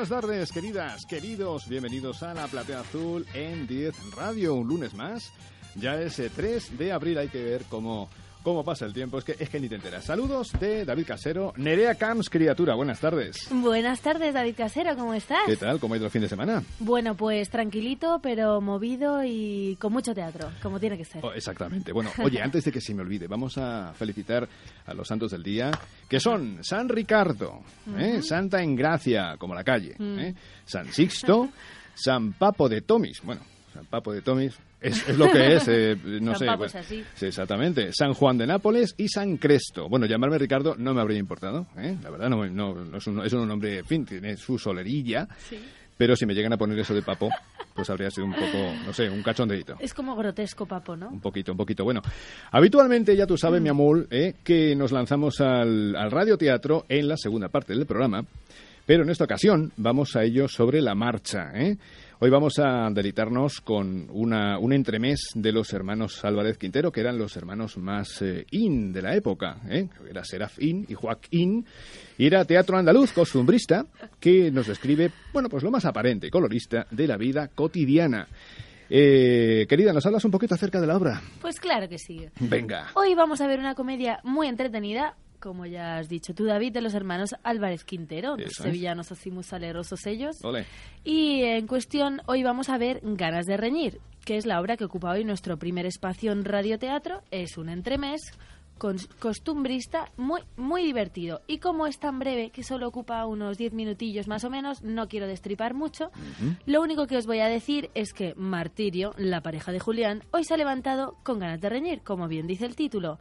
buenas tardes, queridas, queridos. Bienvenidos a la Platea Azul en 10 Radio, un lunes más. Ya es eh, 3 de abril, hay que ver cómo cómo pasa el tiempo, es que, es que ni te enteras. Saludos de David Casero, Nerea Camps, criatura, buenas tardes. Buenas tardes, David Casero, ¿cómo estás? ¿Qué tal? ¿Cómo ha ido el fin de semana? Bueno, pues tranquilito, pero movido y con mucho teatro, como tiene que ser. Oh, exactamente. Bueno, oye, antes de que se me olvide, vamos a felicitar a los santos del día, que son San Ricardo, ¿eh? Santa Engracia, como la calle, ¿eh? San Sixto, San Papo de Tomis, bueno, San Papo de Tomis, es, es, lo que es, eh, no San sé. Pues, es así. sí, exactamente. San Juan de Nápoles y San Cresto. Bueno, llamarme Ricardo no me habría importado, ¿eh? La verdad, no, no, no es, un, es un nombre, en fin, tiene su solerilla. Pero si me llegan a poner eso de papo, pues habría sido un poco, no sé, un cachondeito. Es como grotesco, papo, ¿no? Un poquito, un poquito. Bueno, habitualmente ya tú sabes, mi amor, ¿eh? que nos lanzamos al, al radioteatro en la segunda parte del programa, pero en esta ocasión vamos a ello sobre la marcha. ¿eh? Hoy vamos a deleitarnos con una, un entremés de los hermanos Álvarez Quintero, que eran los hermanos más eh, in de la época. ¿eh? Era Serafín y Joaquín. Y era teatro andaluz costumbrista que nos describe, bueno, pues lo más aparente y colorista de la vida cotidiana. Eh, querida, ¿nos hablas un poquito acerca de la obra? Pues claro que sí. Venga. Hoy vamos a ver una comedia muy entretenida, como ya has dicho tú, David, de los hermanos Álvarez Quintero, los sevillanos así muy salerosos ellos. Ole. Y en cuestión, hoy vamos a ver Ganas de reñir, que es la obra que ocupa hoy nuestro primer espacio en radioteatro. Es un entremés costumbrista muy, muy divertido. Y como es tan breve, que solo ocupa unos 10 minutillos más o menos, no quiero destripar mucho. Lo único que os voy a decir es que Martirio, la pareja de Julián, hoy se ha levantado con ganas de reñir, como bien dice el título.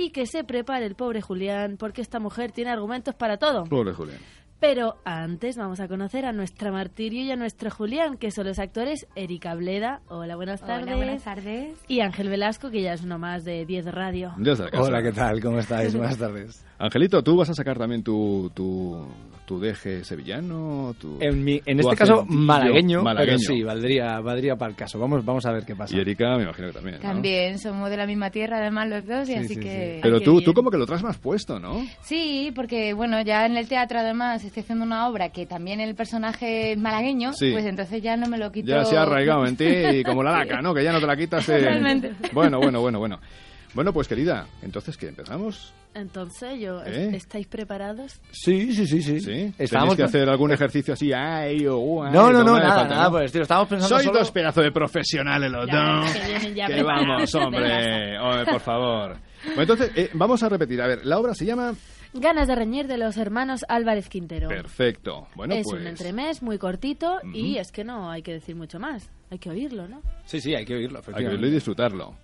Y que se prepare el pobre Julián, porque esta mujer tiene argumentos para todo. Pobre Julián. Pero antes vamos a conocer a nuestra Martirio y a nuestro Julián, que son los actores Erika Bleda, hola, buenas tardes, Hola, buenas tardes. y Ángel Velasco, que ya es uno más de 10 Radio. Desde la casa. Hola, ¿qué tal? ¿Cómo estáis? Buenas tardes. Angelito, ¿tú vas a sacar también tu, tu, tu deje sevillano? Tu, En, mi, en tu este caso, malagueño, malagueño? pero sí, valdría, valdría para el caso. Vamos, vamos a ver qué pasa. Y Erika, me imagino que también, ¿no? También somos de la misma tierra, además los dos, y Sí, así sí, que... sí. Pero tú, bien. tú como que lo traes más puesto, ¿no? Sí, porque bueno, ya en el teatro además estoy haciendo una obra que también el personaje es malagueño, Sí. pues entonces ya no me lo quito. Ya se ha arraigado en ti y como la laca, ¿no? Que ya no te la quitas. eh. Totalmente. Bueno, bueno, bueno, bueno. Bueno, pues querida, entonces, ¿qué? ¿Empezamos? Entonces, yo, ¿Eh? ¿estáis preparados? Sí, sí, sí, sí. ¿Sí? ¿Tenéis Estábamos que hacer algún ejercicio así? Ay, oh, ay, No, no, no, nada, falta, nada, ¿no? pues tío, estábamos pensando Sois solo... dos pedazos de profesionales los dos. que ya Que vamos, hombre. Hombre, por favor. Bueno, entonces, eh, vamos a repetir. A ver, la obra se llama... Ganas de reñir de los hermanos Álvarez Quintero. Perfecto. Bueno, es pues... un entremés muy cortito y Ujú. es que no hay que decir mucho más. Hay que oírlo, ¿no? Sí, sí, hay que oírlo, Hay que verlo y disfrutarlo.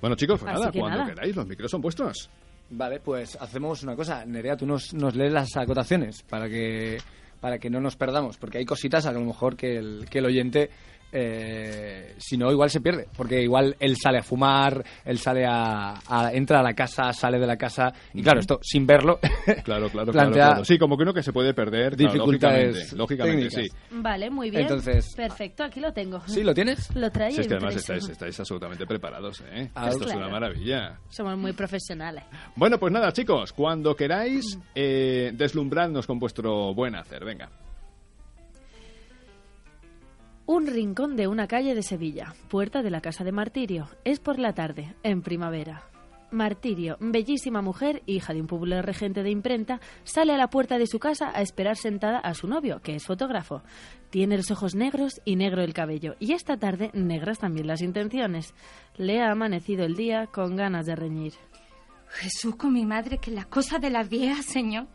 Bueno, chicos, pues Así nada, que cuando nada. queráis, los micros son vuestros. Vale, pues hacemos una cosa. Nerea, tú nos, nos lees las acotaciones para que, para que no nos perdamos, porque hay cositas a lo mejor que el, que el oyente, eh, si no, igual se pierde, porque igual él sale a fumar, él sale a, a- entra a la casa, sale de la casa, y claro, esto sin verlo, Claro, claro, claro, Plantea claro. Sí, como que uno que se puede perder. claro, dificultades lógicamente, sí. Vale, muy bien. Entonces- Perfecto, aquí lo tengo. ¿Sí lo tienes? Lo traía Si es que además estáis, estáis absolutamente preparados, ¿eh? Ah, Esto es una maravilla. Somos muy profesionales. Bueno, pues nada, chicos, cuando queráis, eh, deslumbradnos con vuestro buen hacer. Venga. Un rincón de una calle de Sevilla, puerta de la casa de Martirio. Es por la tarde, en primavera. Martirio, bellísima mujer, hija de un popular regente de imprenta, sale a la puerta de su casa a esperar sentada a su novio, que es fotógrafo. Tiene los ojos negros y negro el cabello, y esta tarde negras también las intenciones. Le ha amanecido el día con ganas de reñir. Jesús con mi madre, que las cosas de las viejas, señor.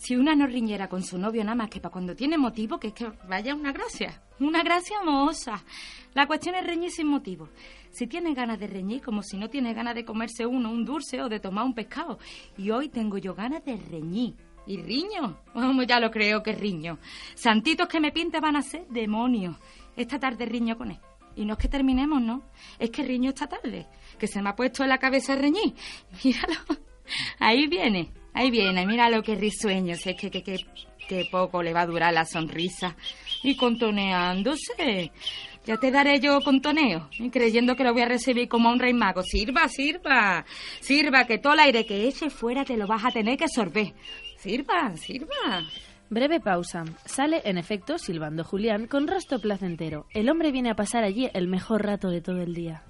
Si una no riñera con su novio nada más que para cuando tiene motivo, que es que vaya una gracia. Una gracia mohosa. La cuestión es reñir sin motivo. Si tiene ganas de reñir, como si no tiene ganas de comerse uno un dulce o de tomar un pescado. Y hoy tengo yo ganas de reñir. ¿Y riño? Vamos, ya lo creo que riño. Santitos que me pinta van a ser demonios. Esta tarde riño con él. Y no es que terminemos, ¿no? Es que riño esta tarde. Que se me ha puesto en la cabeza reñir. Míralo. Ahí viene. Ahí viene. Míralo qué risueño. Si es que, que, que, que poco le va a durar la sonrisa. Y contoneándose. Ya te daré yo contoneo. Y creyendo que lo voy a recibir como a un rey mago. Sirva, sirva. Sirva, que todo el aire que eche fuera te lo vas a tener que sorber. Sirva, sirva. Breve pausa. Sale, en efecto, silbando Julián con rostro placentero. El hombre viene a pasar allí el mejor rato de todo el día.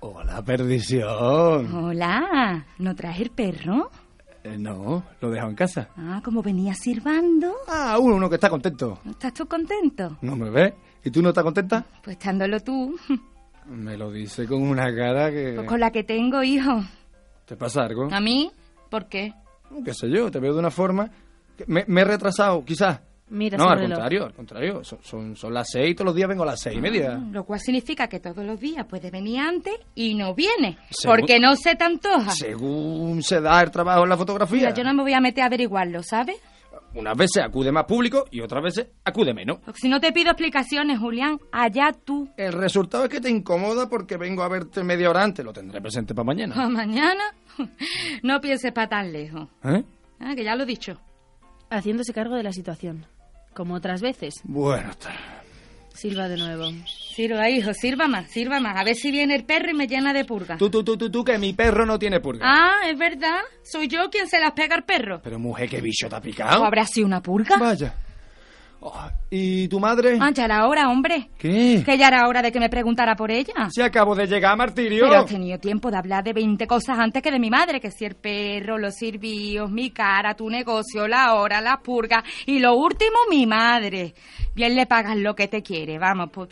Hola, perdición. Hola, ¿no traes el perro? Eh, no, lo he dejado en casa. Ah, como venía sirvando. Ah, uno, uno que está contento. ¿No estás tú contento? ¿No me ves? ¿Y tú no estás contenta? Pues estándolo tú. Me lo dice con una cara que... Pues con la que tengo, hijo. ¿Te pasa algo? ¿A mí? ¿Por qué? ¿Qué sé yo? Te veo de una forma... que Me, me he retrasado, quizás. Mira No, al contrario, al contrario. Son, son, son las seis y todos los días vengo a las seis y media. Lo cual significa que todos los días puede venir antes y no viene. Según- Porque no se te antoja. Según se da el trabajo en la fotografía. Mira, yo no me voy a meter a averiguarlo, ¿sabes? Unas veces acude más público y otras veces acude menos. Porque si no te pido explicaciones, Julián, allá tú. El resultado es que te incomoda porque vengo a verte media hora antes. Lo tendré presente para mañana. ¿Pa mañana? No pienses para tan lejos. ¿Eh? Ah, que ya lo he dicho. Haciéndose cargo de la situación. Como otras veces, Bueno, está. silba de nuevo. Sirva, hijo, sirva más, sirva más. A ver si viene el perro y me llena de purga. Tú, tú, tú, tú, tú, que mi perro no tiene purga. Ah, es verdad. Soy yo quien se las pega al perro. Pero mujer, qué bicho te ha ¿O picado. habrá sido una purga? Vaya. Oh, ¿Y tu madre? Ah, ya era hora, hombre. ¿Qué? Que ya era hora de que me preguntara por ella. Si acabo de llegar, Martirio. Pero has tenido tiempo de hablar de 20 cosas antes que de mi madre, que si el perro, los sirvios, mi cara, tu negocio, la hora, la purga y lo último, mi madre. Bien le pagas lo que te quiere, vamos, pues,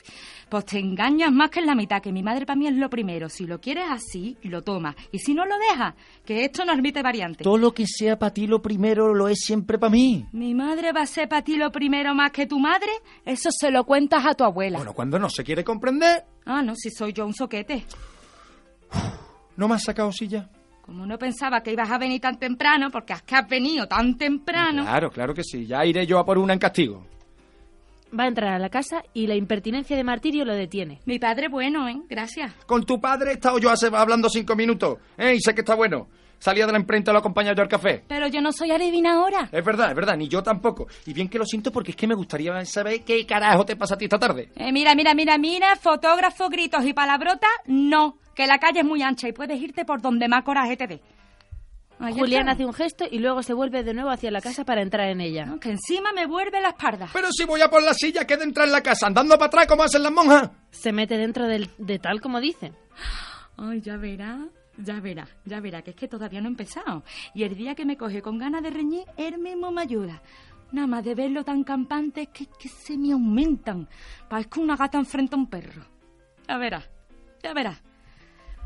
pues te engañas más que en la mitad, que mi madre para mí es lo primero. Si lo quieres así, lo tomas. Y si no lo dejas, que esto no admite variante. Todo lo que sea para ti lo primero lo es siempre para mí. Mi madre va a ser para ti lo primero más que tu madre, eso se lo cuentas a tu abuela. Bueno, cuando no se quiere comprender, Ah, no, si soy yo un soquete. no me has sacado silla. Como no pensaba que ibas a venir tan temprano, porque es que has venido tan temprano. Claro, claro que sí. Ya iré yo a por una en castigo. Va a entrar a la casa y la impertinencia de Martirio lo detiene. Mi padre bueno, ¿eh? Gracias. Con tu padre he estado yo hace hablando cinco minutos. ¿eh? Y sé que está bueno. Salía de la imprenta y lo acompañé yo al café. Pero yo no soy adivina ahora. Es verdad, es verdad, ni yo tampoco. Y bien que lo siento porque es que me gustaría saber qué carajo te pasa a ti esta tarde. Eh, mira, mira, mira, mira, fotógrafo, gritos y palabrotas, no. Que la calle es muy ancha y puedes irte por donde más coraje te dé. Ahí Julián hace un gesto y luego se vuelve de nuevo hacia la casa para entrar en ella. No, Que encima me vuelve la espalda. Pero si voy a por la silla, que de entrar en la casa andando para atrás como hacen las monjas. Se mete dentro del- de tal como dice. Ay, ya verá, ya verá, ya verá, que es que todavía no he empezado. Y el día que me coge con ganas de reñir, él mismo me ayuda. Nada más de verlo tan campante es que, que se me aumentan. Parezco una gata enfrente a un perro. Ya verá, ya verá.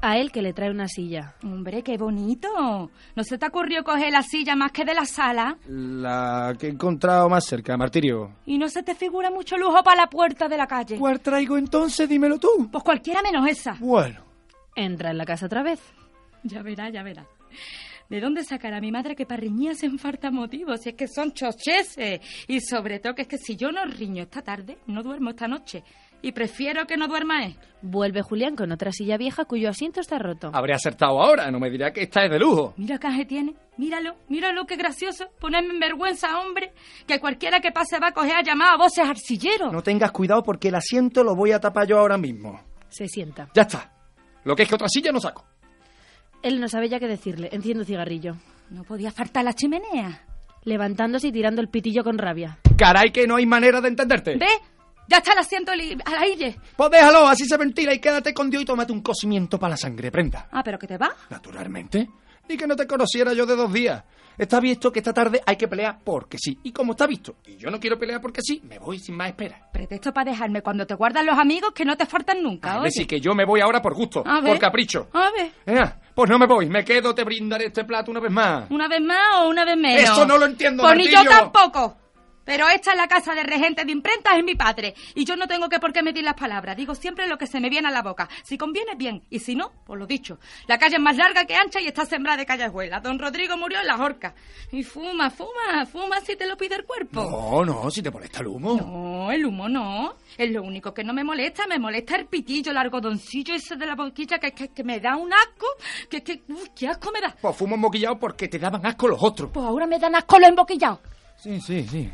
A él que le trae una silla. Hombre, qué bonito. ¿No se te ocurrió coger la silla más que de la sala? La que he encontrado más cerca, Martirio. ¿Y no se te figura mucho lujo para la puerta de la calle? ¿Cuál traigo entonces? Dímelo tú. Pues cualquiera menos esa. Bueno. Entra en la casa otra vez. Ya verá, ya verá. ¿De dónde sacará mi madre que para riñir hacen falta motivos? Si es que son chocheses. Y sobre todo que es que si yo no riño esta tarde, no duermo esta noche. Y prefiero que no duerma él. Vuelve Julián con otra silla vieja cuyo asiento está roto. Habré acertado ahora, no me dirá que esta es de lujo. Mira qué aje tiene. Míralo, míralo qué gracioso. Ponerme en vergüenza, hombre. Que cualquiera que pase va a coger a llamar a voces arcilleros. No tengas cuidado porque el asiento lo voy a tapar yo ahora mismo. Se sienta. Ya está. Lo que es que otra silla no saco. Él no sabe ya qué decirle. Enciende un cigarrillo. No podía faltar la chimenea. Levantándose y tirando el pitillo con rabia. Caray que no hay manera de entenderte. ¿Ve? Ya está el asiento al aire. Pues déjalo, así se ventila y quédate con Dios y tómate un cocimiento para la sangre, prenda. Ah, pero que te va. Naturalmente. Ni que no te conociera yo de dos días. Está visto que esta tarde hay que pelear porque sí. Y como está visto, y yo no quiero pelear porque sí, me voy sin más espera. Pretexto para dejarme cuando te guardan los amigos que no te faltan nunca, oye. si que yo me voy ahora por gusto, A ver. por capricho. A ver, Eh, pues no me voy, me quedo, te brindaré este plato una vez más. ¿una vez más o una vez menos? Eso no lo entiendo, Pues ni yo tampoco. Pero esta es la casa de regente de imprentas es mi padre. Y yo no tengo que por qué medir las palabras. Digo siempre lo que se me viene a la boca. Si conviene, bien. Y si no, pues lo dicho. La calle es más larga que ancha y está sembrada de callejuelas. Don Rodrigo murió en las horcas. Y fuma, fuma, fuma si te lo pide el cuerpo. No, no, si te molesta el humo. No, el humo no. Es lo único que no me molesta. Me molesta el pitillo, el algodoncillo ese de la boquilla que, que, que me da un asco. Que, que, uy, qué asco me da. Pues fumo moquillado porque te daban asco los otros. Pues ahora me dan asco los emboquillados. Sí, sí, sí.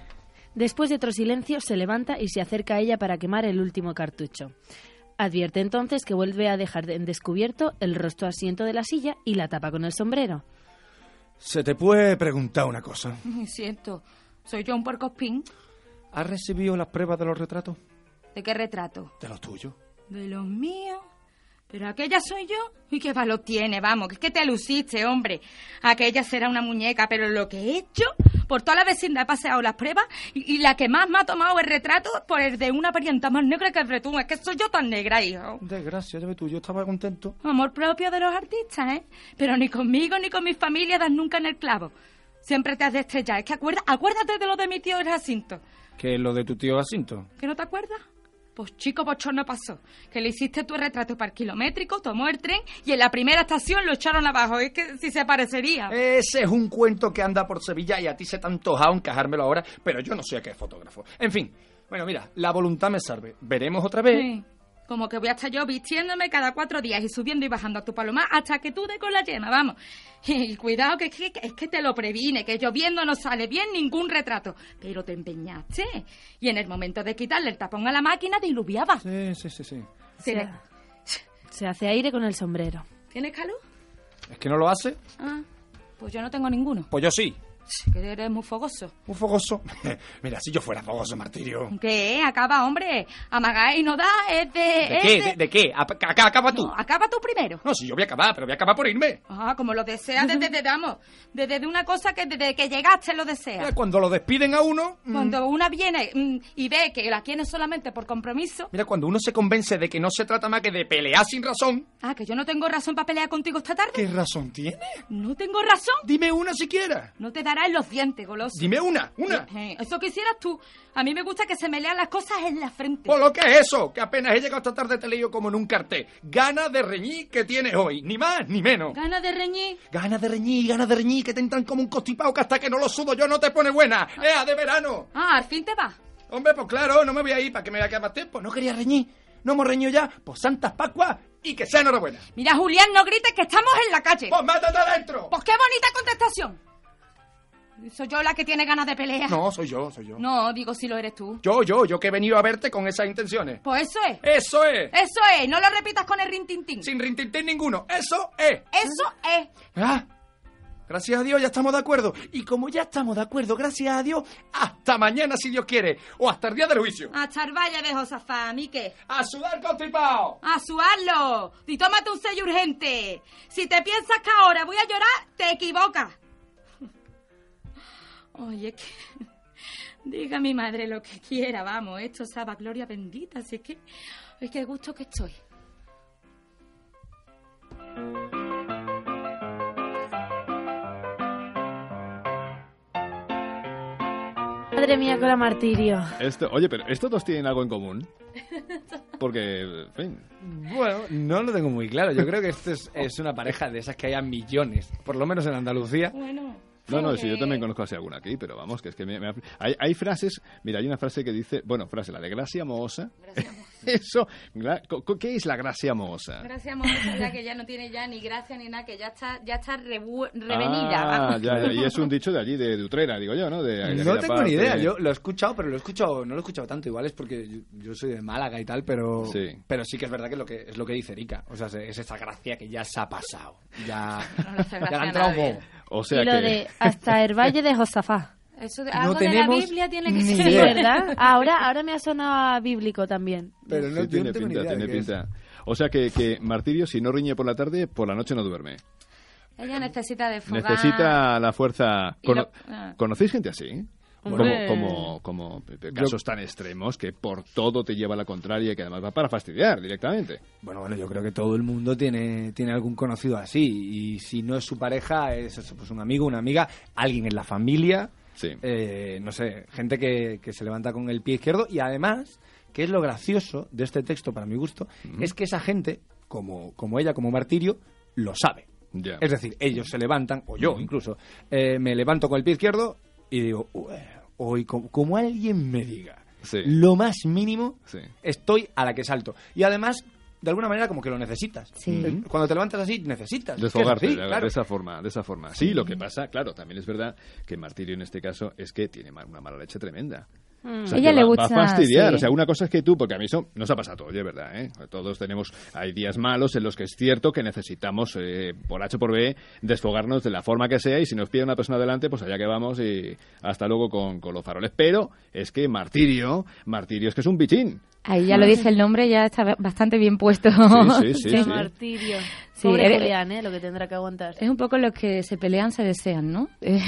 Después de otro silencio, se levanta y se acerca a ella para quemar el último cartucho. Advierte entonces que vuelve a dejar en descubierto el rostro asiento de la silla y la tapa con el sombrero. Se te puede preguntar una cosa. Me siento. Soy yo un puercospín. ¿Has recibido las pruebas de los retratos? ¿De qué retrato? De los tuyos. De los míos. Pero aquella soy yo. ¿Y qué valor tiene? Vamos, que es que te luciste, hombre. Aquella será una muñeca, pero lo que he hecho, por toda la vecindad he paseado las pruebas y, y la que más me ha tomado el retrato, por el de una parienta más negra que el bretón. Es que soy yo tan negra, hijo. Desgracia, ya ves tú, yo estaba contento. Amor propio de los artistas, ¿eh? Pero ni conmigo ni con mi familia das nunca en el clavo. Siempre te has de estrellar. Es que acuerda, acuérdate de lo de mi tío Jacinto. ¿Qué es lo de tu tío Jacinto? ¿Que no te acuerdas? Pues chico bochorno pasó, que le hiciste tu retrato para el kilométrico, tomó el tren y en la primera estación lo echaron abajo. Es que si se parecería. Ese es un cuento que anda por Sevilla y a ti se te ha antojado encajármelo ahora, pero yo no sé a qué fotógrafo. En fin, bueno, mira, la voluntad me salve. Veremos otra vez. Sí. Como que voy a estar yo vistiéndome cada cuatro días y subiendo y bajando a tu palomar hasta que tú de con la yema, vamos. Y cuidado que, es que es que te lo previne, que lloviendo no sale bien ningún retrato. Pero te empeñaste. Y en el momento de quitarle el tapón a la máquina diluviaba. Sí, sí, sí, sí. ¿Tienes, Se hace aire con el sombrero. ¿Tienes calor? ¿Es que no lo hace? Ah, pues yo no tengo ninguno. Pues yo sí. Que eres muy fogoso. Un fogoso. Mira, si yo fuera fogoso, martirio. ¿Qué? Acaba, hombre. Amagar y no da es de... ¿De es qué? de- ¿De, qué? Acaba tú. No, acaba tú primero. No, si yo voy a acabar, pero voy a acabar por irme. Ah, como lo deseas desde, desde, vamos, desde de una cosa que desde que llegaste lo deseas. Eh, Cuando lo despiden a uno... mm, Cuando una viene mm, y ve que la tiene solamente por compromiso. Mira, cuando uno se convence de que no se trata más que de pelear sin razón... Ah, que yo no tengo razón para pelear contigo esta tarde. ¿Qué razón tiene? No tengo razón. Dime una siquiera. No te en los dientes, goloso. Dime una, una. Eh, Eso quisieras tú. A mí me gusta que se me lean las cosas en la frente. Por lo que es eso, que apenas he llegado esta tarde te leído como en un cartel. Gana de reñir que tienes hoy, ni más ni menos. Ganas de reñir. Ganas de reñir, ganas de reñir, que te entran como un constipado que hasta que no lo sudo yo no te pone buena. ¡Ea, de verano! Ah, al fin te vas. Hombre, pues claro, no me voy a ir para que me vaya a quedar más tiempo. No quería reñir. No hemos reñido ya. Pues Santas Pascuas y que sea enhorabuena. Mira, Julián, no grites que estamos en la calle. Pues mátate adentro. Pues qué bonita contestación. ¿Soy yo la que tiene ganas de pelear? No, soy yo, soy yo. No, digo si lo eres tú. Yo, yo, yo que he venido a verte con esas intenciones. Pues eso es. Eso es. Eso es. No lo repitas con el rintintín. Sin rintintín ninguno. Eso es. Eso es. Ah, gracias a Dios ya estamos de acuerdo. Y como ya estamos de acuerdo, gracias a Dios, hasta mañana si Dios quiere. O hasta el día del juicio. Hasta el valle de Josafá, ¿a mí qué? ¡A sudar constipado! A suarlo. Y tómate un sello urgente. Si te piensas que ahora voy a llorar, te equivocas. Oye, que... Diga mi madre lo que quiera, vamos. Esto sabe a gloria bendita. Así que... Es que gusto que estoy. Madre mía, con la martirio. Esto, oye, pero ¿estos dos tienen algo en común? Porque, en fin, Bueno, no lo tengo muy claro. Yo creo que esto es, es una pareja de esas que haya millones, por lo menos en Andalucía. Bueno. No, no, sí, yo también conozco así alguna aquí, pero vamos, que es que me, me ha- hay, hay frases, mira, hay una frase que dice, bueno, frase, la de gracia mohosa. Eso, ¿qué es la gracia mohosa? Gracias, Monza, ya que ya no tiene ya ni gracia ni nada, que ya está, ya está revu- revenida. Ah, vamos. ya, ya, y es un dicho de allí, de, de Utrera, digo yo, ¿no? De, de No tengo parte. ni idea, yo lo he escuchado, pero lo he escuchado, no lo he escuchado tanto, igual es porque yo, yo soy de Málaga y tal, pero Sí. pero sí que es verdad que es lo que es lo que dice Erika, o sea, es esa gracia que ya se ha pasado, ya, No ya gracia O sea y lo que... de hasta el valle de Josafá. Eso de, No algo de la Biblia tiene que ni ser. Idea. ¿verdad? Ahora, ahora me ha sonado bíblico también. Pero no, Sí, tiene no pinta, tiene pinta. O sea que, que Martirio, si no riñe por la tarde, por la noche no duerme. Ella necesita de fogar. Necesita la fuerza. Lo- ah. ¿Conocéis gente así? Como, Hombre. como, como casos tan extremos que por todo te lleva a la contraria y que además va para fastidiar directamente. Bueno, bueno, yo creo que todo el mundo tiene, tiene algún conocido así. Y si no es su pareja, es pues un amigo, una amiga, alguien en la familia. Sí. eh, no sé, gente que, que se levanta con el pie izquierdo. Y además, que es lo gracioso de este texto, para mi gusto, es que esa gente, como, como ella, como martirio, lo sabe. Ya. Es decir, ellos se levantan, o yo incluso, eh, me levanto con el pie izquierdo y digo, "Ue, hoy, como, como alguien me diga Sí. lo más mínimo, Sí. estoy a la que salto. Y además, de alguna manera, como que lo necesitas. Sí. Eh, Cuando te levantas así, necesitas. Desfogarte de, esa forma, de esa forma. Sí, lo que pasa, claro, también es verdad que Martirio en este caso es que tiene una mala leche tremenda. Mm. O sea, Ella le va- gusta, Va a fastidiar. sí. O sea, una cosa es que tú, porque a mí eso nos ha pasado todo, oye, ¿verdad? ¿eh? Todos tenemos, hay días malos en los que es cierto que necesitamos, eh, por H por B, desfogarnos de la forma que sea y si nos pide una persona adelante, pues allá que vamos y hasta luego con, con los faroles. Pero es que Martirio, Martirio es que es un bichín. Ahí ya lo dice el nombre, ya está bastante bien puesto. Sí, sí, sí. Qué sí. martirio. Sí, Pobre eres- Julián, ¿eh? Lo que tendrá que aguantar. Es un poco los que se pelean, se desean, ¿no? Eh,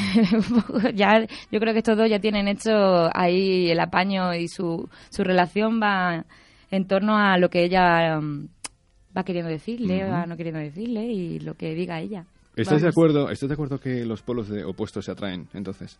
ya, yo creo que estos dos ya tienen hecho ahí el apaño y su, su relación va en torno a lo que ella mm, va queriendo decirle, Ujú. va no queriendo decirle y lo que diga ella. ¿Estás de acuerdo? ¿Estás de acuerdo que los polos de opuestos se atraen? Entonces,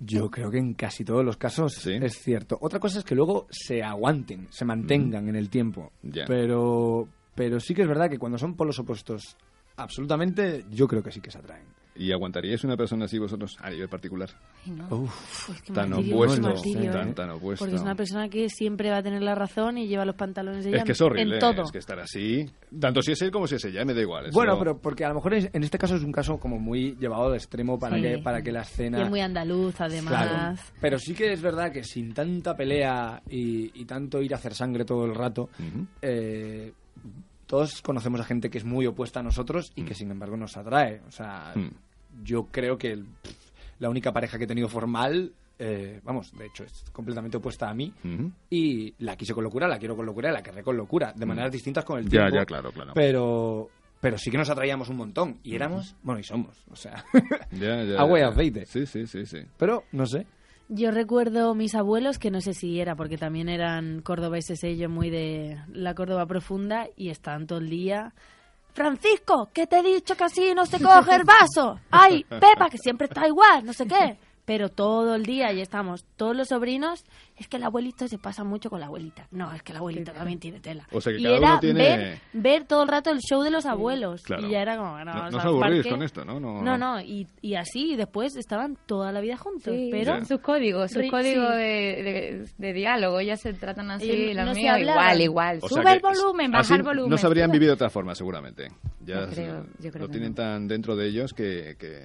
Yo creo que en casi todos los casos Sí. es cierto. Otra cosa es que luego se aguanten, se mantengan en el tiempo. Pero, pero sí que es verdad que cuando son polos opuestos, absolutamente, yo creo que sí que se atraen. ¿Y aguantaríais una persona así vosotros a nivel particular? Ay, no. Uf, Pues qué Tan martirio, opuesto, martirio, tan, ¿eh? tan opuesto. Porque es una persona que siempre va a tener la razón y lleva los pantalones de ella Es que es horrible, en todo. es que estar así, tanto si es él como si es ella, me da igual. eso- Bueno, pero porque a lo mejor es- en este caso es un caso como muy llevado de extremo para, Sí. que, para que la Y escena... es muy andaluz, además. Claro. Pero sí que es verdad que sin tanta pelea y, y tanto ir a hacer sangre todo el rato, eh, todos conocemos a gente que es muy opuesta a nosotros y que sin embargo nos atrae. O sea, Mm. Yo creo que el- la única pareja que he tenido formal, eh, vamos, de hecho es completamente opuesta a mí y la quise con locura, la quiero con locura, la querré con locura, de maneras distintas con el Mm. Ya, tiempo. ya, claro, claro. Pero, pero sí que nos atraíamos un montón y éramos, bueno, y somos, o sea, Ya, ya, agua y aceite. Sí, sí, sí, sí. pero no sé. Yo recuerdo mis abuelos, que no sé si era porque también eran cordobeses ellos, muy de la Córdoba profunda, y estaban todo el día. Francisco, que te he dicho que así no se coge el vaso. Ay, Pepa, que siempre está igual, no sé qué. Pero todo el día y estamos todos los sobrinos. Es que el abuelito se pasa mucho con la abuelita. No, es que el abuelito también tiene tela. O sea que y cada era uno tiene- ver, ver todo el rato el show de los abuelos. Claro. Y ya era como, No, no os al aburrís parque. con esto, ¿no? No, No, no, y, y así, y después estaban toda la vida juntos. Sí, pero Ya. sus códigos, sus códigos sí. de, de- de diálogo, ellas se tratan así, Ellos los no hablaban. igual, igual. O sea Sube el volumen, así baja el volumen. No se habrían vivido de otra forma, seguramente. Ya Yo creo- yo creo lo tienen no. tan dentro de ellos que, que,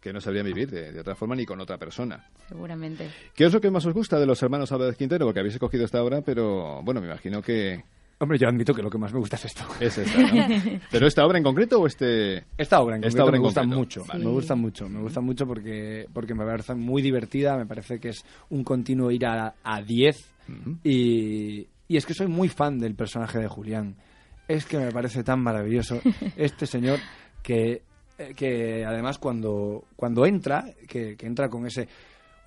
que no sabrían vivir de, de otra forma ni con otra persona. Seguramente. ¿Qué es lo que más os gusta de los hermanos Álvarez Quintero? Porque habéis escogido esta obra, pero bueno, me imagino que Hombre, yo admito que lo que más me gusta es esto. es esta, ¿no? ¿Pero esta obra en concreto o este...? Esta obra en Esta concreto obra en me gusta concreto. mucho, Vale. me gusta mucho, me gusta mucho porque, porque me parece muy divertida, me parece que es un continuo ir a a 10 Ujú. y, y es que soy muy fan del personaje de Julián. Es que me parece tan maravilloso este señor que, eh, que además cuando, cuando entra, que, que entra con ese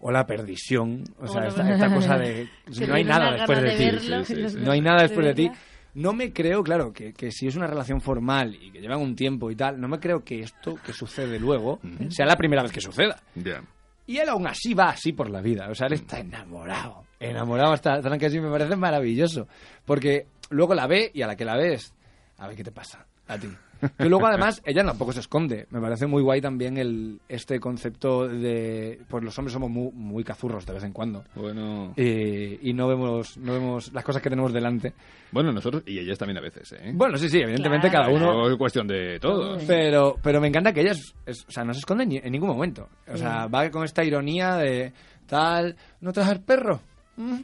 hola perdición, o sea, esta, esta cosa de no hay nada después de de ti. verlo. Sí, sí, sí. No hay nada después de ti. No me creo, claro, que, que si es una relación formal y que llevan un tiempo y tal, no me creo que esto que sucede luego sea la primera vez que suceda. Y él aún así va así por la vida. O sea, él está enamorado. Enamorado hasta tan que así me parece maravilloso. Porque luego la ve y a la que la ves, a ver qué te pasa a ti. Y luego además ella tampoco se esconde. Me parece muy guay también el este concepto de pues los hombres somos muy, muy cazurros de vez en cuando. Bueno, Y, y no vemos no vemos las cosas que tenemos delante. bueno, nosotros y ellas también a veces, ¿eh? Bueno, sí, sí, evidentemente Claro, cada uno No es cuestión de todos. Pero, pero me encanta que ella es, es- o sea, no se esconde ni- en ningún momento. O sea, va con esta ironía de tal, ¿no traes al perro? ¿Mm?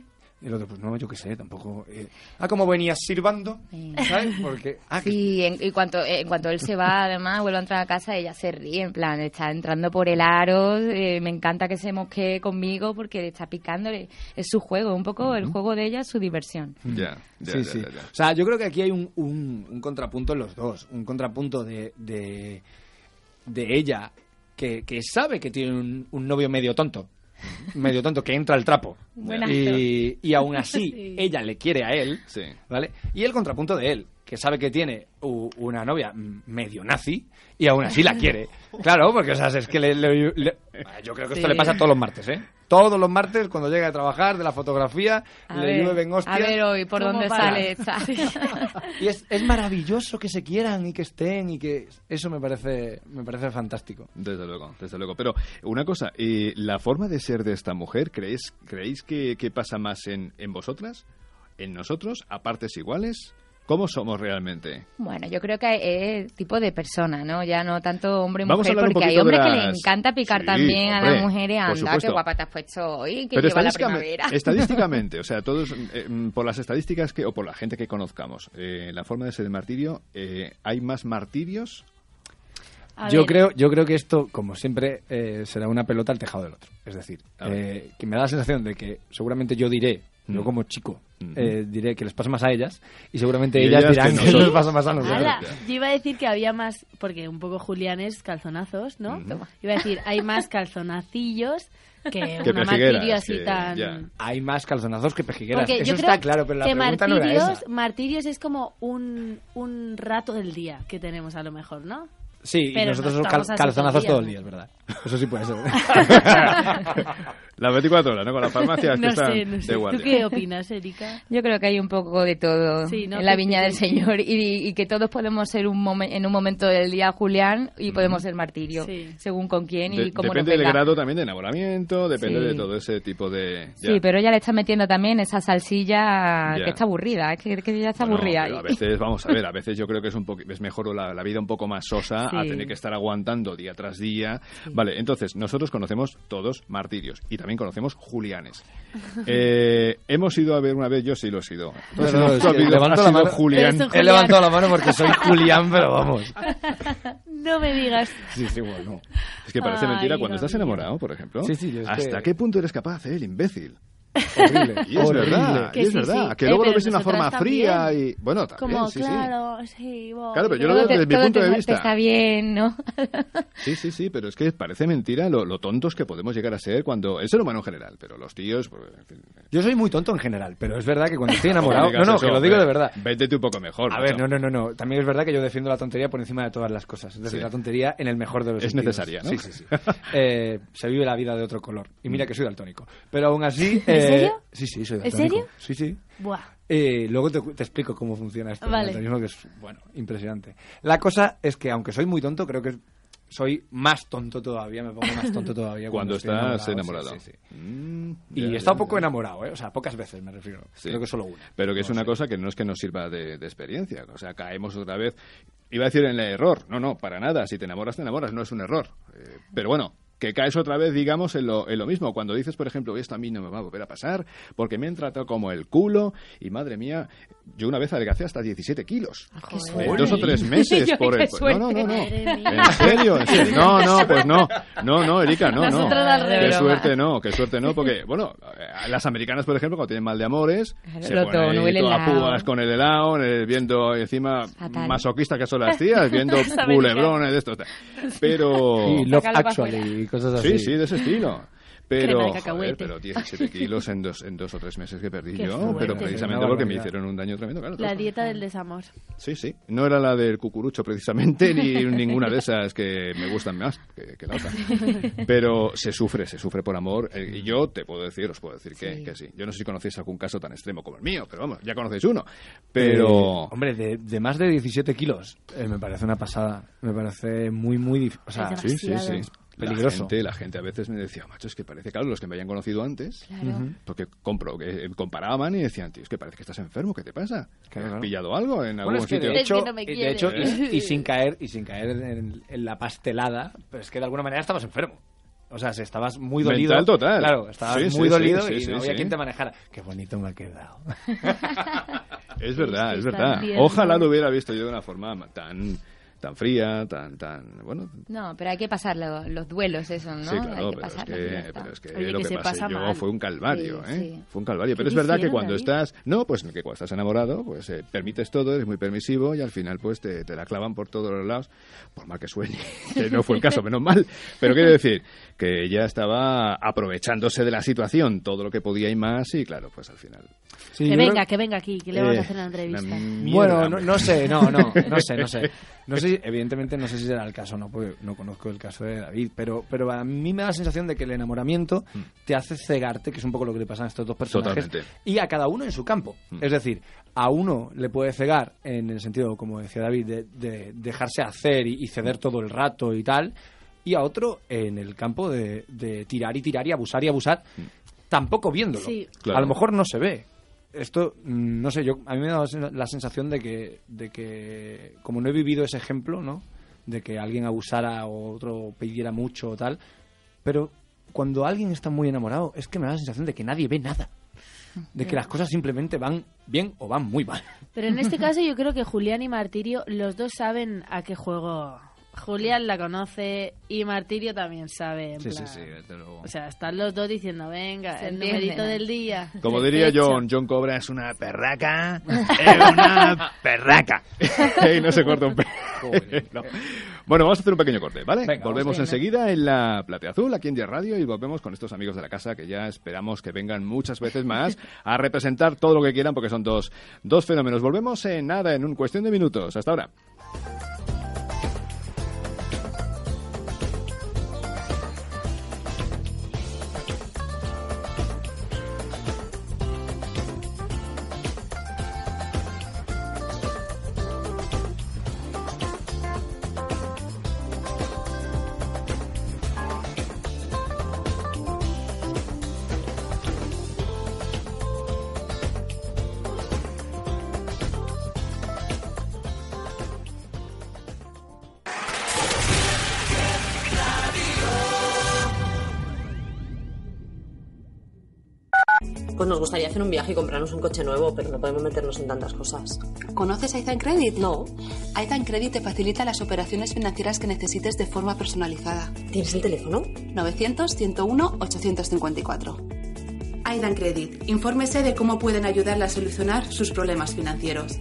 Y el otro, pues no, yo qué sé, tampoco. eh. Ah, como venías sirvando, Sí. ¿sabes? Porque. Ah, que- Sí, en, y cuanto, en cuanto él se va, además, vuelve a entrar a casa, ella se ríe, en plan, está entrando por el aro, eh, me encanta que se mosquee conmigo porque está picándole. Es su juego, un poco el juego de ella, su diversión. Ya, ya, sí, ya, sí. ya. O sea, yo creo que aquí hay un, un, un contrapunto en los dos. Un contrapunto de, de, de ella que, que sabe que tiene un, un novio medio tonto. Medio tonto, que entra al trapo. Buen Y, y aún así, Sí. ella le quiere a él. Sí. ¿Vale? Y el contrapunto de él, que sabe que tiene una novia medio nazi y aún así la quiere. Claro, porque o sea, es que le- le- le- yo creo que esto Sí. le pasa todos los martes, ¿eh? Todos los martes cuando llega a trabajar de la fotografía, A le ver, llueven hostias. a ver hoy por ¿Cómo dónde sale. Y es, es maravilloso que se quieran y que estén y que eso me parece me parece fantástico. Desde luego, desde luego. Pero una cosa, eh, ¿la forma de ser de esta mujer creéis, creéis que, que pasa más en, en vosotras? ¿En nosotros? ¿A partes iguales? ¿Cómo somos realmente? Bueno, yo creo que es tipo de persona, ¿no? Ya no tanto hombre y Vamos a mujer, porque hay hombres que les encanta picar Sí, también a hombre, las mujeres. Anda, qué guapa te has puesto hoy, que Pero lleva la estadísticamente, primavera. estadísticamente, o sea, todos, eh, mm, por las estadísticas que, o por la gente que conozcamos, eh, la forma de ser el martirio, eh, ¿hay más martirios? A yo ver, creo, yo creo que esto, como siempre, eh, será una pelota al tejado del otro. Es decir, A eh, que me da la sensación de que seguramente yo diré, yo Mm. como chico, Mm. eh, diré que les pasa más a ellas y seguramente Y ellas, ellas dirán que les pasa más a nosotros. ala, yo iba a decir que había más, porque un poco Julián es calzonazos, ¿no? Ujú. Iba a decir, hay más calzonacillos que, Que una martirio así que tan... ya. Hay más calzonazos que pejigueras. Porque Eso yo está claro, pero la que pregunta no era martirios, esa. martirios es como un, un rato del día que tenemos a lo mejor, ¿no? Sí, y Pero nosotros no somos cal- calzonazos todo el día, es verdad. Eso sí puede ser. Las 24 horas, ¿no? Con las farmacias que No están sé, no de sé. ¿Tú guardia. qué opinas, Erika? Yo creo que hay un poco de todo Sí, ¿no? en la Que- viña del que- Señor y, y que todos podemos ser un momen- en un momento del día Julián y podemos ser martirio, Sí. según con quién y De- cómo nos depende del grado también de enamoramiento, depende Sí. de todo ese tipo de... ya. Sí, pero ella le está metiendo también esa salsilla Ya. que está aburrida, es que, que ya está Bueno, aburrida. pero a veces, vamos a ver, a veces yo creo que es un poco, es mejor la, la vida un poco más sosa a tener que estar aguantando día tras día. Vale, entonces, nosotros conocemos todos martirios y también conocemos julianes. Eh, hemos ido a ver una vez, yo sí lo he sido. No, no, levanto la mano. Julián. He levantado la mano porque soy Julián, pero vamos. No me digas. Sí, sí, bueno. Es que parece Ay, mentira cuando estás enamorado, por ejemplo. Sí, sí, yo ¿Hasta que- qué punto eres capaz hacer el imbécil? Horrible. Y es horrible. verdad, Que y es sí, verdad. sí. Que Eh, luego lo pero ves de una forma fría también. y... Bueno, también, Como, sí, claro, sí, voy. Claro, pero yo lo veo te- desde mi todo punto te- de te vista. está bien, ¿no? Sí, sí, sí, pero es que parece mentira lo, lo tontos que podemos llegar a ser cuando... El ser humano en general, pero los tíos... pues, en fin, Yo soy muy tonto en general, pero es verdad que cuando estoy enamorado... no, no, eso, que lo digo de verdad. Véndete un poco mejor. A ver, no, no, no, no. También es verdad que yo defiendo la tontería por encima de todas las cosas. Es decir, Sí. la tontería en el mejor de los Es sentidos. necesaria, ¿no? Sí, sí, sí. Eh, se vive la vida de otro color. Y mira que soy daltónico. Pero aún así... ¿En serio? Sí, sí, soy ¿En serio? Sí, sí. Buah. Eh, luego te, te explico cómo funciona esto. Vale. daltonismo, que es, bueno, impresionante. La cosa es que, aunque soy muy tonto, creo que soy más tonto todavía, me pongo más tonto todavía Cuando estás enamorado. sí, sí. Mm, Y ya, he estado ya. poco enamorado, ¿eh? O sea, pocas veces me refiero. Sí. Creo que solo una. Pero que es una sé. cosa que no es que nos sirva de, de experiencia. O sea, caemos otra vez. Iba a decir en el error. No, no, para nada. Si te enamoras, te enamoras. No es un error. Eh, pero bueno, que caes otra vez, digamos, en lo, en lo mismo. Cuando dices, por ejemplo, esto a mí no me va a volver a pasar porque me han tratado como el culo y madre mía, yo una vez adelgacé hasta 17 kilos. Suerte. dos o tres meses por el... No, no, no, no. ¿En serio? ¿En serio? No, no, pues no. No, no, Erika, no, no. Qué suerte no, qué suerte no, porque, bueno, eh, las americanas, por ejemplo, cuando tienen mal de amores, Claro, se ponen ahí el todas helado. púas con el helado, eh, viendo encima Fatal. masoquistas que son las tías, viendo culebrones de estos. Pero... Sí, Love Actually cosas así. Sí, sí, de ese estilo. Pero, joder, pero 17 kilos en dos, en dos o tres meses que perdí Qué yo, fuerte. pero precisamente porque me hicieron un daño tremendo. Claro, La dieta del desamor. Sí, sí. No era la del cucurucho precisamente, ni ninguna de esas que me gustan más que, que la otra. Pero se sufre, se sufre por amor. eh, y yo te puedo decir, os puedo decir que, Sí. que sí. Yo no sé si conocéis algún caso tan extremo como el mío, pero vamos, ya conocéis uno. Pero... Eh, hombre, de, de más de 17 kilos, eh, me parece una pasada. Me parece muy, muy difícil. O sea, Sí, sí, sí. Peligroso. La gente, la gente a veces me decía, macho, es que parece, claro, los que me habían conocido antes, Claro. porque compro, que eh, comparaban y decían, tío, es que parece que estás enfermo, ¿qué te pasa? Claro, ¿Has claro. pillado algo en algún Bueno, es que sitio? de Es que hecho, no y de quiere. hecho y, y sin caer y sin caer en, en la pastelada, pero es que de alguna manera estabas enfermo. O sea, si estabas muy dolido. Mental total. Claro, estabas Sí, muy sí, dolido sí, y sí, no había sí. quien te manejara. Qué bonito me ha quedado. Es verdad, es verdad. Ojalá lo hubiera visto yo de una forma tan tan fría, tan tan bueno. No, pero hay que pasar lo- los duelos, eso, ¿no? Sí, claro, hay que pero es que, está. pero es que Oye, lo que que, se pasé pasa yo mal. fue un calvario, Sí, ¿eh? sí. Fue un calvario. ¿Qué Pero es verdad que cuando David? estás, no, pues que cuando estás enamorado, pues eh, permites todo, eres muy permisivo y al final pues te, te la clavan por todos los lados, por mal que suene, que no fue el caso, menos mal. Pero quiero decir que ella estaba aprovechándose de la situación, todo lo que podía y más, y claro, pues al final. Sí, que venga, creo- que venga aquí, que le vamos eh, a hacer una entrevista. mierda, Bueno, no, no sé, no, no, no sé, no sé. No sé, evidentemente no sé si será el caso, no, porque no conozco el caso de David, pero, pero a mí me da la sensación de que el enamoramiento te hace cegarte, que es un poco lo que le pasa a estos dos personajes, Mm. Totalmente. y a cada uno en su campo. Mm. Es decir, a uno le puede cegar en el sentido, como decía David, de, de dejarse hacer y, y ceder todo el rato y tal, y a otro en el campo de, de tirar y tirar y abusar y abusar, tampoco viéndolo. Sí. Claro. A lo mejor no se ve, esto, mm, no sé, yo a mí me da la sensación de que, de que, como no he vivido ese ejemplo, ¿no? De que alguien abusara o otro pidiera mucho o tal, pero cuando alguien está muy enamorado, es que me da la sensación de que nadie ve nada. De que las cosas simplemente van bien o van muy mal. Pero en este caso yo creo que Julián y Martirio, los dos saben a qué juego Julián la conoce y Martirio también sabe. en Sí, sí, plan- sí, desde luego. O sea, están los dos diciendo, venga, Se el entienden. numerito del día. Como diría. John, John Cobra es una perraca, es una perraca. y no se corta un pelo. Bueno, vamos a hacer un pequeño corte, ¿vale? Venga, volvemos vamos. enseguida en la Platea Azul, aquí en Día Radio, y volvemos con estos amigos de la casa que ya esperamos que vengan muchas veces más a representar todo lo que quieran, porque son dos, dos fenómenos. Volvemos en nada, en un cuestión de minutos. Hasta ahora. Pues nos gustaría hacer un viaje y comprarnos un coche nuevo, pero no podemos meternos en tantas cosas. ¿Conoces Aiza Credit? No. Aiza Credit te facilita las operaciones financieras que necesites de forma personalizada. ¿Tienes el teléfono? 900-101-854. Aidan Credit. Infórmese de cómo pueden ayudarle a solucionar sus problemas financieros.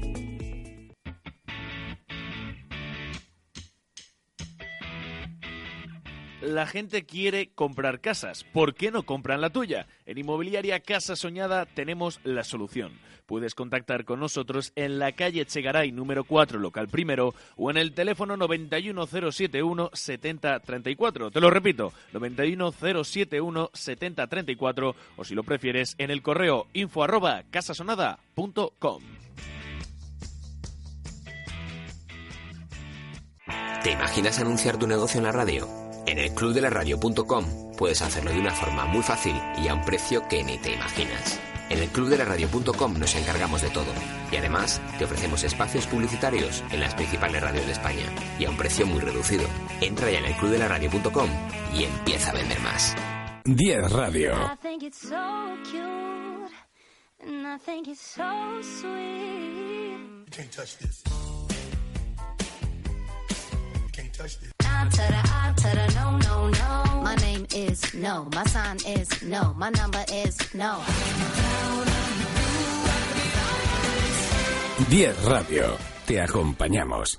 La gente quiere comprar casas. ¿Por qué no compran la tuya? En Inmobiliaria Casa Soñada tenemos la solución. Puedes contactar con nosotros en la calle Chegaray número 4, local primero, o en el teléfono 91071 7034. Te lo repito, 91071 7034, o si lo prefieres, en el correo info arroba casasonada.com. ¿Te imaginas anunciar tu negocio en la radio? En el clubdelaradio.com puedes hacerlo de una forma muy fácil y a un precio que ni te imaginas. En el clubdelaradio.com nos encargamos de todo y además te ofrecemos espacios publicitarios en las principales radios de España y a un precio muy reducido. Entra ya en el clubdelaradio.com y empieza a vender más. 10 Radio. No, no, no. My name is no. My sign is no. My number is no. 10 Radio. Te acompañamos.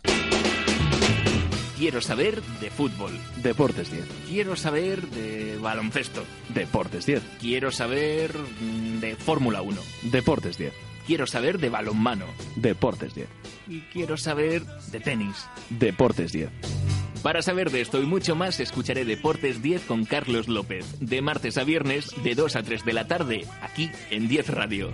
Quiero saber de fútbol. Deportes 10. Quiero saber de baloncesto. Deportes 10. Quiero saber mm, de Fórmula 1. Deportes 10. Quiero saber de balonmano. Deportes 10. Y quiero saber de tenis. Deportes 10. Para saber de esto y mucho más, escucharé Deportes 10 con Carlos López, de martes a viernes, de 2 a 3 de la tarde, aquí en 10 Radio.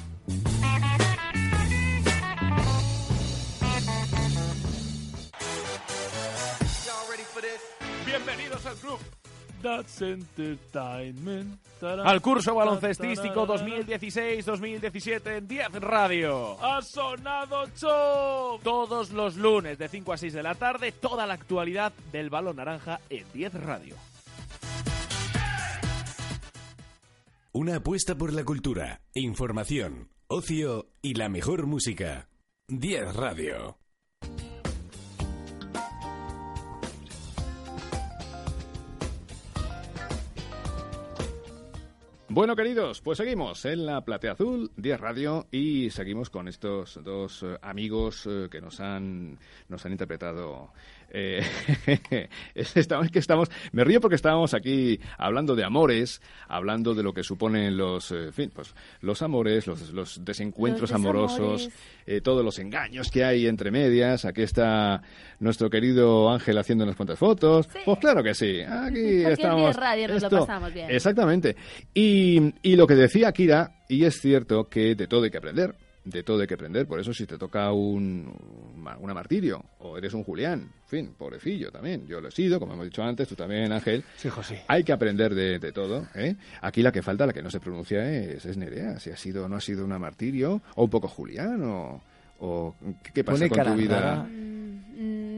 That's Entertainment. Al curso baloncestístico 2016-2017 en 10 Radio. Ha sonado show. Todos los lunes de 5 a 6 de la tarde, toda la actualidad del balón naranja en 10 Radio. Una apuesta por la cultura, información, ocio y la mejor música. 10 Radio. Bueno, queridos, pues seguimos en la Platea Azul, 10 Radio, y seguimos con estos dos eh, amigos eh, que nos han, nos han interpretado Eh, estamos, que estamos, me río porque estábamos aquí hablando de amores, hablando de lo que suponen los, eh, en fin, pues, los amores, los, los desencuentros Los amorosos, eh, todos los engaños que hay entre medias. Aquí está nuestro querido Ángel haciendo unas cuantas fotos. Pues claro que sí. Aquí estamos. Radio nos lo Esto- pasamos bien. Exactamente. Y, y lo que decía Kira, y es cierto que de todo hay que aprender. De todo hay que aprender. Por eso si te toca un, una martirio o eres un Julián, en fin, pobrecillo también. Yo lo he sido, como hemos dicho antes, tú también, Ángel. Sí, José. Hay que aprender de, de todo. ¿eh? Aquí la que falta, la que no se pronuncia es, es Nerea. Si ha sido o no ha sido una martirio, o un poco Julián, o, o ¿qué, qué pasa Pone con cara tu vida? rara.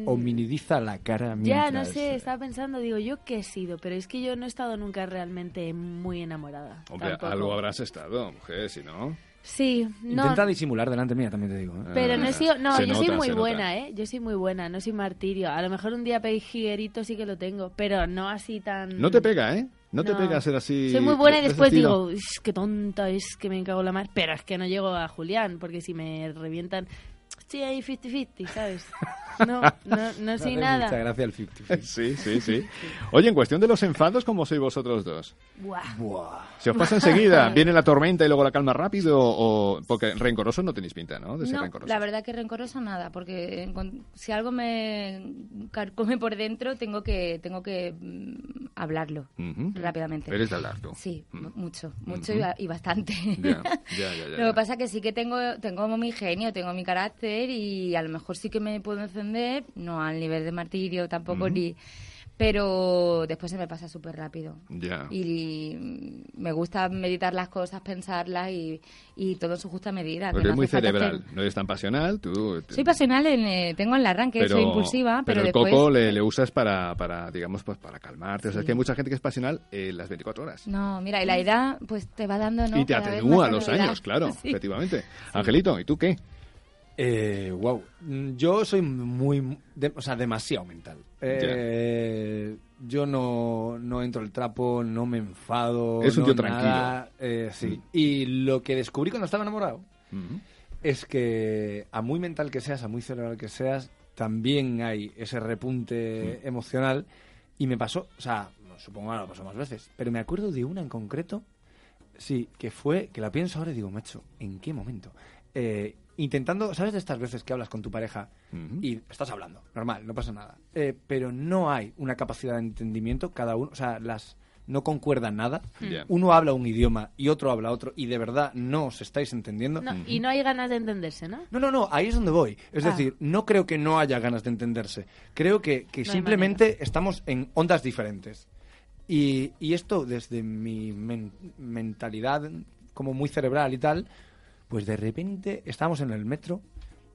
Hominidiza la cara Ya, no sé, estaba pensando, digo, yo qué he sido, pero es que yo no he estado nunca realmente muy enamorada. Hombre, tampoco. algo habrás estado, mujer, si no. Sí, no, Intenta disimular delante mía, también te digo. ¿eh? pero no he sido, no, Se yo soy muy nota. buena, ¿eh? Yo soy muy buena, no soy martirio. A lo mejor un día pejiguerito sí que lo tengo, pero no así tan... No te pega, ¿eh? No, te pega ser así. Soy muy buena y después digo, "Ush, qué tonta es que me cago en la mar. Pero es que no llego a Julián, porque si me revientan, estoy ahí 50-50, ¿sabes? No, no, no soy nada. Mucha gracia el 50 Sí, sí, sí. Oye, en cuestión de los enfados, ¿cómo sois vosotros dos? Buah. ¿Se os pasa enseguida? ¿Viene la tormenta y luego la calma rápido? O, porque rencorosos no tenéis pinta, ¿no? De ser No, rencorosos. la verdad que rencoroso nada, porque si algo me carcome por dentro, tengo que tengo que mm, hablarlo Ujú. rápidamente. Eres de hablar tú. Sí, Mm. mu- mucho, mucho Ujú. y, ba- y bastante. Ya, ya, ya, ya, Lo que pasa que sí que tengo tengo como mi genio, tengo mi carácter y a lo mejor sí que me puedo encender, no al nivel de martirio tampoco Ujú. ni pero después se me pasa súper rápido. Ya. Y mm, me gusta meditar las cosas, pensarlas y, y todo en su justa medida. que Porque no eres muy cerebral, hacer- no eres tan pasional, tú... te- Soy pasional, en, eh, tengo el arranque, soy impulsiva, pero, el después... coco le, le usas para, para, digamos, pues para calmarte. O sea, es que hay mucha gente que es pasional eh, las 24 horas. No, mira, y la edad pues te va dando, ¿no? y te Cada atenúa los edad. años, claro, Sí. efectivamente. Angelito, ¿y tú qué? Eh, wow. Mm, Yo soy muy, de- o sea, demasiado mental. Eh, yo no, no entro el trapo, no me enfado. Es un no tío nada, eh, sí. Y lo que descubrí cuando estaba enamorado es que a muy mental que seas, a muy cerebral que seas, también hay ese repunte emocional. Y me pasó, o sea, supongo que lo pasó más veces, pero me acuerdo de una en concreto, sí, que fue, que la pienso ahora y digo, macho, ¿en qué momento? Eh, intentando, ¿sabes de estas veces que hablas con tu pareja y estás hablando, normal, no pasa nada, eh, pero no hay una capacidad de entendimiento, cada uno, o sea, las no concuerdan nada, uno habla un idioma y otro habla otro y de verdad no os estáis entendiendo. No, y no hay ganas de entenderse, ¿no? No, no, no, ahí es donde voy. Es Ah. decir, no creo que no haya ganas de entenderse. Creo que, que No simplemente estamos en ondas diferentes. Y, y esto, desde mi men- mentalidad como muy cerebral y tal, pues de repente estábamos en el metro,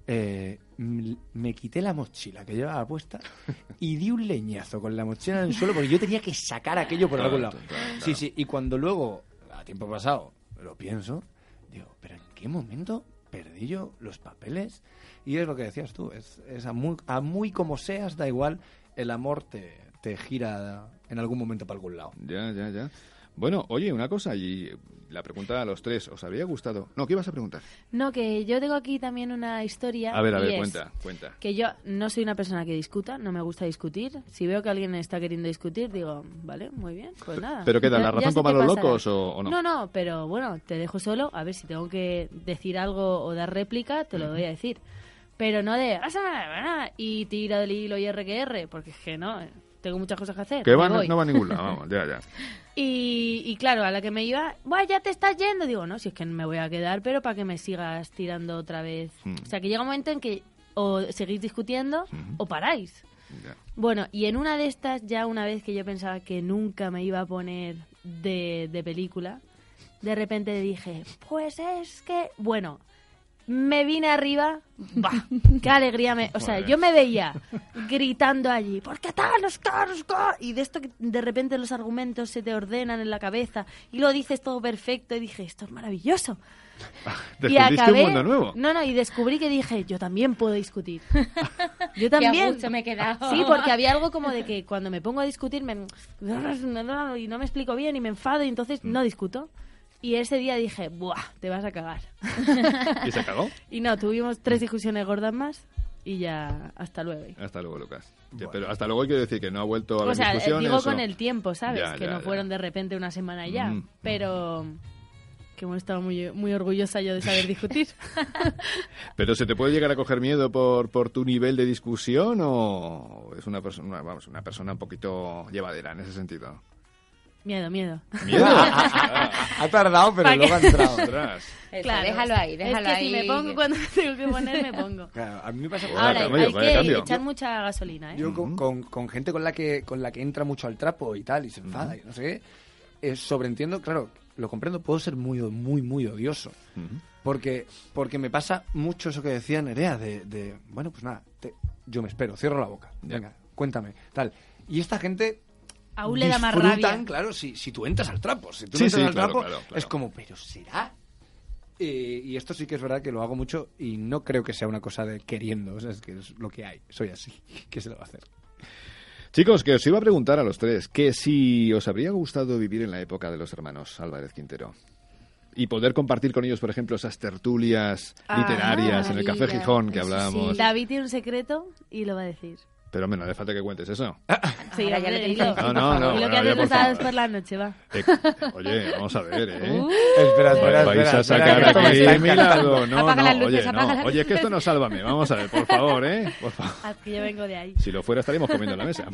eh, me quité la mochila que llevaba puesta y di un leñazo con la mochila en el suelo porque yo tenía que sacar aquello por algún lado. Sí, sí, y cuando luego, a tiempo pasado, lo pienso, digo, pero ¿en qué momento perdí yo los papeles? Y es lo que decías tú, es, es a, muy, a muy como seas, da igual, el amor te, te gira en algún momento para algún lado. Ya, ya, ya. Bueno, oye, una cosa, y la pregunta a los tres, ¿os habría gustado? No, ¿qué ibas a preguntar? No, que yo tengo aquí también una historia. A ver, a ver, cuenta, cuenta. Que yo no soy una persona que discuta, no me gusta discutir. Si veo que alguien está queriendo discutir, digo, vale, muy bien, pues nada. ¿Pero qué Ya- la razón como a los locos o- o no? No, no, pero bueno, te dejo solo, a ver si tengo que decir algo o dar réplica, te lo voy a decir. Pero no de, "Ah, ah", y tira del hilo y R que R, porque es que no, eh, tengo muchas cosas que hacer. Que me va, voy. no va a ningún lado, vamos, ya, ya. Y, y claro, a la que me iba, Buah, ya te estás yendo. Digo, no, si es que me voy a quedar, pero para que me sigas tirando otra vez. Mm. O sea, que llega un momento en que o seguís discutiendo o paráis. Bueno, y en una de estas, ya una vez que yo pensaba que nunca me iba a poner de, de película, de repente dije, pues es que, bueno, me vine arriba, ¡bah! ¡Qué alegría! Me, o sea, yo me veía gritando allí, ¿por qué tal? los caros, ca-?" Y de esto que de repente los argumentos se te ordenan en la cabeza y lo dices todo perfecto y dije, esto es maravilloso. y Descubriste acabé, un mundo nuevo. No, no, y descubrí que dije, yo también puedo discutir. Yo también. gusto me he quedado. Sí, porque había algo como de que cuando me pongo a discutir me... y no me explico bien y me enfado y entonces no discuto. Y ese día dije, ¡buah! Te vas a cagar. ¿Y se cagó? Y no, tuvimos tres discusiones gordas más y ya hasta luego. Hasta luego, Lucas. Ya, Pero hasta luego quiero decir que no ha vuelto a O haber sea, discusiones. digo o- con el tiempo, ¿sabes? Ya, que ya, no ya. fueron de repente una semana ya. Mm. Pero que hemos estado muy, muy orgullosa yo de saber discutir. Pero ¿se te puede llegar a coger miedo por, por tu nivel de discusión o es una persona, vamos, una persona un poquito llevadera en ese sentido? Miedo, miedo. ¿Miedo? Ha tardado, pero luego ha entrado. Eso, déjalo ahí, déjalo es que ahí. si me pongo cuando me tengo que poner, me pongo. Claro, a mí me pasa Ahora, hay que cambio. echar mucha gasolina, ¿eh? Yo con, con- con gente con la que con la que entra mucho al trapo y tal y se enfada y no sé qué, eh, sobreentiendo, claro, lo comprendo, puedo ser muy muy muy odioso. Porque porque me pasa mucho eso que decía Nerea de, de, bueno, pues nada, te- yo me espero, cierro la boca. Venga, cuéntame, tal. Y esta gente Aún le da más rabia. claro, si, si tú entras al trapo, si tú Sí, entras sí, al claro, trapo, claro, claro. es como, pero será eh, y esto sí que es verdad que lo hago mucho y no creo que sea una cosa de queriendo, o sea, es que es lo que hay, soy así, ¿qué se le va a hacer? Chicos, que os iba a preguntar a los tres que si os habría gustado vivir en la época de los hermanos Álvarez Quintero y poder compartir con ellos, por ejemplo, esas tertulias Ah, literarias en el Café. Gijón que hablábamos. sí. David tiene un secreto y lo va a decir. Pero menos, no hace falta que cuentes eso. Sí, Ahora ya hombre, lo tenéis dilo. que No, no, no, Y lo bueno, que haces los sábados por la noche, va. Eh, oye, vamos a ver, ¿eh? Uh. Espera, espera, Vais espera, a espera, sacar aquí mi lado. No, Apaga no, las luces, oye, apaga no. las Oye, es que esto no sálvame. Vamos a ver, por favor, ¿eh? Por favor. Haz que yo vengo de ahí. Si lo fuera estaríamos comiendo en la mesa.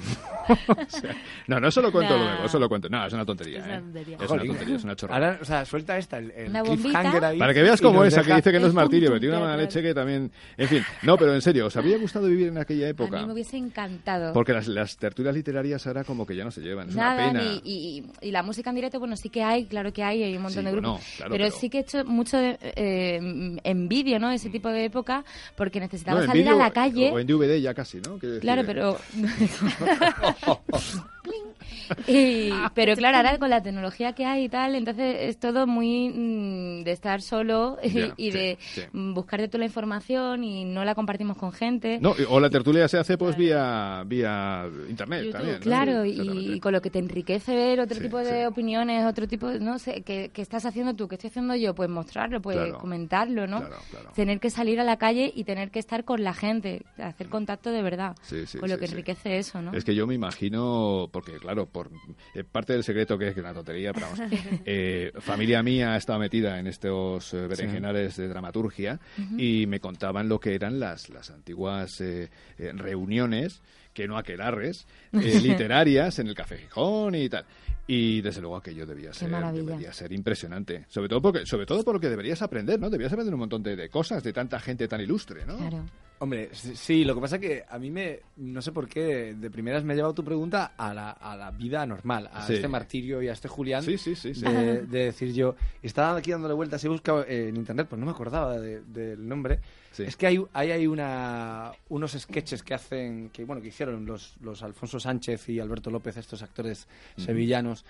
O sea, no, no solo cuento Nah. luego, solo cuento. No, es una tontería, Es ¿eh? una tontería. Es una tontería, es una chorrada. Ahora, o sea, suelta esta, el, el Una cliffhanger bombita. ahí. Para que veas cómo esa que dice que no es Es martirio, pero tiene una mala leche que también... En fin, no, pero en serio, ¿os habría gustado vivir en aquella A época? mí me hubiese encantado. Porque las, las tertulias literarias ahora como que ya no se llevan, es Nada, una pena. ni- y, y la música en directo, bueno, sí que hay, claro que hay, hay un montón Sí, de bueno, grupos. claro, pero, pero- sí que he hecho mucho de- eh, en vídeo, ¿no? Ese tipo de época, porque necesitaba No, salir a la calle. O en DVD ya casi, ¿no? Claro, pero. Y- pero claro, ahora con la tecnología que hay y tal, entonces es todo muy mm, de estar solo y, Ya, y sí, de sí. mm, buscarte toda la información y no la compartimos con gente. No, o la tertulia se hace pues vía, vía internet YouTube, también. ¿no? Claro, y, con lo que te enriquece ver otro Sí, tipo de sí. opiniones, otro tipo, de- no sé, que, que estás haciendo tú, que estoy haciendo yo, pues mostrarlo, pues Claro. comentarlo, ¿no? Claro, claro. Tener que salir a la calle y tener que estar con la gente, hacer contacto de verdad, Sí, sí, con lo que sí. enriquece eso, ¿no? Es que yo me imagino, porque claro, por eh, parte del secreto que es que una tontería, pero vamos, eh, familia mía ha estado metida en estos eh, berenjenales de dramaturgia y me contaban lo que eran las, las antiguas eh, reuniones, que no aquelarres, eh, literarias en el Café Gijón y tal. Y desde luego aquello debía ser, maravilla. debería ser impresionante. Sobre todo porque, sobre todo porque deberías aprender, ¿no? Deberías aprender un montón de, de cosas de tanta gente tan ilustre, ¿no? Claro. Hombre, sí, lo que pasa que a mí me, no sé por qué, de primeras me ha llevado tu pregunta a la, a la vida normal, a Sí. este martirio y a este Julián. Sí, sí, sí, sí. De, de decir yo, estaba aquí dándole vueltas y he buscado eh, en internet, pues no me acordaba de- del nombre. Sí. Es que hay, hay, hay una, unos sketches que hacen, que bueno, que hicieron los, los Alfonso Sánchez y Alberto López, estos actores sevillanos.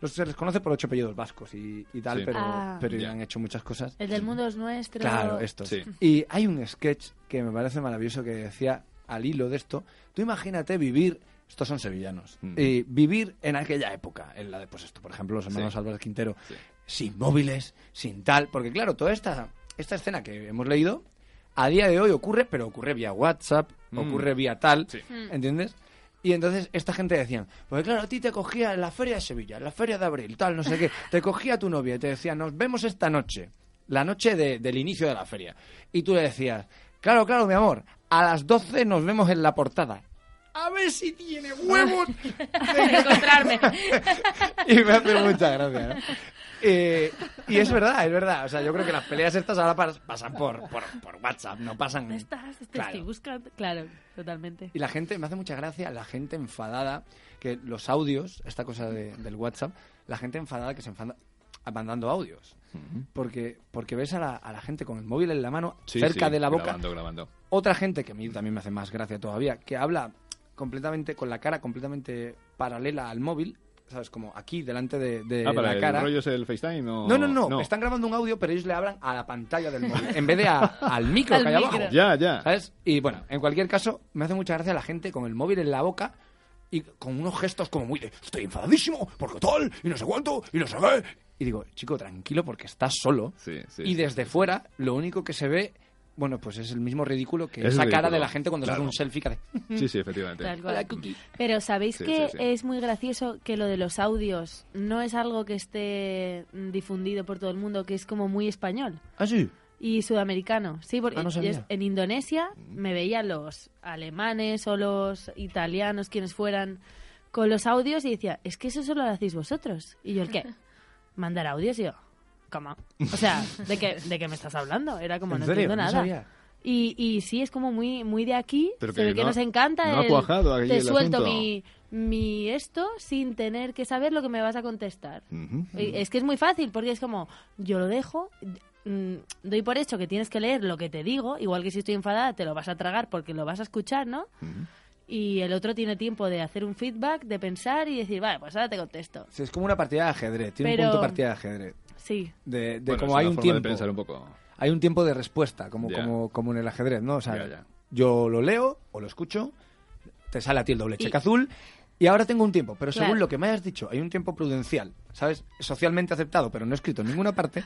Los, se les conoce por ocho apellidos vascos y, y tal, Sí. pero, Ah. pero han hecho muchas cosas. El del mundo es nuestro. Claro, esto. Sí. Y hay un sketch que me parece maravilloso que decía al hilo de esto, tú imagínate vivir, estos son sevillanos, Mm. y vivir en aquella época, en la de, pues esto, por ejemplo, los hermanos Sí. Álvarez Quintero, Sí. sin móviles, sin tal, porque claro, toda esta, esta escena que hemos leído, a día de hoy ocurre, pero ocurre vía WhatsApp, Mm. ocurre vía tal, Sí. ¿entiendes? Y entonces esta gente decían, pues claro, a ti te cogía en la feria de Sevilla, en la feria de abril, tal, no sé qué, te cogía tu novia y te decía, nos vemos esta noche, la noche de- del inicio de la feria. Y tú le decías, claro, claro, mi amor, a las 12 nos vemos en la portada. A ver si tiene huevos de encontrarme. y me hace mucha gracia, ¿no? Eh, y es verdad, es verdad. O sea, yo creo que las peleas estas ahora pas- pasan por, por, por WhatsApp, no pasan... ¿Dónde estás? Te Claro. estoy buscando. Claro, totalmente. Y la gente, me hace mucha gracia la gente enfadada, que los audios, esta cosa de- del WhatsApp, la gente enfadada que se enfada mandando audios. Porque, porque ves a la, a la gente con el móvil en la mano, Sí, cerca sí, de la boca. Grabando, grabando. Otra gente, que a mí también me hace más gracia todavía, que habla completamente, con la cara completamente paralela al móvil, ¿sabes? Como aquí, delante de, de ah, para la el cara. rollo es el FaceTime o... No, no, no, Están grabando un audio, pero ellos le hablan a la pantalla del móvil, en vez de a- al micro Al que hay micro. abajo. Ya, ya. ¿Sabes? Y bueno, en cualquier caso, me hace mucha gracia la gente con el móvil en la boca y con unos gestos como muy de estoy enfadadísimo, porque tal, y no sé cuánto, y no sé qué. Y digo, chico, tranquilo, porque estás solo. Sí, sí, y sí, desde sí, fuera, lo único que se ve bueno, pues es el mismo ridículo que Es esa cara de la gente cuando se hace claro. un selfie. que hace- Sí, sí, efectivamente. Tal cual. Hola, Cookie. Pero ¿sabéis Sí, que sí, sí. es muy gracioso que lo de los audios no es algo que esté difundido por todo el mundo, que es como muy español? Ah, sí. Y sudamericano, sí, porque Ah, no en Indonesia me veía los alemanes o los italianos, quienes fueran, con los audios y decía, es que eso solo lo hacéis vosotros. Y yo, ¿el qué? Mandar audios y yo, ¿cómo? O sea, ¿de qué, ¿de qué me estás hablando? Era como, ¿En no serio? entiendo No nada. sabía. Y, y sí, es como muy, muy de aquí, Pero se que ve que no- nos encanta no ha el, cuajado aquí te el suelto asunto. mi, mi esto sin tener que saber lo que me vas a contestar. Ujú. Y Es que es muy fácil, porque es como, yo lo dejo, mm, doy por hecho que tienes que leer lo que te digo, igual que si estoy enfadada te lo vas a tragar porque lo vas a escuchar, ¿no? Y el otro tiene tiempo de hacer un feedback, de pensar y decir, vale, pues ahora te contesto. Sí, es como una partida de ajedrez. Tiene Pero- un punto de partida de ajedrez. Sí. De, de Bueno, como es hay una un forma tiempo. de pensar un poco. Hay un tiempo de respuesta, como, como, como en el ajedrez, ¿no? O sea, yo lo leo o lo escucho, te sale a ti el doble Y- cheque azul y ahora tengo un tiempo. Pero Claro. según lo que me hayas dicho, hay un tiempo prudencial, ¿sabes? Socialmente aceptado, pero no escrito en ninguna parte,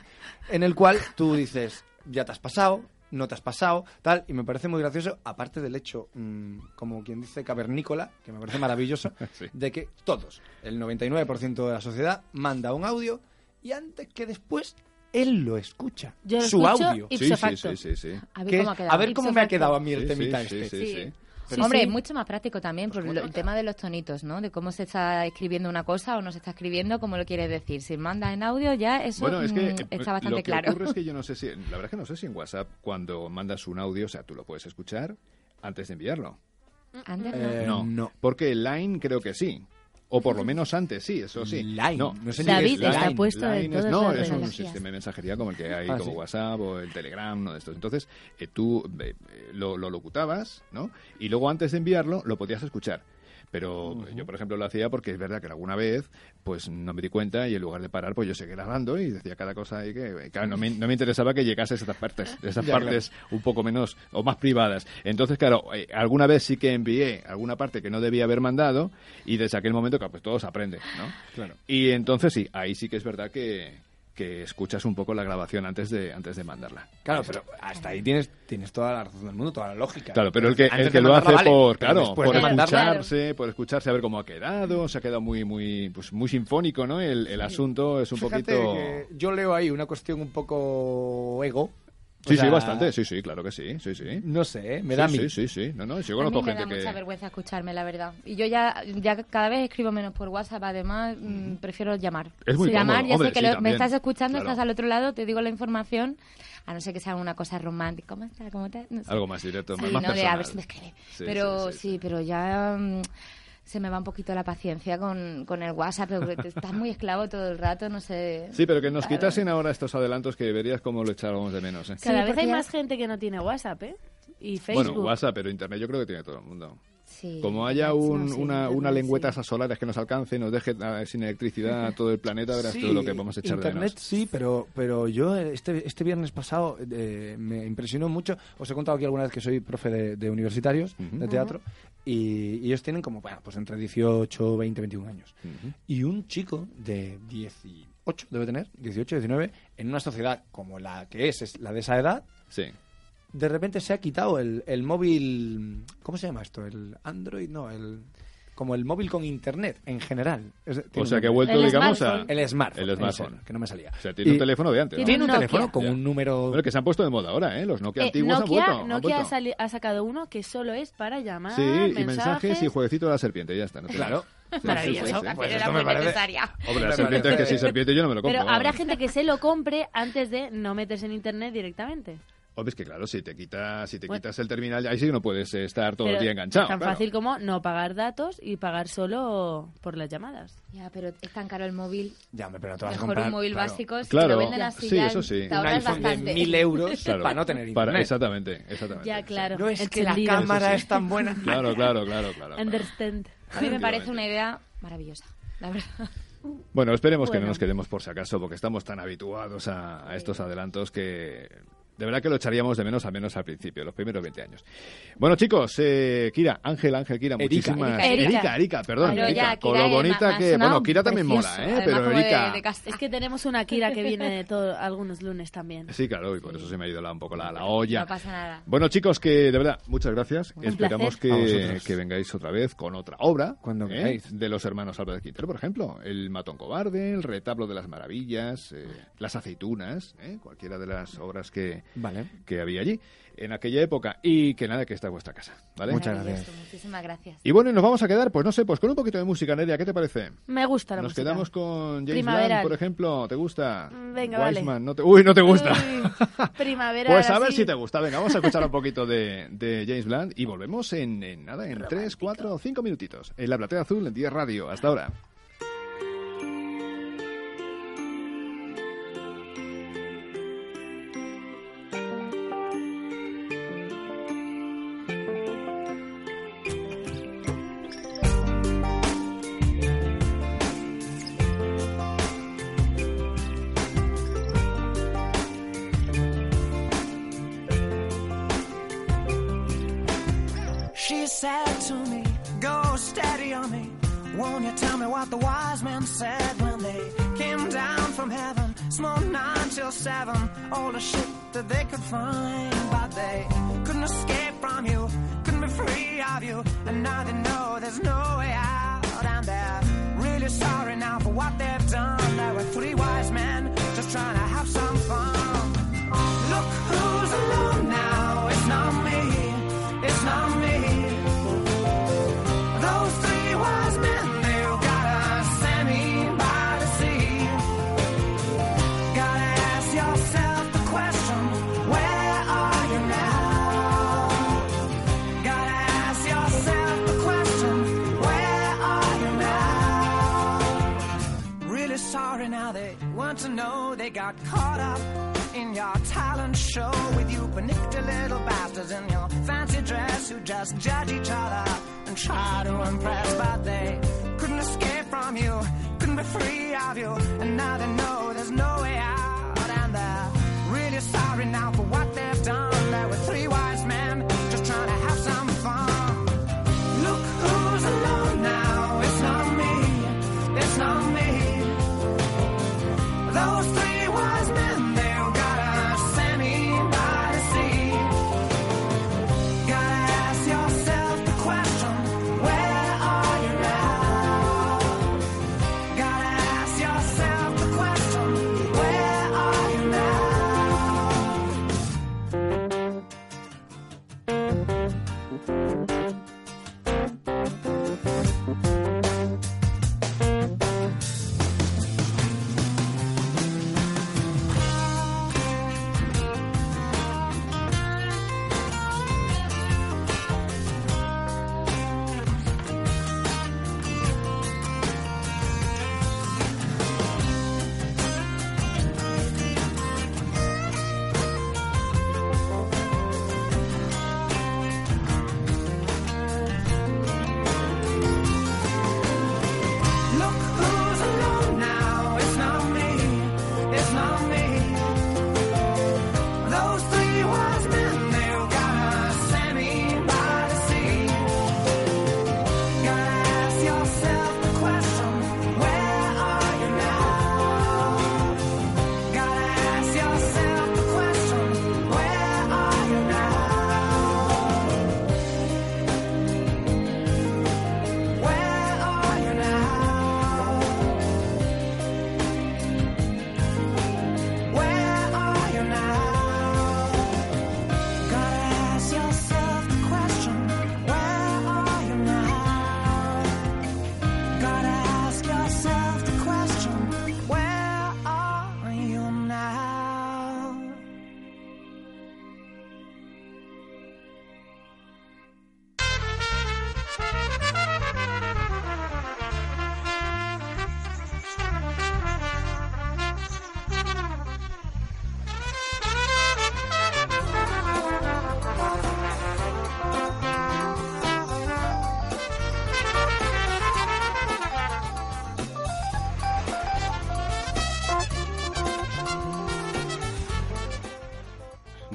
en el cual tú dices, ya te has pasado, no te has pasado, tal, y me parece muy gracioso, aparte del hecho, mm, como quien dice, cavernícola, que me parece maravilloso, Sí. de que todos, el 99% de la sociedad, manda un audio y antes que después él lo escucha. Yo lo su escucho audio. ipso sí, facto. sí, sí, sí. A ver cómo ha quedado. A ver cómo me ha quedado a mí el Sí, temita sí, este. sí, Sí. sí. Sí, Hombre, sí. es mucho más práctico también por lo- el tema de los tonitos, ¿no? De cómo se está escribiendo una cosa o no se está escribiendo, cómo lo quieres decir. Si mandas en audio ya eso Bueno, es que mm, eh, está bastante lo que claro. ocurre es que yo no sé si, la verdad es que no sé si en WhatsApp cuando mandas un audio, o sea, tú lo puedes escuchar antes de enviarlo. Antes no. Eh, no, no. porque el Line creo que sí. O por lo menos antes sí, eso sí. Line, No, no sé sí, ni David es está Line. puesto de Line es- todas No, las es un sistema de mensajería como el que hay Ah, como sí. WhatsApp o el Telegram, uno de estos. Entonces, eh, tú eh, eh, lo, lo locutabas, ¿no? Y luego antes de enviarlo lo podías escuchar. Pero yo, por ejemplo, lo hacía porque es verdad que alguna vez pues no me di cuenta y en lugar de parar, pues yo seguí grabando y decía cada cosa ahí que claro, no, me, no me interesaba que llegase a esas partes, esas Ya, partes un poco menos o más privadas. Entonces, claro, eh, alguna vez sí que envié alguna parte que no debía haber mandado y desde aquel momento, claro, pues todo se aprende, ¿no? Claro. Y entonces sí, ahí sí que es verdad que, que escuchas un poco la grabación antes de antes de mandarla. Claro, pero hasta ahí tienes, tienes toda la razón del mundo, toda la lógica. Claro, pero el que, Antes el que lo hace vale, por, claro, por mandarla- escucharse, por escucharse a ver cómo ha quedado, se ha quedado muy, muy, pues muy sinfónico, ¿no? El, el asunto es un Fíjate poquito... que yo leo ahí una cuestión un poco ego. O Sí, sí, sea, bastante, sí, sí, claro que sí, sí, sí. No sé, ¿eh? me Sí, da mí. Sí, sí, sí, no, no, yo A mí conozco me da mucha vergüenza escucharme, la verdad. Y yo ya, ya cada vez escribo menos por WhatsApp, además prefiero prefiero llamar. Es muy llamar, cómodo. ya Hombre, sé que sí, lo- me estás escuchando, Claro. estás al otro lado, te digo la información, a no ser que sea una cosa romántica. ¿Cómo estás? ¿Cómo estás? No sé. Algo más directo, Sí, más, más no, de personal. a ver si me escribe. Sí, pero sí, sí, sí, pero ya mm, se me va un poquito la paciencia con, con el WhatsApp, porque te- estás muy esclavo todo el rato, no sé. Sí, pero que nos Claro. quitasen ahora estos adelantos que verías como lo echábamos de menos, ¿eh? Cada Sí, vez hay ya- más gente que no tiene WhatsApp, ¿eh? Y Facebook. Bueno, WhatsApp, pero Internet yo creo que tiene todo el mundo. Sí, Como haya no un- sé, una, Internet, una lengüeta sí. solares que nos alcance y nos deje eh, sin electricidad a todo el planeta, verás Sí, tú lo que vamos a echar de Internet menos. sí, pero, pero yo este, este viernes pasado eh, me impresionó mucho. Os he contado aquí alguna vez que soy profe de, de universitarios Ujú. de teatro y, y ellos tienen como, bueno, pues entre 18, 20, 21 años. Ujú. Y un chico de 18, debe tener, 18, 19, en una sociedad como la que es, es la de esa edad, Sí. De repente se ha quitado el, el móvil. ¿Cómo se llama esto? El Android, no, el. Como el móvil con internet en general. Es- O sea, que ha vuelto, El digamos, a... smartphone. El smartphone. El smartphone. que no me salía. O sea, tiene un teléfono de antes, ¿no? Tiene un Nokia. teléfono con Ya. un número. Bueno, que se han puesto de moda ahora, ¿eh? Los Nokia Eh, antiguos Nokia, han vuelto. han Nokia ha, vuelto. ha sacado uno que solo es para llamar, Sí, y mensajes mensajes y jueguecito de la serpiente, ya está. no Claro. Sí, Maravilloso. sí, sí. Pues Era esto muy parece- necesaria. Hombre, la serpiente es que si serpiente yo no me lo compro. Pero habrá gente que se lo compre antes de no meterse en internet directamente. Hombre, es que claro, si te quitas, si te Bueno. quitas el terminal, ahí sí que no puedes estar todo el día enganchado. Es tan claro. fácil como no pagar datos y pagar solo por las llamadas. Ya, pero es tan caro el móvil. Ya, pero no te vas a Mejor comprar. un móvil claro, básico, si Claro. te lo venden así Sí, eso sí. te Un iPhone bastante. de 1000 euros Claro. para no tener Para- internet. exactamente, exactamente. Ya, claro. No es que la entendido. cámara es tan buena. Claro, claro, claro, claro. claro. Understand. A mí me parece una idea maravillosa, la verdad. Bueno, esperemos que no Bueno. nos quedemos por si acaso, porque estamos tan habituados a, a estos adelantos que de verdad que lo echaríamos de menos, al menos al principio, los primeros 20 años. Bueno, chicos, eh, Kira, Ángel, Ángel, Kira, Erika. muchísimas... Erika. Erika, Erika, perdón, Erika, con lo bonita que... Bueno, Kira también precioso, mola, ¿eh? Pero de- Erika... de. Es que tenemos una Kira que viene todo, algunos lunes también. Sí, claro, y por eso se me ha ido la- un poco la, la olla. No pasa nada. Bueno, chicos, que de verdad, muchas gracias. Un Esperamos que, que vengáis otra vez con otra obra. Cuando ¿eh? queráis. De los hermanos Álvarez Quintero, por ejemplo. El Matón Cobarde, El Retablo de las Maravillas, eh, Las Aceitunas, ¿eh? cualquiera de las obras que, Vale. que había allí en aquella época. Y que nada, que está en vuestra casa. ¿vale? Muchas gracias. Muchísimas gracias. Y bueno, y nos vamos a quedar, pues no sé, pues con un poquito de música, Nerea, ¿qué te parece? Me gusta la Nos música. quedamos con James Primaveral. Blunt, por ejemplo. ¿Te gusta? Mm, venga, vale. Wiseman, no te... Uy, no te gusta. Uy, primavera. Pues a ver si te gusta. Venga, vamos a escuchar un poquito de, de James Blunt y volvemos en, en nada, en 3, 4 o 5 minutitos. En la platea azul, en 10 radio. Hasta ahora. Got caught up in your talent show with you panicked little bastards in your fancy dress who just judge each other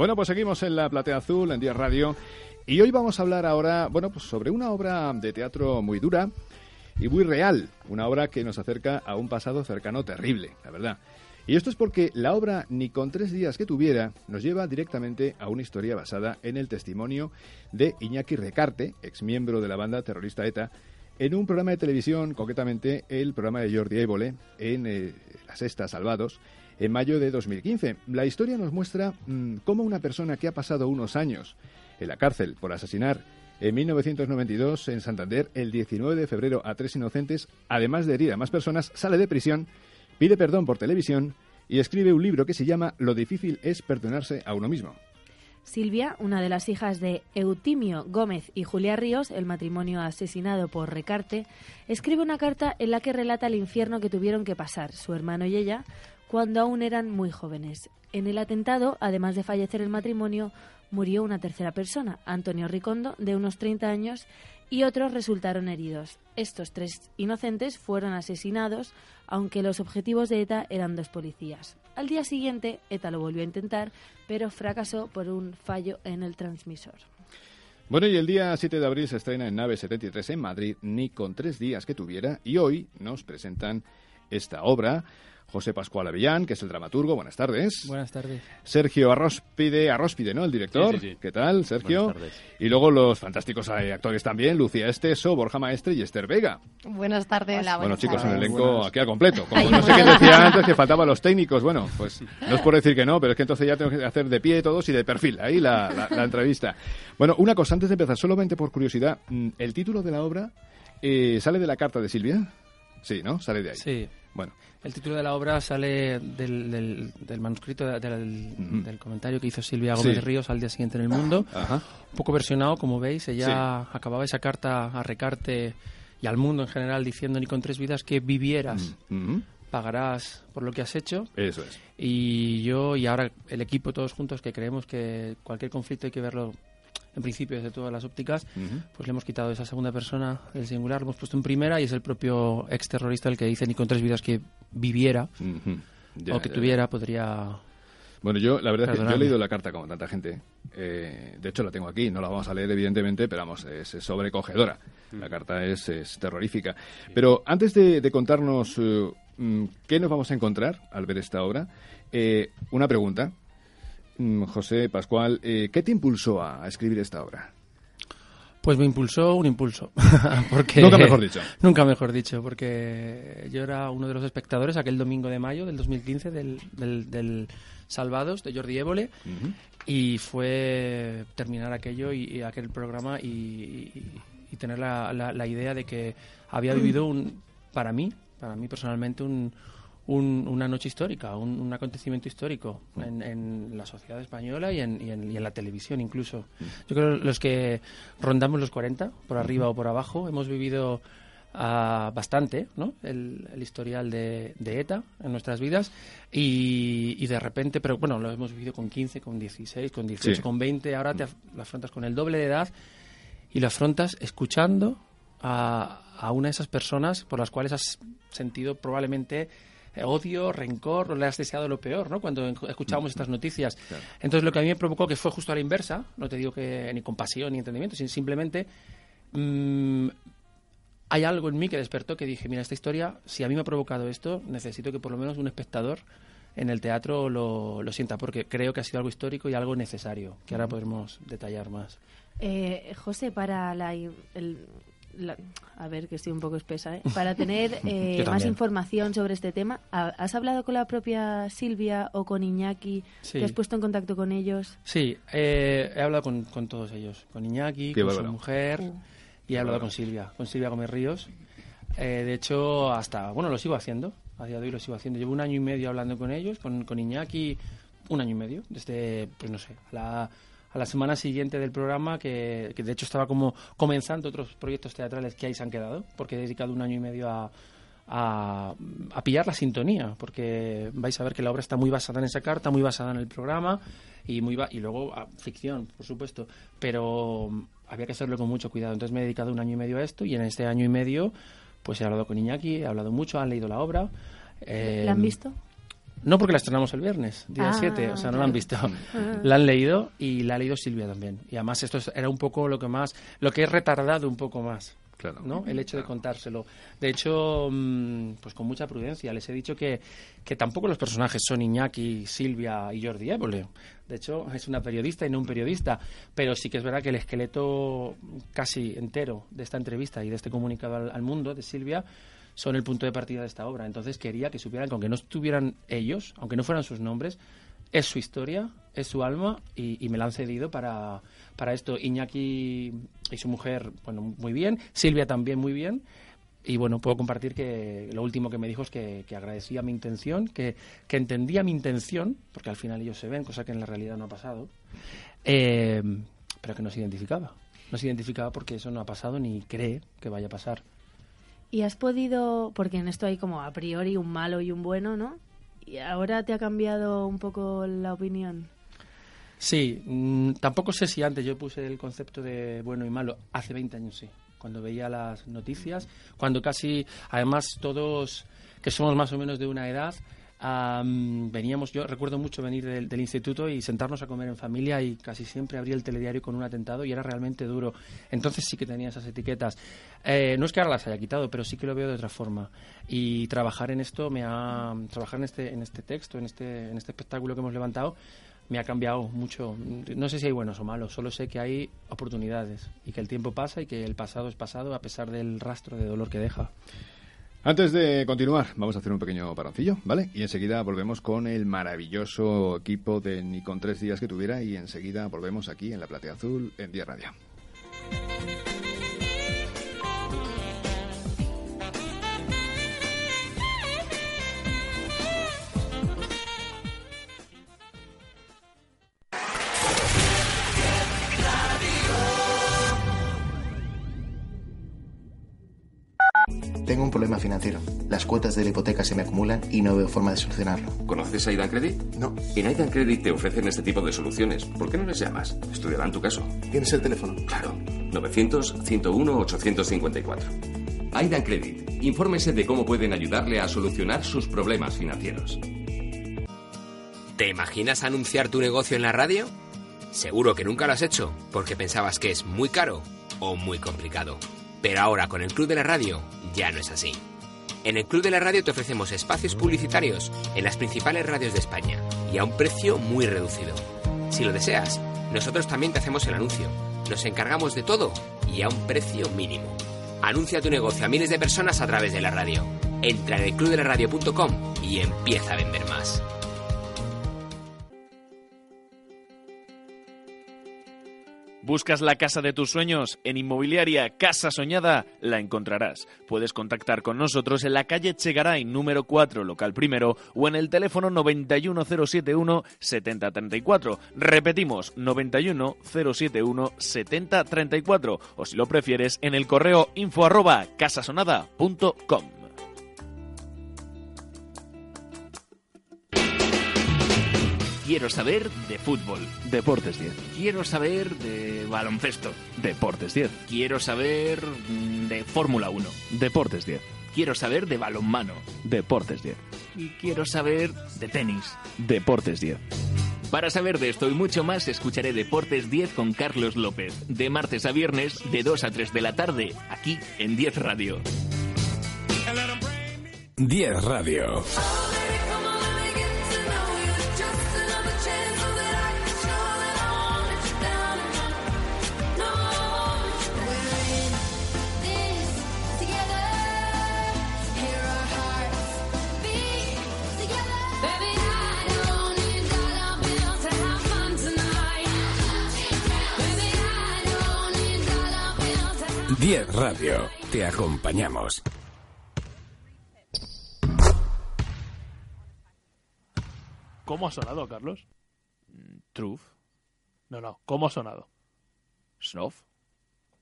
Bueno, pues seguimos en la Platea Azul, en Día Radio, y hoy vamos a hablar ahora, bueno, pues sobre una obra de teatro muy dura y muy real, una obra que nos acerca a un pasado cercano terrible, la verdad. Y esto es porque la obra Ni con tres días que tuviera nos lleva directamente a una historia basada en el testimonio de Iñaki Recarte, exmiembro de la banda terrorista ETA, en un programa de televisión, concretamente el programa de Jordi Évole, en eh, La Salvados, en mayo de 2015. La historia nos muestra mm, cómo una persona que ha pasado unos años en la cárcel por asesinar en 1992 en Santander, el 19 de febrero, a tres inocentes, además de herir a más personas, sale de prisión, pide perdón por televisión y escribe un libro que se llama Lo difícil es perdonarse a uno mismo. Silvia, una de las hijas de Eutimio Gómez y Julia Ríos, el matrimonio asesinado por Recarte, escribe una carta en la que relata el infierno que tuvieron que pasar su hermano y ella cuando aún eran muy jóvenes. En el atentado, además de fallecer el matrimonio, murió una tercera persona, Antonio Ricondo, de unos 30 años, y otros resultaron heridos. Estos tres inocentes fueron asesinados, aunque los objetivos de ETA eran dos policías. Al día siguiente, ETA lo volvió a intentar, pero fracasó por un fallo en el transmisor. Bueno, y el día 7 de abril se estrena en Nave 73 en Madrid, ni con tres días que tuviera, y hoy nos presentan esta obra. José Pascual Avellán, que es el dramaturgo. Buenas tardes. Buenas tardes. Sergio Arróspide, Arróspide, ¿no? El director. Sí, sí, sí. ¿Qué tal, Sergio? Buenas tardes. Y luego los fantásticos eh, actores también, Lucía Esteso, Borja Maestre y Esther Vega. Buenas tardes. bueno, chicos, un elenco aquí al completo. Como no sé quién decía antes que faltaban los técnicos. Bueno, pues no es por decir que no, pero es que entonces ya tengo que hacer de pie todos y de perfil. Ahí la, la- la entrevista. Bueno, una cosa antes de empezar, solamente por curiosidad, mm, ¿el título de la obra eh, sale de la carta de Silvia? Sí, ¿no? Sale de ahí. Sí. Bueno. El título de la obra sale del, del, del manuscrito, de- del, del comentario que hizo Silvia Gómez Sí. Ríos al día siguiente en El Mundo. Ajá. Un poco versionado, como veis. Ella acababa esa carta a Recarte y al mundo en general diciendo ni con tres vidas que vivieras. Ujú. Pagarás por lo que has hecho. Eso es. Y yo y ahora el equipo todos juntos que creemos que cualquier conflicto hay que verlo en principio desde todas las ópticas, Ujú. pues le hemos quitado esa segunda persona, el singular, lo hemos puesto en primera y es el propio ex terrorista el que dice ni con tres vidas que viviera Ya, o que ya, tuviera podría... Bueno, yo la verdad es que yo he leído la carta como tanta gente. Eh, de hecho, la tengo aquí. No la vamos a leer, evidentemente, pero vamos, es, es sobrecogedora. La carta es, es terrorífica. Pero antes de, de contarnos eh, mm, qué nos vamos a encontrar al ver esta obra, eh, una pregunta. Mm, José Pascual, eh, ¿qué te impulsó a, escribir esta obra? Pues me impulsó un impulso. porque Nunca mejor dicho. Nunca mejor dicho, porque yo era uno de los espectadores aquel domingo de mayo del 2015 del, del, del Salvados de Jordi Évole y fue terminar aquello y, y aquel programa y, y- y tener la, la- la idea de que había vivido un para mí para mí personalmente un, un- una noche histórica un, un acontecimiento histórico en, en la sociedad española y en, y en- y en la televisión incluso. Yo creo que los que rondamos los 40 por arriba o por abajo hemos vivido ah, bastante ¿no? el, el historial de, de ETA en nuestras vidas y, y de repente, pero bueno, lo hemos vivido con 15, con 16, con 18, Sí. con 20, ahora te af- lo afrontas con el doble de edad y lo afrontas escuchando a, a una de esas personas por las cuales has sentido probablemente odio, rencor, o le has deseado lo peor, ¿no? Cuando escuchábamos estas noticias. Entonces lo que a mí me provocó que fue justo a la inversa, no te digo que ni compasión ni entendimiento, sino simplemente mm, hay algo en mí que despertó que dije, mira, esta historia, si a mí me ha provocado esto, necesito que por lo menos un espectador en el teatro lo, lo sienta, porque creo que ha sido algo histórico y algo necesario, que ahora podremos detallar más. Eh, José, para la, el- la- a ver que estoy un poco espesa, ¿eh? para tener eh, más información sobre este tema, ¿ha- ¿has hablado con la propia Silvia o con Iñaki? Sí. ¿Te has puesto en contacto con ellos? Sí, eh, he hablado con, con todos ellos, con Iñaki, Qué con bárbaro. su mujer Uh. y he hablado bárbaro. con Silvia, con Silvia Gómez Ríos. Eh, de hecho, hasta, bueno, lo sigo haciendo, a día de hoy lo sigo haciendo. Llevo un año y medio hablando con ellos, con, con Iñaki, un año y medio, desde, pues no sé, la, a la semana siguiente del programa, que, que de hecho estaba como comenzando otros proyectos teatrales que ahí se han quedado, porque he dedicado un año y medio a, a, a pillar la sintonía, porque vais a ver que la obra está muy basada en esa carta, muy basada en el programa y muy y luego a ficción, por supuesto, pero mm, había que hacerlo con mucho cuidado. Entonces me he dedicado un año y medio a esto y en este año y medio pues he hablado con Iñaki, he hablado mucho, han leído la obra. eh, ¿La han visto? No porque la estrenamos el viernes, día Ah, 7, o sea, no la han visto. Ah. La han leído y la ha leído Silvia también. Y además esto es- era un poco lo que más, lo que es retardado un poco más. Claro. ¿no? El hecho de contárselo. De hecho, mm, pues con mucha prudencia. Les he dicho que, que tampoco los personajes son Iñaki, Silvia y Jordi Évole. De hecho, es una periodista y no un periodista. Pero sí que es verdad que el esqueleto casi entero de esta entrevista y de este comunicado al, al mundo de Silvia son el punto de partida de esta obra. Entonces quería que supieran que aunque no estuvieran ellos, aunque no fueran sus nombres, es su historia, es su alma y, me la han cedido para, para esto. Iñaki y su mujer, bueno, muy bien. Silvia también muy bien. Y bueno, puedo compartir que lo último que me dijo es que, que agradecía mi intención, que, que entendía mi intención, porque al final ellos se ven, cosa que en la realidad no ha pasado, eh, pero que no se identificaba. No se identificaba porque eso no ha pasado ni cree que vaya a pasar. Y has podido, porque en esto hay como a priori un malo y un bueno, ¿no? Y ahora te ha cambiado un poco la opinión. Sí, mm, tampoco sé si antes yo puse el concepto de bueno y malo. Hace 20 años sí, cuando veía las noticias, cuando casi, además todos que somos más o menos de una edad, am, veníamos, yo recuerdo mucho venir del, del instituto y sentarnos a comer en familia y casi siempre abría el telediario con un atentado y era realmente duro. Entonces sí que tenía esas etiquetas. Eh, no es que ahora las haya quitado, pero sí que lo veo de otra forma. Y trabajar en esto me ha, trabajar en este, en este texto, en este, en este espectáculo que hemos levantado, me ha cambiado mucho. No sé si hay buenos o malos, solo sé que hay oportunidades y que el tiempo pasa y que el pasado es pasado a pesar del rastro de dolor que deja. Antes de continuar, vamos a hacer un pequeño paroncillo, ¿vale? Y enseguida volvemos con el maravilloso equipo de ni con tres días que tuviera y enseguida volvemos aquí en la Platea Azul en Día Radio. Un problema financiero. Las cuotas de la hipoteca se me acumulan y no veo forma de solucionarlo. ¿Conoces a Aidan Credit? No. En Aidan Credit te ofrecen este tipo de soluciones. ¿Por qué no les llamas? Estudiarán tu caso. ¿Tienes el teléfono? Claro. 900-101-854. Aidan Credit. Infórmese de cómo pueden ayudarle a solucionar sus problemas financieros. ¿Te imaginas anunciar tu negocio en la radio? Seguro que nunca lo has hecho porque pensabas que es muy caro o muy complicado. Pero ahora con el Club de la Radio ya no es así. En el Club de la Radio te ofrecemos espacios publicitarios en las principales radios de España y a un precio muy reducido. Si lo deseas, nosotros también te hacemos el anuncio. Nos encargamos de todo y a un precio mínimo. Anuncia tu negocio a miles de personas a través de la radio. Entra en el y empieza a vender más. ¿Buscas la casa de tus sueños? En Inmobiliaria Casa Soñada la encontrarás. Puedes contactar con nosotros en la calle Chegaray, número 4, local primero, o en el teléfono 91071-7034. Repetimos, 91071-7034. O si lo prefieres, en el correo info arroba casasonada.com. Quiero saber de fútbol. Deportes 10. Quiero saber de baloncesto. Deportes 10. Quiero saber mm, de Fórmula 1. Deportes 10. Quiero saber de balonmano. Deportes 10. Y quiero saber de tenis. Deportes 10. Para saber de esto y mucho más, escucharé Deportes 10 con Carlos López, de martes a viernes, de 2 a 3 de la tarde, aquí en 10 Radio. 10 Radio. 10 Radio. Te acompañamos. ¿Cómo ha sonado, Carlos? Truth. No, no, ¿cómo ha sonado? Snuff.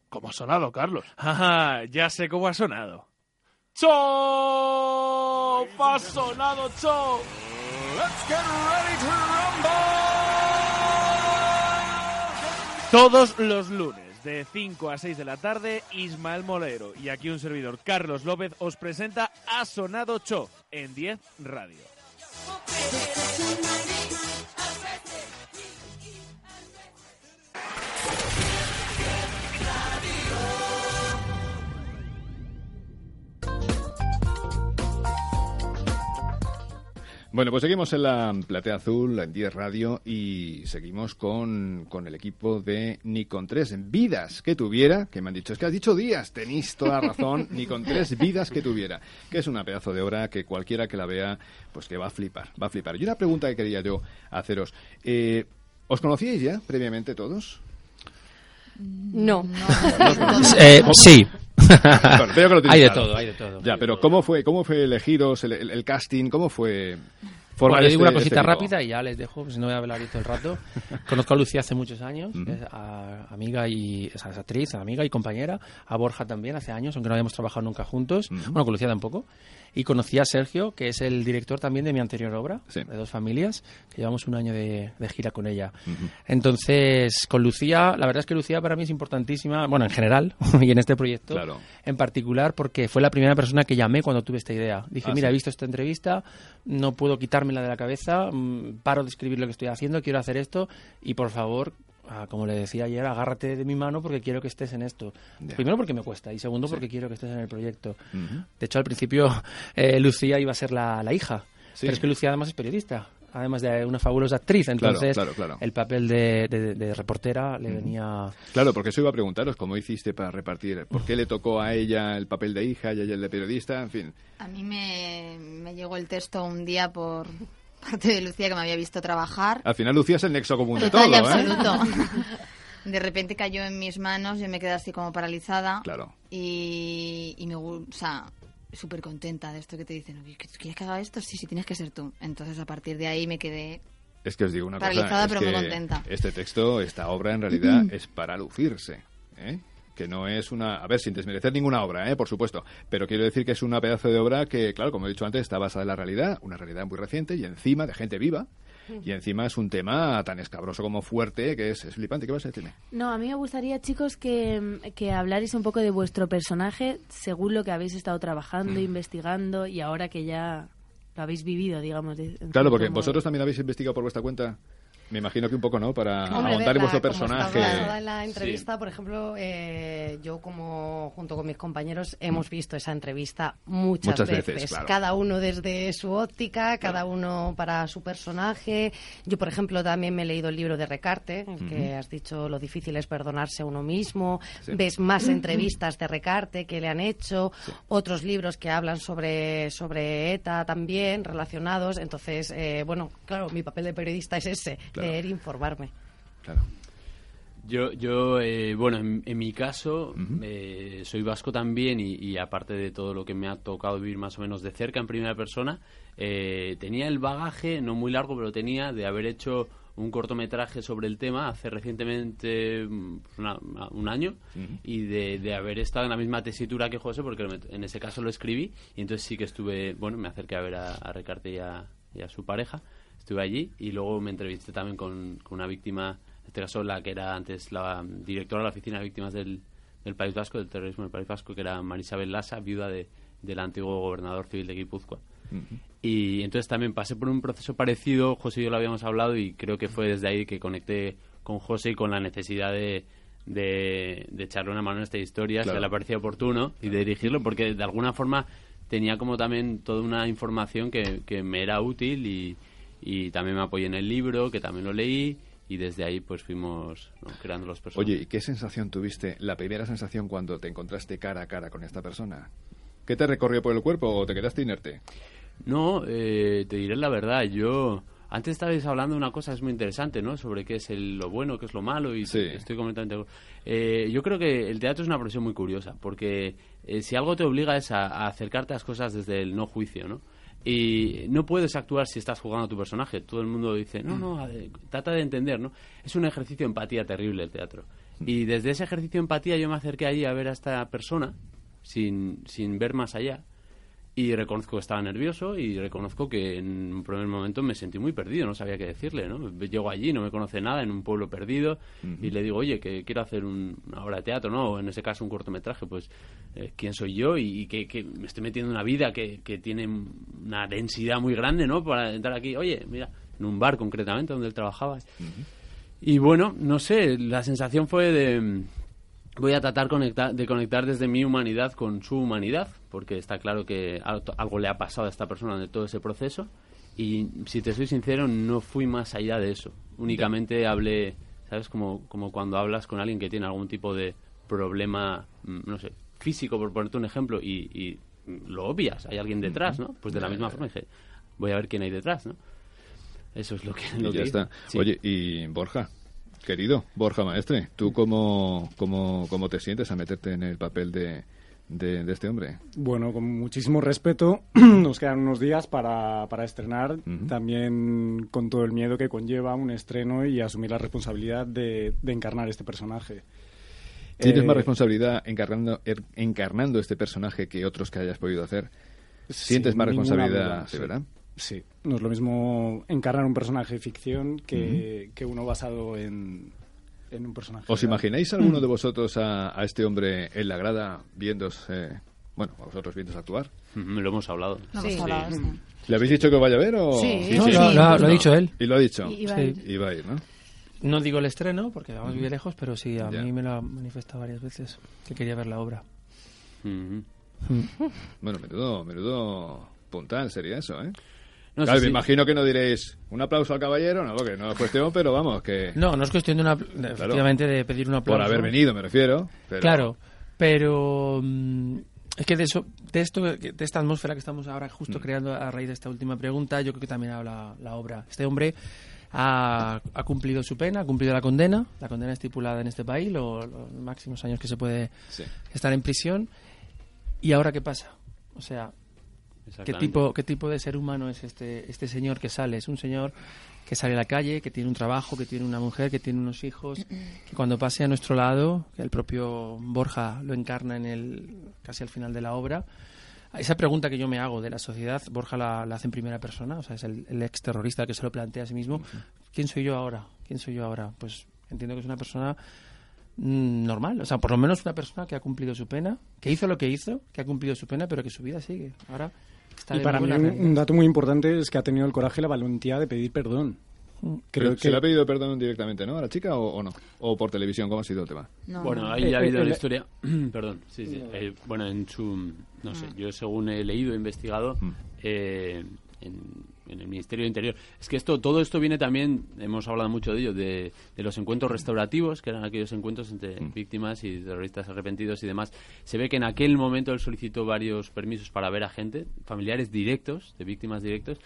¿Cómo ha sonado, Carlos? Ajá, ya sé cómo ha sonado. ¡Chop! ¡Ha sonado Chop! ¡Let's get ready to rumble! Todos los lunes, de 5 a 6 de la tarde, Ismael Molero y aquí un servidor, Carlos López, os presenta Ha Sonado Cho en 10 Radio. Bueno, pues seguimos en la Platea Azul, en 10 Radio, y seguimos con, con el equipo de Nikon 3. Vidas que tuviera, que me han dicho, es que has dicho días, tenéis toda la razón, Nikon 3, vidas que tuviera, que es una pedazo de obra que cualquiera que la vea, pues que va a flipar, va a flipar. Y una pregunta que quería yo haceros, eh, ¿os conocíais ya previamente todos? No. Eh, sí. Bueno, veo que lo tienes Hay de todo, hay de todo. Ya, pero ¿cómo fue, cómo fue elegidos el, el- el casting? ¿Cómo fue Bueno, yo digo este- una cosita este rápida y ya les dejo, pues si no voy a hablar todo el rato. Conozco a Lucía hace muchos años, Ujú. es a- amiga y es actriz, amiga y compañera. A Borja también hace años, aunque no habíamos trabajado nunca juntos. Bueno, con Lucía tampoco. Y conocí a Sergio, que es el director también de mi anterior obra, de Dos Familias, que llevamos un año de, de gira con ella. Entonces, con Lucía, la verdad es que Lucía para mí es importantísima, bueno, en general, y en este proyecto Claro. en particular, porque fue la primera persona que llamé cuando tuve esta idea. Dije, Ah, mira, sí. he visto esta entrevista, no puedo quitármela de la cabeza, mm, paro de escribir lo que estoy haciendo, quiero hacer esto, y por favor, ah, como le decía ayer, agárrate de mi mano porque quiero que estés en esto. Primero porque me cuesta, y segundo Sí. porque quiero que estés en el proyecto. De hecho, al principio eh, Lucía iba a ser la, la hija, Sí. pero es que Lucía además es periodista. Además de una fabulosa actriz, Claro, entonces claro, claro. el papel de, de- de reportera le Ujú. venía Claro, porque eso iba a preguntaros, ¿cómo hiciste para repartir? ¿Por qué le tocó a ella el papel de hija y a ella el de periodista? En fin. A mí me, me llegó el texto un día por parte de Lucía que me había visto trabajar. Al final Lucía es el nexo común de todo, ¿eh? absoluto. De repente cayó en mis manos, yo me quedé así como paralizada. Claro. Y, y me o sea, súper contenta de esto que te dicen. "Oye, ¿que- ¿Quieres que haga esto? Sí, sí, tienes que ser tú. Entonces a partir de ahí me quedé Es que os digo una Paralizada, cosa, es pero muy que contenta. este texto, esta obra en realidad es para lucirse, ¿eh? que no es una, a ver, sin desmerecer ninguna obra, ¿eh? por supuesto, pero quiero decir que es una pedazo de obra que, claro, como he dicho antes, está basada en la realidad, una realidad muy reciente y encima de gente viva, y encima es un tema tan escabroso como fuerte que es, es flipante. ¿Qué vas a decirme? No, a mí me gustaría, chicos, que, que hablarais un poco de vuestro personaje según lo que habéis estado trabajando, investigando y ahora que ya lo habéis vivido, digamos. de- Claro, porque modo. vosotros también habéis investigado por vuestra cuenta. Me imagino que un poco, ¿no? Para Hombre, ahondar en verla, vuestro personaje. en la Sí. entrevista, por ejemplo, eh, yo como junto con mis compañeros hemos visto esa entrevista muchas, Muchas veces, claro. cada uno desde su óptica, cada uno para su personaje. Yo, por ejemplo, también me he leído el libro de Recarte, en el que has dicho lo difícil es perdonarse a uno mismo. Sí. Ves más entrevistas de Recarte que le han hecho, otros libros que hablan sobre sobre ETA también relacionados. Entonces, eh, bueno, claro, mi papel de periodista es ese, Claro. leer e informarme. Yo, yo eh, bueno, en, en mi caso, eh, soy vasco también y, y aparte de todo lo que me ha tocado vivir más o menos de cerca en primera persona, eh, tenía el bagaje, no muy largo, pero tenía de haber hecho un cortometraje sobre el tema hace recientemente mm, una- un año y de, de haber estado en la misma tesitura que José, porque en ese caso lo escribí y entonces sí que estuve, bueno, me acerqué a ver a, a Recarte y a, y a su pareja, estuve allí y luego me entrevisté también con, con una víctima, en este caso la que era antes la directora de la Oficina de Víctimas del, del País Vasco, del terrorismo del País Vasco, que era Marisabel Lassa, viuda de, del antiguo gobernador civil de Guipúzcoa. Y entonces también pasé por un proceso parecido, José y yo lo habíamos hablado y creo que fue desde ahí que conecté con José y con la necesidad de, de, de echarle una mano a esta historia, Claro. se le parecía oportuno y de dirigirlo porque de alguna forma tenía como también toda una información que, que me era útil y, y también me apoyé en el libro, que también lo leí y desde ahí pues fuimos ¿no? creando los personajes. Oye, ¿y qué sensación tuviste, la primera sensación cuando te encontraste cara a cara con esta persona? ¿Qué te recorrió por el cuerpo o te quedaste inerte? No, eh, te diré la verdad. Yo antes estabais hablando de una cosa que es muy interesante, ¿no? Sobre qué es el- lo bueno, qué es lo malo y estoy completamente. Eh, yo creo que el teatro es una profesión muy curiosa porque eh, si algo te obliga es a, a acercarte a las cosas desde el no juicio, ¿no? Y no puedes actuar si estás jugando a tu personaje. Todo el mundo dice, no, no, trata de entender, ¿no? Es un ejercicio de empatía terrible el teatro. Y desde ese ejercicio de empatía yo me acerqué allí a ver a esta persona sin, sin ver más allá Y reconozco que estaba nervioso y reconozco que en un primer momento me sentí muy perdido, no sabía qué decirle, ¿no? Llego allí, no me conoce nada, en un pueblo perdido, y le digo, oye, que quiero hacer un- una obra de teatro, ¿no? O en ese caso un cortometraje, pues, eh, ¿quién soy yo? Y, y que, que me estoy metiendo en una vida que, que tiene una densidad muy grande, ¿no? Para entrar aquí, oye, mira, en un bar concretamente donde él trabajaba. Y bueno, no sé, la sensación fue de voy a tratar de conectar desde mi humanidad con su humanidad, porque está claro que al- algo le ha pasado a esta persona de todo ese proceso. Y si te soy sincero, no fui más allá de eso. Únicamente hablé, ¿sabes? Como, como cuando hablas con alguien que tiene algún tipo de problema, mm, no sé, físico, por ponerte un ejemplo, y, y lo obvias, hay alguien detrás, ¿no? Pues de la misma forma dije, voy a ver quién hay detrás, ¿no? Eso es lo que, Y ya que está. Sí. Oye, y Borja, querido Borja Maestre, ¿tú cómo, cómo, cómo te sientes a meterte en el papel de, de, de este hombre? Bueno, con muchísimo respeto, nos quedan unos días para, para estrenar, también con todo el miedo que conlleva un estreno y asumir la responsabilidad de, de encarnar este personaje. ¿Tienes Eh, más responsabilidad encarnando, er- encarnando este personaje que otros que hayas podido hacer? ¿Sientes más responsabilidad, duda, sí. verdad? Sí, no es lo mismo encarnar un personaje de ficción que, que uno basado en, en un personaje. ¿Os real. imagináis alguno de vosotros a, a este hombre en la grada viéndose, bueno, a vosotros viéndose actuar? Lo hemos hablado. Lo hemos Sí. hablado, sí. ¿Le habéis dicho que os vaya a ver o...? Sí. No, lo- lo ha- lo ha dicho él. Y lo ha dicho. Y- iba a ir. Sí. Iba a ir, ¿no? No digo el estreno, porque vamos muy lejos, pero sí, a Ya. mí me lo ha manifestado varias veces, que quería ver la obra. Bueno, menudo, menudo puntal sería eso, ¿eh? No, claro, sí, me sí. imagino que no diréis un aplauso al caballero, no, porque no es cuestión, pero vamos, que... No, no es cuestión de una, de- efectivamente de pedir un aplauso. Por haber venido, me refiero. pero- Claro, pero mm, es que de eso, de esto, de esta atmósfera que estamos ahora justo Mm. creando a raíz de esta última pregunta, yo creo que también habla la obra. Este hombre ha, ha cumplido su pena, ha cumplido la condena, la condena estipulada en este país, lo- los máximos años que se puede Sí. estar en prisión. ¿Y ahora qué pasa? O sea, ¿qué tipo, ¿qué tipo de ser humano es este, este señor que sale? Es un señor que sale a la calle, que tiene un trabajo, que tiene una mujer, que tiene unos hijos, que cuando pase a nuestro lado, que el propio Borja lo encarna en el casi al final de la obra, esa pregunta que yo me hago de la sociedad, Borja la, la hace en primera persona, o sea, es el, el ex terrorista que se lo plantea a sí mismo. ¿Quién soy yo ahora? ¿Quién soy yo ahora? Pues entiendo que es una persona mm, normal, o sea, por lo menos una persona que ha cumplido su pena, que hizo lo que hizo, que ha cumplido su pena, pero que su vida sigue. Ahora está Y para mí un, dato muy importante es que ha tenido el coraje y la valentía de pedir perdón. Creo Pero, que ¿Se le ha pedido perdón directamente, no? ¿A la chica o, o no? ¿O por televisión? ¿Cómo ha sido el tema? bueno, ahí Eh, ha habido eh, la eh, historia. Perdón, sí, sí. Eh, bueno, en su. No sé, yo según he leído, he investigado. eh, en, en el Ministerio de Interior. Es que esto, todo esto viene también, hemos hablado mucho de ello, de, de los encuentros restaurativos, que eran aquellos encuentros entre víctimas y terroristas arrepentidos y demás. Se ve que en aquel momento él solicitó varios permisos para ver a gente, familiares directos, de víctimas directos,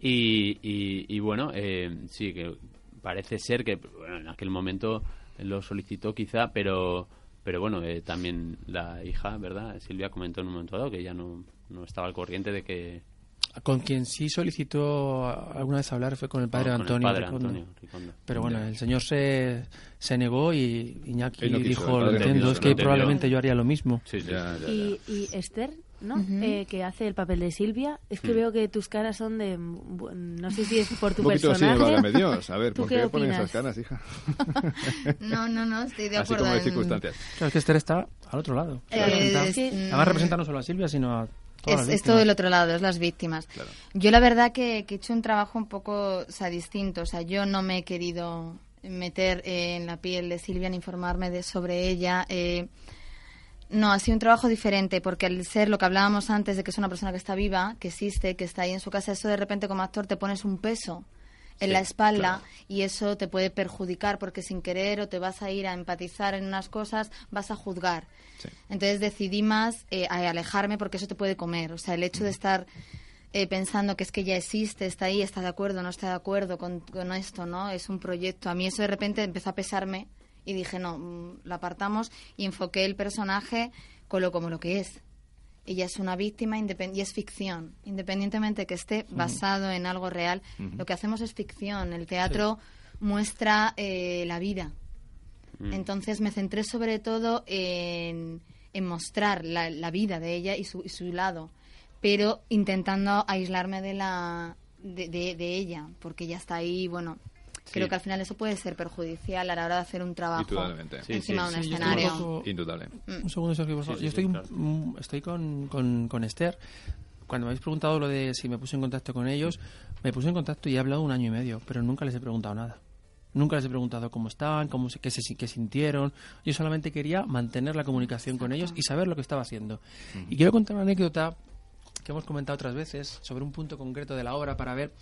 y, y, y bueno, eh, sí, que parece ser que bueno, en aquel momento lo solicitó quizá, pero pero bueno, eh, también la hija, ¿verdad? Silvia comentó en un momento dado que ya no, no estaba al corriente de que... Con quien sí solicitó alguna vez hablar fue con el padre Ah, con el Antonio. padre Ricondo. Antonio Ricondo. Pero bueno, Ya. el señor se, se negó y Iñaki no quiso, dijo, el lo padre no entiendo, es no que entendió. probablemente yo haría lo mismo. Sí, sí. Y, y Esther, ¿no? Ujú. Eh, que hace el papel de Silvia. Es que Mm. veo que tus caras son de... No sé si es por tu Un poquito así, personaje. válgame Dios. A ver, ¿Tú ¿por qué qué ponen esas opinas? caras, hija? No, no, no, estoy de Así acuerdo. como de en- circunstancias. Claro, es que Esther está al otro lado. Eh, Además representa no solo a Silvia, sino a Es, es todo el otro lado, es las víctimas. Yo la verdad que, que he hecho un trabajo un poco o sea, distinto. O sea, yo no me he querido meter eh, en la piel de Silvia ni informarme de, sobre ella. eh, no, ha sido un trabajo diferente porque al ser lo que hablábamos antes de que es una persona que está viva, que existe, que está ahí en su casa, eso de repente como actor te pones un peso en Sí, la espalda y eso te puede perjudicar porque sin querer o te vas a ir a empatizar en unas cosas, vas a juzgar. Entonces decidí más eh, a alejarme porque eso te puede comer. O sea, el hecho de estar eh, pensando que es que ya existe, está ahí, está de acuerdo, no está de acuerdo con, con esto, ¿no? Es un proyecto. A mí eso de repente empezó a pesarme y dije, no, mm, la apartamos y enfoqué el personaje con lo, como lo que es. Ella es una víctima independ- y es ficción. Independientemente que esté Ujú. basado en algo real, lo que hacemos es ficción. El teatro muestra eh, la vida. Mm. Entonces me centré sobre todo en, en mostrar la, la vida de ella y su, y su lado. pero intentando aislarme de la de, de- de ella, porque ya está ahí, bueno, creo que al final eso puede ser perjudicial a la hora de hacer un trabajo Indudablemente. encima de un Sí, escenario. poco- Indudable. Un segundo, Sergio, por favor. Yo estoy, mm, estoy con, con, con Esther. Cuando me habéis preguntado lo de si me puse en contacto con ellos, me puse en contacto y he hablado un año y medio, pero nunca les he preguntado nada. Nunca les he preguntado cómo estaban, cómo qué, se, qué sintieron. Yo solamente quería mantener la comunicación con ellos y saber lo que estaba haciendo. Y quiero contar una anécdota que hemos comentado otras veces sobre un punto concreto de la obra para ver,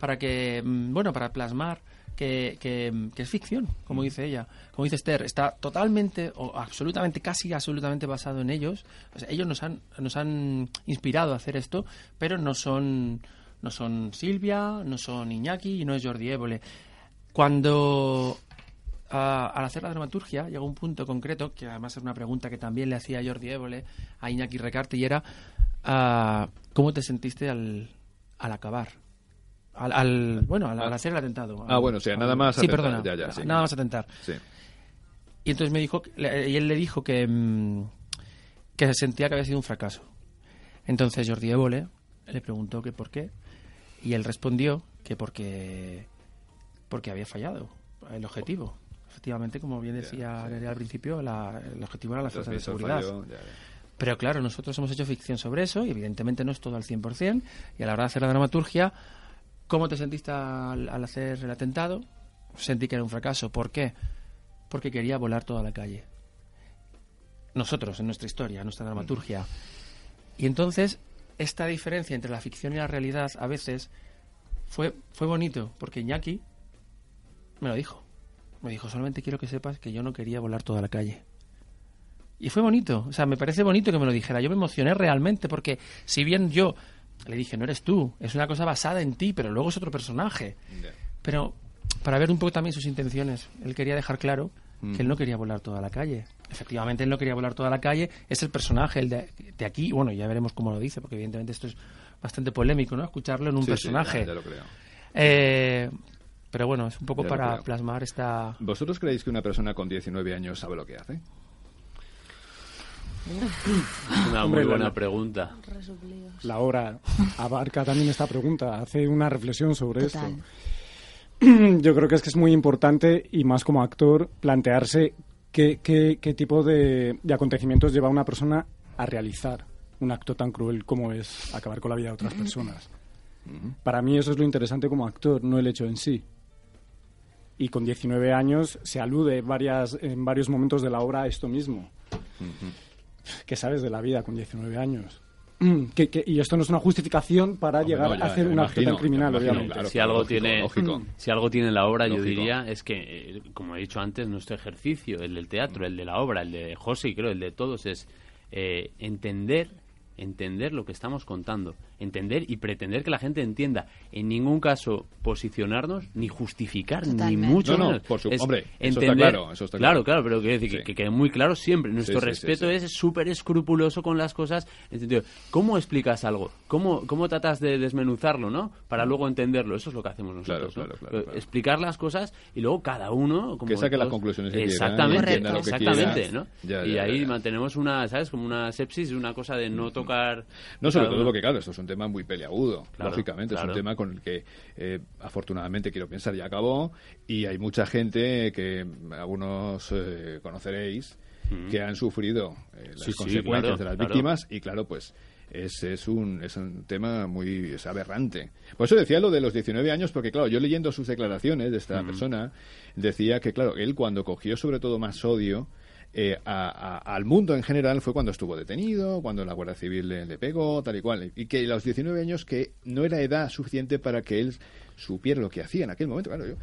para que, mm, bueno, para plasmar que, que, que es ficción, como dice ella. Como dice Esther, está totalmente o absolutamente, casi absolutamente basado en ellos. O sea, ellos nos han, nos han inspirado a hacer esto, pero no son, no son Silvia, no son Iñaki y no es Jordi Évole. Cuando a- al hacer la dramaturgia llegó un punto concreto, que además es una pregunta que también le hacía Jordi Évole a Iñaki Recarte, y era ah, ¿cómo te sentiste al, al acabar? Al, al- bueno, al, al hacer el atentado. Ah, bueno, o sea, nada más Sí, atentar, perdona. ya, ya, sí. Nada más atentar. Sí. Y entonces me dijo, y él le dijo que, mm, que sentía que había sido un fracaso. Entonces Jordi Évole le preguntó que por qué, y él respondió que porque, porque había fallado el objetivo. Efectivamente, como bien decía al principio, la- el objetivo era la fuerza de seguridad. falló, ya, ya. Pero claro, nosotros hemos hecho ficción sobre eso y evidentemente no es todo al 100%. Y a la hora de hacer la dramaturgia, ¿cómo te sentiste al, al hacer el atentado? Sentí que era un fracaso. ¿Por qué? Porque quería volar toda la calle. Nosotros, en nuestra historia, en nuestra dramaturgia. Y entonces, esta diferencia entre la ficción y la realidad a veces fue, fue bonito, porque Iñaki me lo dijo. Me dijo, solamente quiero que sepas que yo no quería volar toda la calle. Y fue bonito, o sea, me parece bonito que me lo dijera. Yo me emocioné realmente porque si bien yo le dije, no eres tú, es una cosa basada en ti, pero luego es otro personaje. Pero para ver un poco también sus intenciones, él quería dejar claro que él no quería volar toda la calle. Efectivamente, él no quería volar toda la calle, es el personaje, el de, de aquí, bueno, ya veremos cómo lo dice, porque evidentemente esto es bastante polémico, ¿no? Escucharlo en un Sí, sí, personaje. ya- ya lo creo. Eh, pero bueno, es un poco Ya para plasmar esta... ¿Vosotros creéis que una persona con 19 años sabe lo que hace? Una Hombre, muy buena pregunta. La obra abarca también esta pregunta, hace una reflexión sobre Total. esto. Yo creo que es que es muy importante y más como actor plantearse qué, qué- qué tipo de, de acontecimientos lleva a una persona a realizar un acto tan cruel como es acabar con la vida de otras personas. Para mí eso es lo interesante como actor, no el hecho en sí. Y con 19 años se alude varias, en varios momentos de la obra a esto mismo. ¿Qué sabes de la vida con 19 años? Mm, que- que- y esto no es una justificación para Hombre, llegar no, ya, a hacer ya un acto imagino, tan criminal, obviamente. claro, si algo lógico, tiene lógico. si algo tiene la obra yo diría es que eh, como he dicho antes nuestro ejercicio el del teatro el de la obra el de José y creo el de todos es eh, entender entender lo que estamos contando entender y pretender que la gente entienda en ningún caso posicionarnos ni justificar Totalmente. ni mucho No, por su- Es hombre, eso está entender claro, eso está claro claro. claro pero quiero decir que- Sí. que, quede muy claro siempre nuestro Sí, sí, sí, respeto sí. es súper escrupuloso con las cosas en sentido cómo explicas algo cómo cómo tratas de desmenuzarlo no para luego entenderlo eso es lo que hacemos nosotros Claro, ¿no? claro, claro, claro. explicar las cosas y luego cada uno como Que saque las conclusiones que quiera, exactamente lo que exactamente quiera. no Ya, y ahí ya, ya. mantenemos una sabes como una sepsis una cosa de no tocar No, sobre todo uno. porque, claro, esto es un tema muy peleagudo, Claro, lógicamente. Es un tema con el que, eh, afortunadamente, quiero pensar, ya acabó. Y hay mucha gente que algunos eh, conoceréis que han sufrido eh, las Sí, sí, consecuencias claro, de las víctimas. Y, claro, pues es, es, un, es un tema muy es aberrante. Por eso decía lo de los 19 años, porque, claro, yo leyendo sus declaraciones de esta persona, decía que, claro, él cuando cogió sobre todo más odio eh, al mundo en general fue cuando estuvo detenido, cuando la Guardia Civil le, le pegó, tal y cual. Y que a los 19 años que no era edad suficiente para que él supiera lo que hacía en aquel momento, claro. Yo.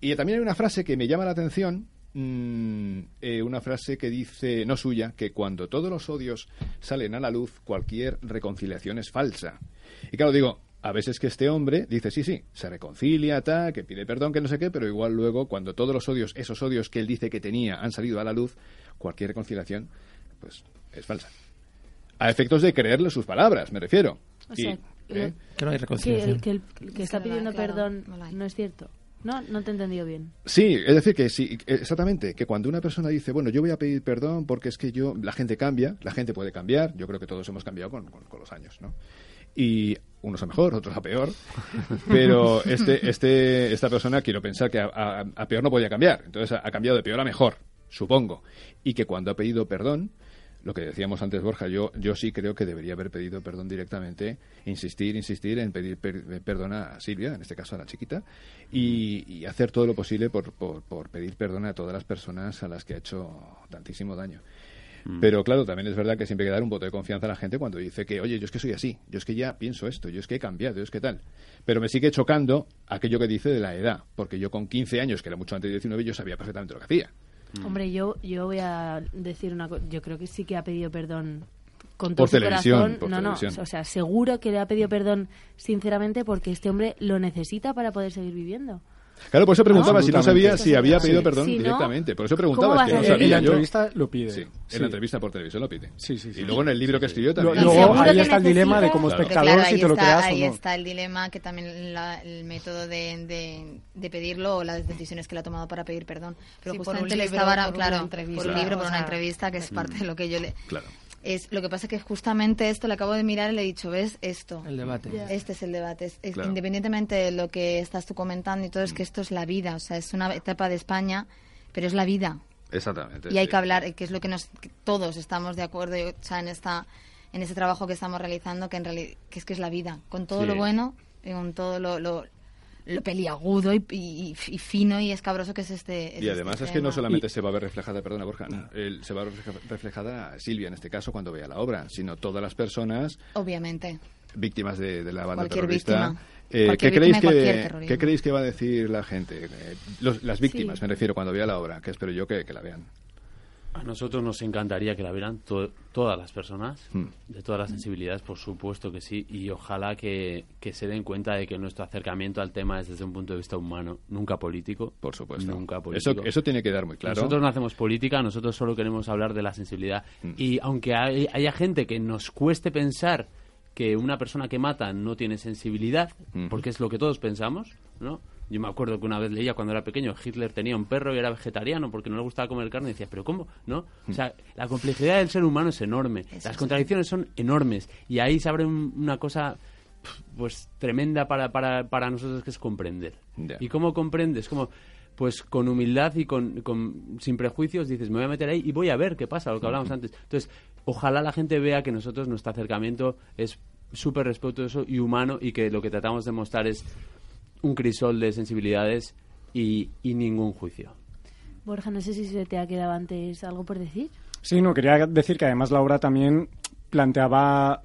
Y también hay una frase que me llama la atención, mm, eh, una frase que dice, no suya, que cuando todos los odios salen a la luz, cualquier reconciliación es falsa. Y claro, digo, a veces que este hombre dice, sí, sí, se reconcilia, tal, que pide perdón, que no sé qué, pero igual luego, cuando todos los odios, esos odios que él dice que tenía, han salido a la luz, cualquier reconciliación, pues, es falsa. A efectos de creerle sus palabras, me refiero. O Y, sea, ¿eh? Que no hay que reconciliación. el que, el que está pidiendo claro, perdón no es cierto. No, no te he entendido bien. Sí, es decir, que sí, exactamente, que cuando una persona dice, bueno, yo voy a pedir perdón porque es que yo, la gente cambia, la gente puede cambiar, yo creo que todos hemos cambiado con, con- con los años, ¿no? Y unos a mejor, otros a peor, pero este, este, esta persona quiero pensar que a, peor no podía cambiar, entonces ha, cambiado de peor a mejor, supongo, y que cuando ha pedido perdón, lo que decíamos antes, Borja, yo, yo sí creo que debería haber pedido perdón directamente, insistir, insistir en pedir per- perdón a Silvia, en este caso a la chiquita, y, y hacer todo lo posible por, por, por pedir perdón a todas las personas a las que ha hecho tantísimo daño. Pero claro, también es verdad que siempre hay que dar un voto de confianza a la gente cuando dice que, oye, yo es que soy así, yo es que ya pienso esto, yo es que he cambiado, yo es que tal. Pero me sigue chocando aquello que dice de la edad, porque yo con 15 años, que era mucho antes de 19, yo sabía perfectamente lo que hacía. Hombre, yo, yo voy a decir una cosa. Yo creo que sí que ha pedido perdón con Por todo su televisión, corazón. por no, no. O sea, seguro que le ha pedido perdón sinceramente porque este hombre lo necesita para poder seguir viviendo. Claro, por eso preguntaba Ah, si no sabía si había pedido Sí. perdón directamente. Por eso ¿cómo preguntaba, que no sabía Y la yo. entrevista lo pide. Sí, en Sí. la entrevista por televisión lo pide. Sí, sí, sí. Y luego en el libro que escribió también. luego ahí está el dilema de como espectador Claro, si te lo está, creas ahí o no. está el dilema que también la- el método de, de, de pedirlo o las decisiones que él ha tomado para pedir perdón. Pero Sí, por justamente le estaba por una claro, entrevista. por un libro, por una entrevista, que es parte de lo que yo le... Claro. Es, lo que pasa es que justamente esto le acabo de mirar y le he dicho, ¿ves? Esto. El debate. Este es el debate. Es- es- Claro. Independientemente de lo que estás tú comentando y todo, es que esto es la vida. O sea, es una etapa de España, pero es la vida. Exactamente. Y hay sí. que hablar, que es lo que, nos, que todos estamos de acuerdo o sea, en, esta, en este trabajo que estamos realizando, que en realidad que es que es la vida, con todo Sí. lo bueno y con todo lo, lo, lo peliagudo y, y- y fino y escabroso que es este. es Y además este es que no solamente se va a ver reflejada, perdona Borja, el- se va a ver refleja- reflejada Silvia en este caso cuando vea la obra, sino todas las personas Obviamente. víctimas de, de la banda Cualquier terrorista. víctima. Eh, ¿qué, creéis que. ¿Qué creéis que va a decir la gente? Eh, los- las víctimas, Sí. me refiero, cuando vea la obra, que espero yo que, que la vean. A nosotros nos encantaría que la vieran to- todas las personas, Hmm. de todas las sensibilidades, por supuesto que sí, y ojalá que, que se den cuenta de que nuestro acercamiento al tema es desde un punto de vista humano, nunca político. Por supuesto. Nunca político. eso tiene que dar muy claro. Nosotros no hacemos política, nosotros solo queremos hablar de la sensibilidad. Mm. Y aunque hay- haya gente que nos cueste pensar que una persona que mata no tiene sensibilidad, Ujú. porque es lo que todos pensamos, ¿no? Yo me acuerdo que una vez leía cuando era pequeño, Hitler tenía un perro y era vegetariano porque no le gustaba comer carne y decía, pero ¿cómo? ¿No? O sea, la complejidad del ser humano es enorme, las contradicciones son enormes y ahí se abre un- una cosa pues tremenda para, para, para nosotros que es comprender. ¿Y cómo comprendes? Como pues con humildad y con, con- sin prejuicios dices, me voy a meter ahí y voy a ver qué pasa, lo que hablamos antes. Entonces, ojalá la gente vea que nosotros nuestro acercamiento es súper respetuoso y humano y que lo que tratamos de mostrar es un crisol de sensibilidades y, y ningún juicio. Borja, no sé si se te ha quedado antes algo por decir. Sí, no, quería decir que además la obra también planteaba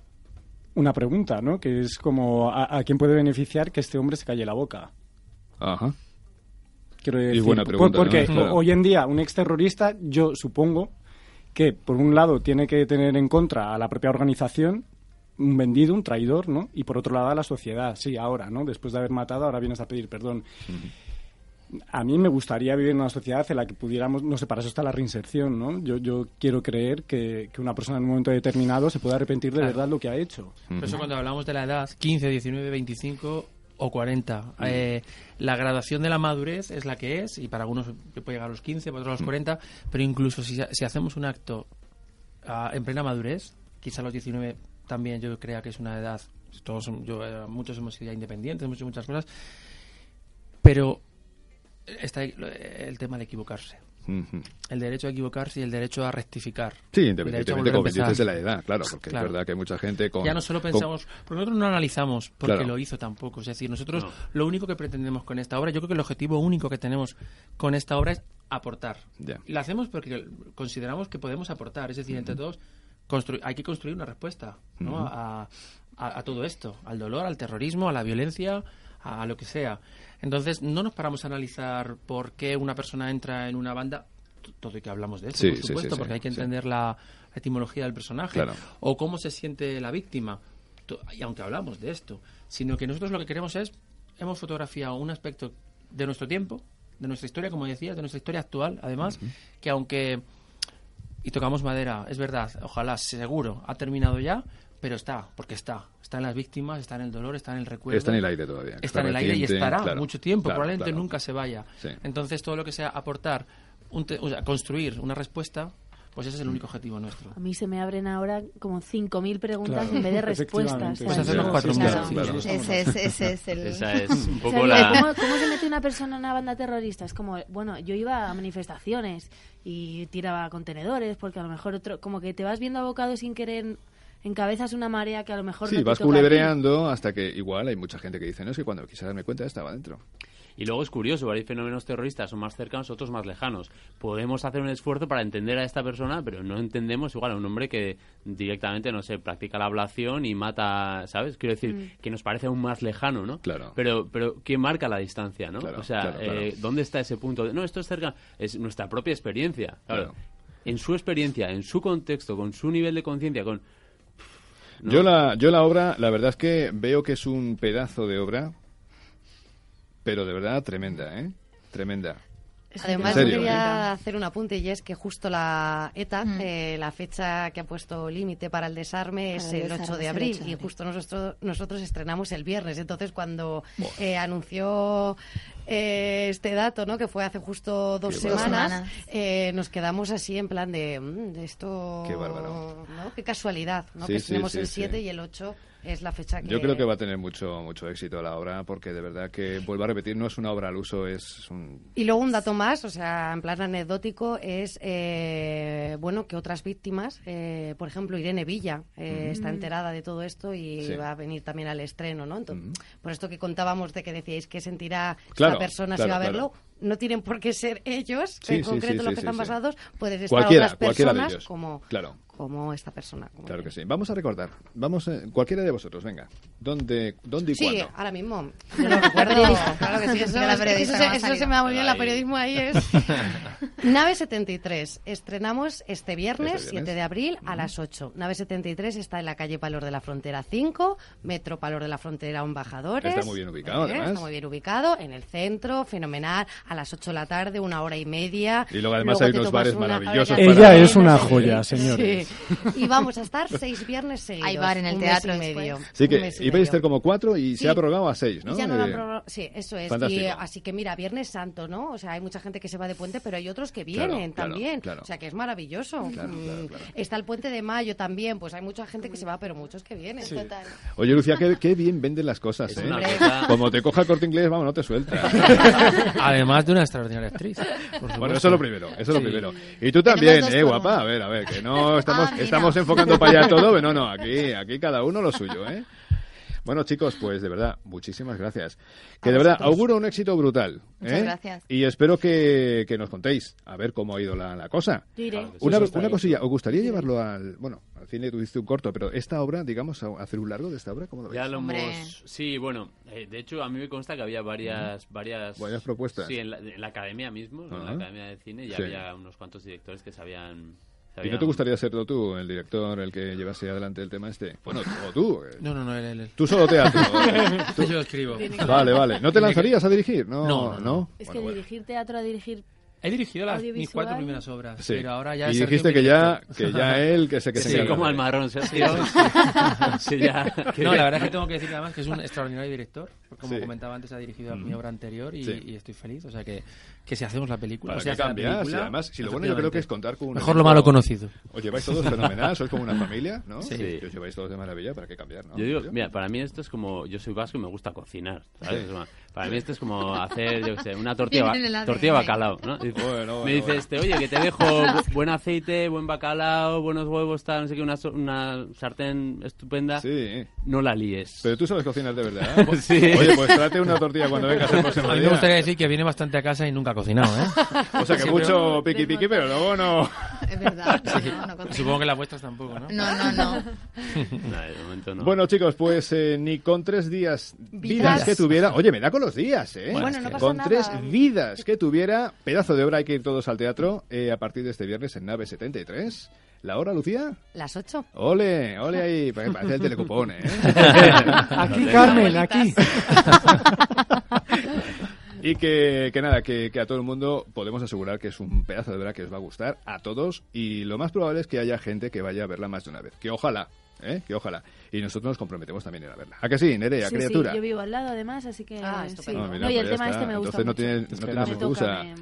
una pregunta, ¿no? Que es como, ¿a, a quién puede beneficiar que este hombre se calle la boca? Ajá. Quiero Y decir, buena por- pregunta, porque ¿no? Claro. hoy en día un exterrorista, yo supongo que por un lado tiene que tener en contra a la propia organización, un vendido, un traidor, ¿no? Y por otro lado a la sociedad, sí, ahora, ¿no? Después de haber matado, ahora vienes a pedir perdón. A mí me gustaría vivir en una sociedad en la que pudiéramos, no sé, para eso está la reinserción, ¿no? Yo, yo quiero creer que, que una persona en un momento determinado se puede arrepentir de Claro. verdad lo que ha hecho. Por eso cuando hablamos de la edad, 15, 19, 25 o 40, eh, la graduación de la madurez es la que es, y para algunos puede llegar a los 15, para otros a los 40, pero incluso si, si hacemos un acto ah, en plena madurez, quizá a los 19 también yo crea que es una edad, todos, yo, eh, muchos hemos sido ya independientes, hemos hecho muchas cosas, pero está lo- el tema de equivocarse. El derecho a equivocarse y el derecho a rectificar. Sí, independientemente, empezar. de la edad, claro, porque Claro. es verdad que hay mucha gente con... Ya no solo con- pensamos, porque nosotros no analizamos porque Claro. lo hizo tampoco. Es decir, nosotros No. lo único que pretendemos con esta obra, yo creo que el objetivo único que tenemos con esta obra es aportar. Ya. Y lo hacemos porque consideramos que podemos aportar. Es decir, entre todos hay que construir una respuesta ¿no? A, a- a todo esto, al dolor, al terrorismo, a la violencia, a, a lo que sea. Entonces, no nos paramos a analizar por qué una persona entra en una banda. Todo y que hablamos de eso, Sí, por sí, supuesto, sí, porque hay que entender la etimología del personaje Claro. o cómo se siente la víctima. Y aunque hablamos de esto, sino que nosotros lo que queremos es, hemos fotografiado un aspecto de nuestro tiempo, de nuestra historia, como decías, de nuestra historia actual, además, que aunque, y tocamos madera, es verdad, ojalá, seguro, ha terminado ya, pero está, porque está. Está en las víctimas, está en el dolor, está en el recuerdo. Está en el aire todavía. Está en el aire y estará claro, mucho tiempo, claro, probablemente claro. nunca se vaya. Sí. Entonces, todo lo que sea aportar, un te- o sea, construir una respuesta, pues ese es el único objetivo nuestro. A mí se me abren ahora como 5.000 preguntas Claro. en vez de respuestas. Pues. Claro. Ese es, ese es el... Esa es un O poco sea, la... ¿cómo, cómo se mete una persona en una banda terrorista? Es como, bueno, yo iba a manifestaciones y tiraba contenedores porque a lo mejor otro, como que te vas viendo abocado sin querer, encabezas una marea que a lo mejor Sí, no te vas culebreando hasta que igual hay mucha gente que dice, no, es que cuando quise darme cuenta estaba dentro. Y luego es curioso, hay fenómenos terroristas, son más cercanos, otros más lejanos. Podemos hacer un esfuerzo para entender a esta persona, pero no entendemos igual a un hombre que directamente, no sé, practica la ablación y mata, ¿sabes? Quiero decir, Mm. que nos parece aún más lejano, ¿no? Claro. Pero, pero ¿quién marca la distancia, no? Claro, o sea, claro, claro. eh, ¿dónde está ese punto? de, no, esto es cerca, es nuestra propia experiencia. Claro. Claro. En su experiencia, en su contexto, con su nivel de conciencia, con... ¿no? Yo, la, yo la obra, la verdad es que veo que es un pedazo de obra, pero de verdad tremenda, ¿eh? Tremenda. Además, serio, quería ¿eh? hacer un apunte y es que justo la ETA, eh, la fecha que ha puesto límite para el desarme es el el 8 desarme de abril 8 de y justo nosotros, nosotros estrenamos el viernes. Entonces, cuando eh, anunció eh, este dato, ¿no? que fue hace justo dos Qué semanas, Semanas. eh, nos quedamos así en plan de, "Mm, de esto... Qué bárbaro. ¿no? Qué casualidad, ¿no? Sí, que sí, tenemos sí, el sí. 7 y el 8 es la fecha que... Yo creo que va a tener mucho mucho éxito la obra porque de verdad que, vuelvo a repetir, no es una obra al uso, es un... Y luego un dato más, o sea, en plan anecdótico, es eh, bueno que otras víctimas, eh, por ejemplo, Irene Villa eh, Mm. está enterada de todo esto y Sí. va a venir también al estreno, ¿no? Entonces, por esto que contábamos de que decíais que sentirá Claro, esta persona claro, si va a claro. No tienen por qué ser ellos, Sí, en sí, concreto sí, los sí, que están sí. basados, pueden estar Cualquiera, otras cualquiera de personas ellos. como, Claro. como esta persona. como Claro que sí. Vamos a recordar. Vamos, eh, cualquiera de vosotros, venga. ¿Dónde, dónde y Sí, cuándo? ahora mismo. Yo lo recuerdo. periodista. Claro que sí. Eso, la ha se me va muy bien. La periodismo ahí es. Nave 73. Estrenamos este viernes, Este viernes. 7 de abril, a las 8. Nave 73 está en la calle Palor de la Frontera 5, Metro Palor de la Frontera Embajadores. Está muy bien ubicado, ¿Eh? además. Está muy bien ubicado, en el centro, fenomenal, a las 8 de la tarde, una hora y media. Y luego además hay unos bares una- maravillosos para- Ella es una joya, señores. Sí. Y vamos a estar seis viernes seguidos. Hay bar en el un teatro mes y medio. Sí, Un que iba a estar como cuatro y Sí. se ha prorrogado a seis, ¿no? Ya no lo han Eh. Sí, eso es. Y, así que mira, Viernes Santo, ¿no? O sea, hay mucha gente que se va de puente, pero hay otros que vienen claro, también. claro. O sea, que es maravilloso. Claro, Mm, claro, claro. Está el puente de mayo también, pues hay mucha gente que se va, pero muchos que vienen. Total. Oye, Lucía, qué, qué bien venden las cosas, Es ¿eh? cosa- Como te coja el corte inglés, vamos, no te suelta. Además de una extraordinaria actriz. Bueno, eso es lo primero, eso es lo primero. Y tú también, eh, guapa. A ver, a ver, que no estamos, Ah, mira. estamos enfocando para allá todo, pero no, no, aquí, aquí cada uno lo suyo, ¿eh? Bueno, chicos, pues de verdad, muchísimas gracias. Que de verdad, auguro un éxito brutal. Muchas ¿eh? gracias. Y espero que, que nos contéis a ver cómo ha ido la, la cosa. Yo iré. Claro que sí, Una, una cosilla, ¿os gustaría llevarlo al. Bueno, al cine tuviste un corto, pero esta obra, digamos, hacer un largo de esta obra, ¿cómo lo? Ya lo Hombre. hemos... Sí, bueno, eh, de hecho a mí me consta que había varias... varias, Varias propuestas. Sí, en la, en la academia mismo, en la academia de cine, ya Sí. había unos cuantos directores que sabían... ¿Y no te gustaría serlo tú, el director, el que llevase adelante el tema este? Bueno, o tú. eh. No, no, no, él, él, él. Tú solo teatro. Tú- Yo escribo. Vale, vale. ¿No te lanzarías a dirigir? No, No, no, no. Es Bueno, que bueno. dirigir teatro a dirigir He dirigido las, mis cuatro primeras obras, Sí. pero ahora ya y dijiste que ya, que ya él, que sé que se Sí, encarga como al marrón, Sergio. Sí, ya, que- No, la verdad es que tengo que decir además que es un extraordinario director. Como Sí. comentaba antes, ha dirigido mi obra anterior y, Sí. y estoy feliz. O sea, que, que si hacemos la película, Para o que sea, hace la película, y además, si lo bueno yo creo que es contar con un Mejor lo malo conocido. Os lleváis todos fenomenal, sois como una familia, ¿no? Sí. Y os lleváis todos de maravilla, ¿para qué cambiar, no? Yo digo, mira, para mí esto es como, yo soy vasco y me gusta cocinar, ¿sabes? Para mí esto es como hacer, yo qué sé, una tortilla, tortilla de bacalao, ¿no? Dice- Bueno, bueno, me dice bueno. este, oye, que te dejo bu- buen aceite, buen bacalao, buenos huevos, tal, no sé qué, una, so- una sartén estupenda, Sí. no la líes. Pero tú sabes cocinar de verdad. Sí. Oye, pues trate una tortilla cuando vengas el próximo A mí me gustaría decir que viene bastante a casa y nunca ha cocinado, ¿eh? O sea que mucho piqui piqui, pero luego no. Es verdad. no, Sí. no, no cocino. Supongo que las vuestras tampoco, ¿no? No, no, no. De momento no. Bueno, chicos, pues eh, ni con tres días vidas, Vidas. que tuviera. Oye, me da con los días, ¿eh? Bueno, no pasa con nada. tres vidas que tuviera. Pedazo de obra, hay que ir todos al teatro eh, a partir de este viernes en Nave 73. ¿La hora, Lucía? Las 8. Ole, ole ahí. Pa- Parece el telecupón, ¿eh? Aquí, Carmen, aquí. Y que, que nada, que, que a todo el mundo podemos asegurar que es un pedazo de obra que os va a gustar a todos y lo más probable es que haya gente que vaya a verla más de una vez. Que ojalá, ¿eh? que ojalá. Y nosotros nos comprometemos también a ir a verla. ¿A que sí, Nerea, Sí, criatura? sí, yo vivo al lado además, así que... Ah, sí. estupendo. Ah, mira, no, y pues el ya tema está. este me gusta Entonces no tienes, no tienes excusa. me-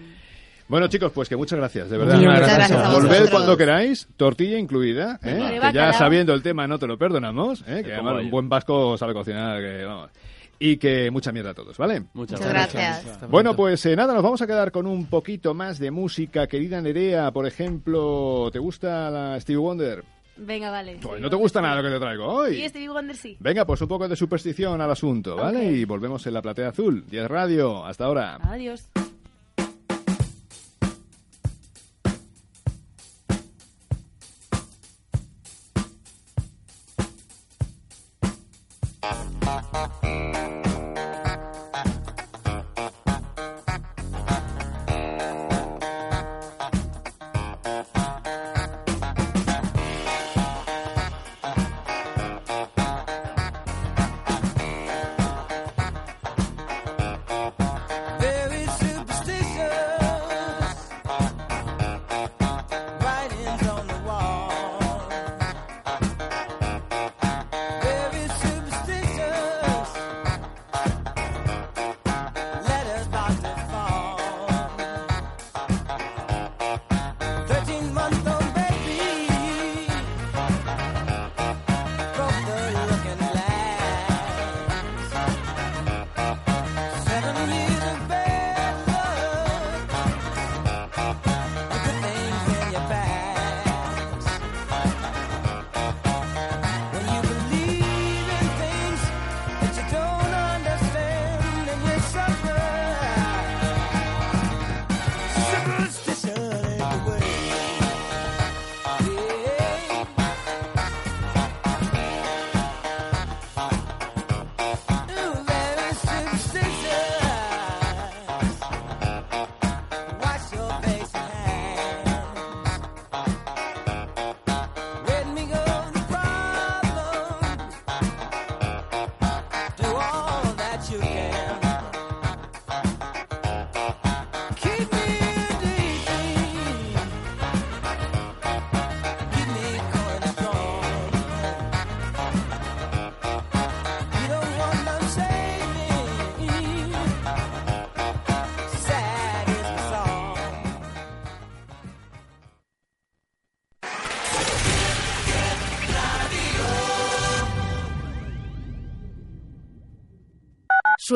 Bueno, chicos, pues que muchas gracias, de verdad. Muchas gracias Volved cuando queráis, tortilla incluida, ¿eh? Vale, que ya bacalao. sabiendo el tema no te lo perdonamos, ¿eh? que además un buen vasco sabe cocinar, que vamos. Y que mucha mierda a todos, ¿vale? Muchas, Muchas gracias. Bueno, pues eh, nada, nos vamos a quedar con un poquito más de música. Querida Nerea, por ejemplo, ¿te gusta la Stevie Wonder? Venga, vale. Pues no te gusta nada lo que te traigo hoy. Sí, Stevie Wonder sí. Venga, pues un poco de superstición al asunto, ¿vale? Y volvemos en la platea azul. 10 Radio, hasta ahora. Adiós.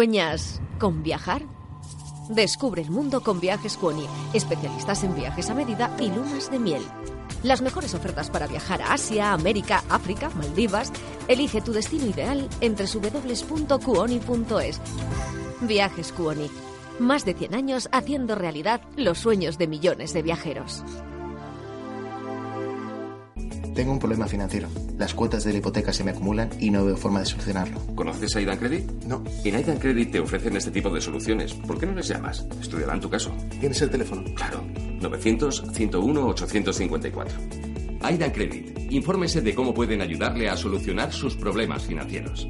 ¿Sueñas con viajar? Descubre el mundo con Viajes Cuoni, especialistas en viajes a medida y lunas de miel. Las mejores ofertas para viajar a Asia, América, África, Maldivas. Elige tu destino ideal entre www.cuoni.es. Viajes Cuoni. Más de 100 años haciendo realidad los sueños de millones de viajeros. Tengo un problema financiero. Las cuotas de la hipoteca se me acumulan y no veo forma de solucionarlo. ¿Conoces a Aidan Credit? No. En Aidan Credit te ofrecen este tipo de soluciones. ¿Por qué no les llamas? Estudiarán tu caso. ¿Tienes el teléfono? Claro. 900-101-854. Aidan Credit. Infórmese de cómo pueden ayudarle a solucionar sus problemas financieros.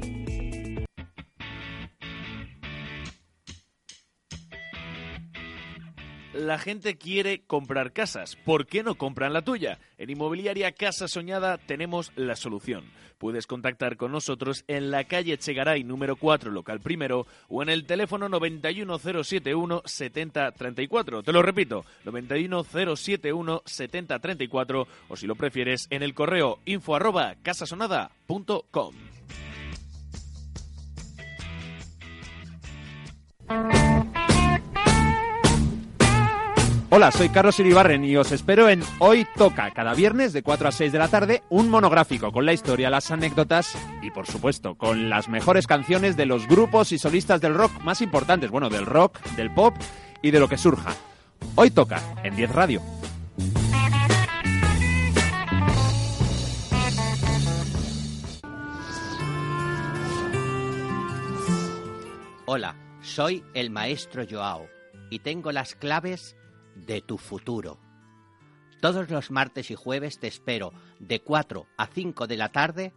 La gente quiere comprar casas. ¿Por qué no compran la tuya? En Inmobiliaria Casa Soñada tenemos la solución. Puedes contactar con nosotros en la calle Chegaray número 4, local primero, o en el teléfono 91071 7034. Te lo repito, 91071 7034, o si lo prefieres, en el correo info arroba casasonada.com. Hola, soy Carlos Iribarren y os espero en Hoy Toca, cada viernes de 4 a 6 de la tarde, un monográfico con la historia, las anécdotas y, por supuesto, con las mejores canciones de los grupos y solistas del rock más importantes, bueno, del rock, del pop y de lo que surja. Hoy Toca, en 10 Radio. Hola, soy el maestro Joao y tengo las claves de tu futuro. Todos los martes y jueves te espero de 4 a 5 de la tarde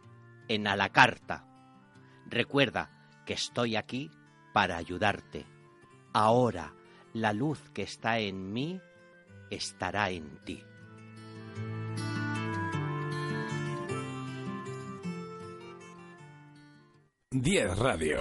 en A la Carta. Recuerda que estoy aquí para ayudarte. Ahora, la luz que está en mí estará en ti. 10 Radio.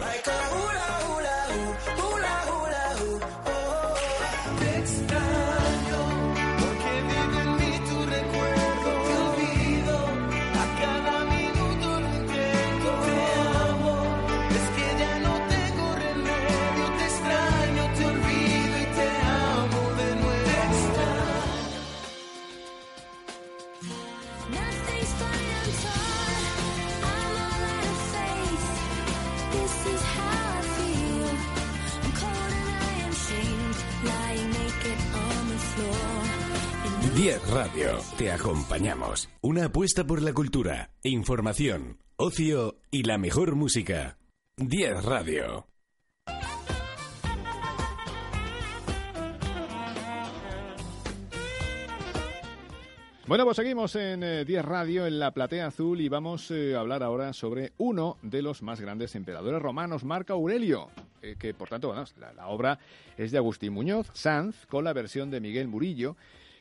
10 Radio. Te acompañamos. Una apuesta por la cultura, información, ocio y la mejor música. 10 Radio. Bueno, pues seguimos en eh, 10 Radio, en la Platea Azul, y vamos eh, a hablar ahora sobre uno de los más grandes emperadores romanos, Marco Aurelio, eh, que por tanto, bueno, la, la obra es de Agustín Muñoz, Sanz, con la versión de Miguel Murillo,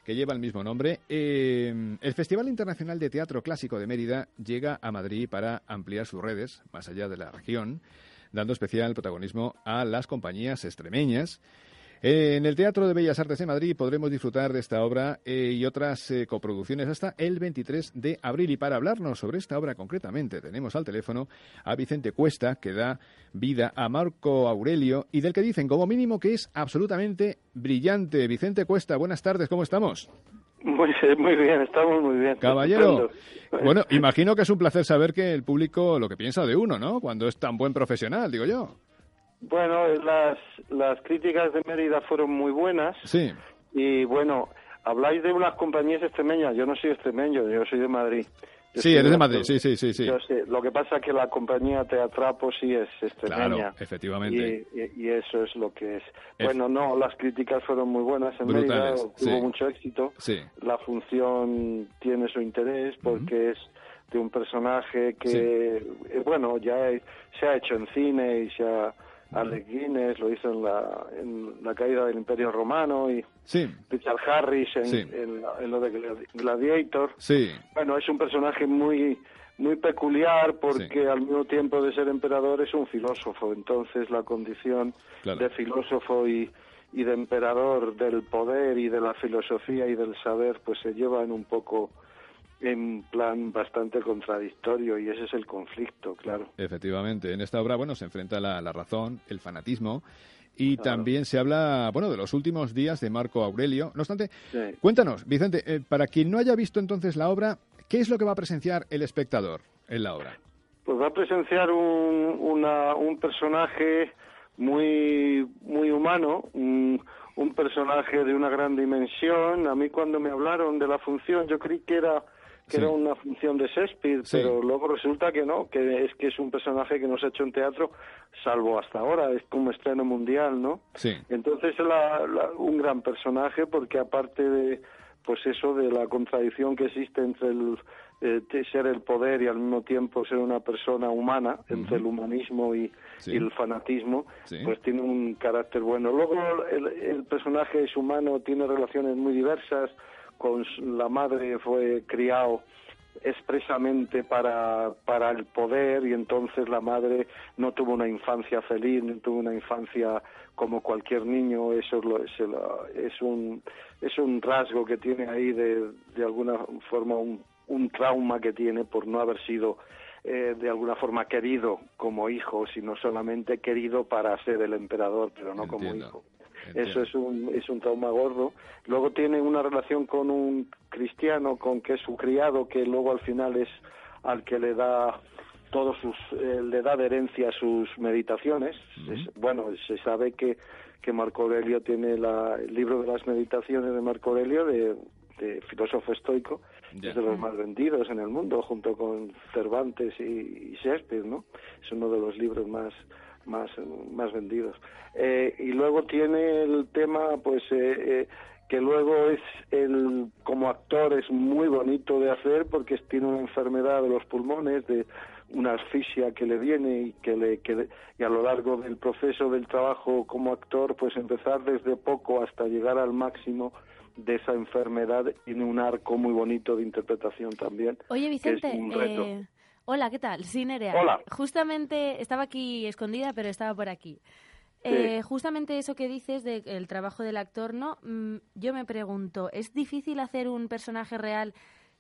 que lleva el mismo nombre. Eh, el Festival Internacional de Teatro Clásico de Mérida llega a Madrid para ampliar sus redes, más allá de la región, dando especial protagonismo a las compañías extremeñas. En el Teatro de Bellas Artes de Madrid podremos disfrutar de esta obra eh, y otras eh, coproducciones hasta el 23 de abril. Y para hablarnos sobre esta obra concretamente, tenemos al teléfono a Vicente Cuesta, que da vida a Marco Aurelio y del que dicen como mínimo que es absolutamente brillante. Vicente Cuesta, buenas tardes, ¿cómo estamos? Muy, muy bien, estamos muy bien. Caballero, bueno, imagino que es un placer saber que el público lo que piensa de uno, ¿no? Cuando es tan buen profesional, digo yo. Bueno, las, las críticas de Mérida fueron muy buenas. Sí. Y bueno, habláis de unas compañías extremeñas. Yo no soy extremeño, yo soy de Madrid. Yo Sí, eres de Madrid, sí, sí, sí, sí. Yo sé. Lo que pasa es que la compañía Teatrapo sí es extremeña. Claro, efectivamente. Y, y- y eso es lo que es. Bueno, no, las críticas fueron muy buenas en Mérida, sí. tuvo mucho éxito. Sí. La función tiene su interés porque es de un personaje que, Sí. eh, bueno, ya se ha hecho en cine y se ha... Alec Guinness lo hizo en la, en la caída del Imperio Romano y Sí, Richard Harris en, Sí. en lo de Gladi- Gladiator. sí. Bueno, es un personaje muy muy peculiar porque al mismo tiempo de ser emperador es un filósofo. Entonces la condición Claro. de filósofo y, y de emperador del poder y de la filosofía y del saber pues se llevan un poco en plan bastante contradictorio y ese es el conflicto, claro. Efectivamente, en esta obra, bueno, se enfrenta la, la razón, el fanatismo y también se habla, bueno, de los últimos días de Marco Aurelio. No obstante, Sí. cuéntanos, Vicente, eh, para quien no haya visto entonces la obra, ¿qué es lo que va a presenciar el espectador en la obra? Pues va a presenciar un, una- un personaje muy muy humano, un, un personaje de una gran dimensión. A mí cuando me hablaron de la función, yo creí que era que Sí. era una función de Shakespeare, Sí. pero luego resulta que no, que es que es un personaje que no se ha hecho en teatro, salvo hasta ahora, es como estreno mundial, ¿no? Sí. Entonces la- la- un gran personaje porque aparte de pues eso de la contradicción que existe entre el eh, ser el poder y al mismo tiempo ser una persona humana, entre el humanismo y, Sí. y el fanatismo, Sí. pues tiene un carácter bueno. Luego el, el personaje es humano, tiene relaciones muy diversas, con la madre fue criado expresamente para, para el poder y entonces la madre no tuvo una infancia feliz, no tuvo una infancia como cualquier niño, eso es, lo- es, un, es un rasgo que tiene ahí de, de alguna forma un, un trauma que tiene por no haber sido eh, de alguna forma querido como hijo, sino solamente querido para ser el emperador, pero no como hijo. Entiendo. Eso es un, es un trauma gordo. Luego tiene una relación con un cristiano, con que es su criado, que luego al final es al que le da todos sus, eh, le da de herencia sus meditaciones. Es- bueno, se sabe que, que Marco Aurelio tiene la, el libro de las meditaciones de Marco Aurelio, de, de filósofo estoico, es de los más vendidos en el mundo, junto con Cervantes y, y Shakespeare, ¿no? Es uno de los libros más más más vendidos. Eh, y luego tiene el tema, pues, eh, eh, que luego es el como actor es muy bonito de hacer porque tiene una enfermedad de los pulmones, de una asfixia que le viene y que le que le- y a lo largo del proceso del trabajo como actor, pues empezar desde poco hasta llegar al máximo de esa enfermedad tiene un arco muy bonito de interpretación también. Oye, que es Vicente, un reto. eh, Hola, ¿qué tal? Sí, Nerea. Hola. Justamente estaba aquí escondida, pero estaba por aquí. Eh, justamente eso que dices del trabajo del actor, ¿no? Mm, yo me pregunto, ¿es difícil hacer un personaje real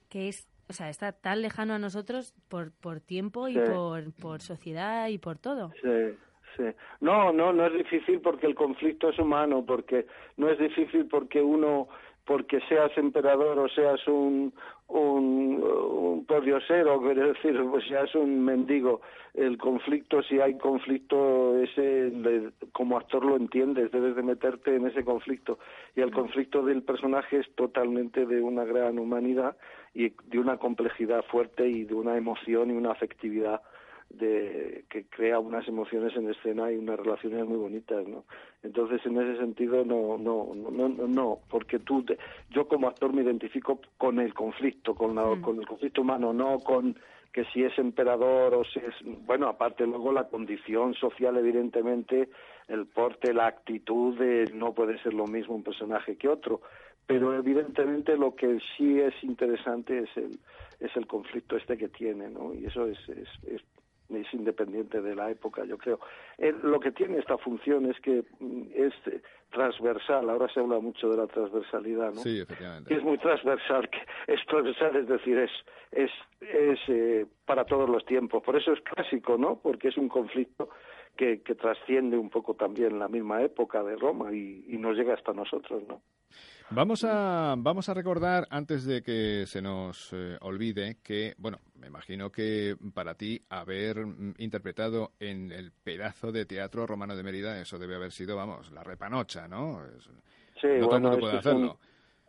que es, o sea, está tan lejano a nosotros por, por tiempo y Sí. por, por sociedad y por todo? Sí, sí. No, no, no es difícil porque el conflicto es humano, porque no es difícil porque uno, porque seas emperador o seas un, un, un pordiosero, quiero decir, pues seas un mendigo. El conflicto, si hay conflicto, ese, le- como actor lo entiendes, debes de meterte en ese conflicto. Y el conflicto del personaje es totalmente de una gran humanidad y de una complejidad fuerte y de una emoción y una afectividad de que crea unas emociones en escena y unas relaciones muy bonitas no entonces en ese sentido no no no no, no porque tú te- yo como actor me identifico con el conflicto con la, con el conflicto humano no con que si es emperador o si es bueno aparte luego la condición social evidentemente el porte la actitud de no puede ser lo mismo un personaje que otro pero evidentemente lo que sí es interesante es el es el conflicto este que tiene no y eso es es, es es independiente de la época, yo creo. Eh, lo que tiene esta función es que mm, es eh, transversal, ahora se habla mucho de la transversalidad, ¿no? Sí, efectivamente. Es muy transversal, que es transversal, es decir, es, es, es eh, para todos los tiempos. Por eso es clásico, ¿no? Porque es un conflicto que, que trasciende un poco también la misma época de Roma y, y nos llega hasta nosotros, ¿no? Vamos a, vamos a recordar, antes de que se nos eh, olvide, que, bueno, me imagino que para ti haber mm, interpretado en el pedazo de teatro romano de Mérida, eso debe haber sido, vamos, la repanocha, ¿no? Es- Sí, no todo el bueno, mundo puede esto es un- hacerlo.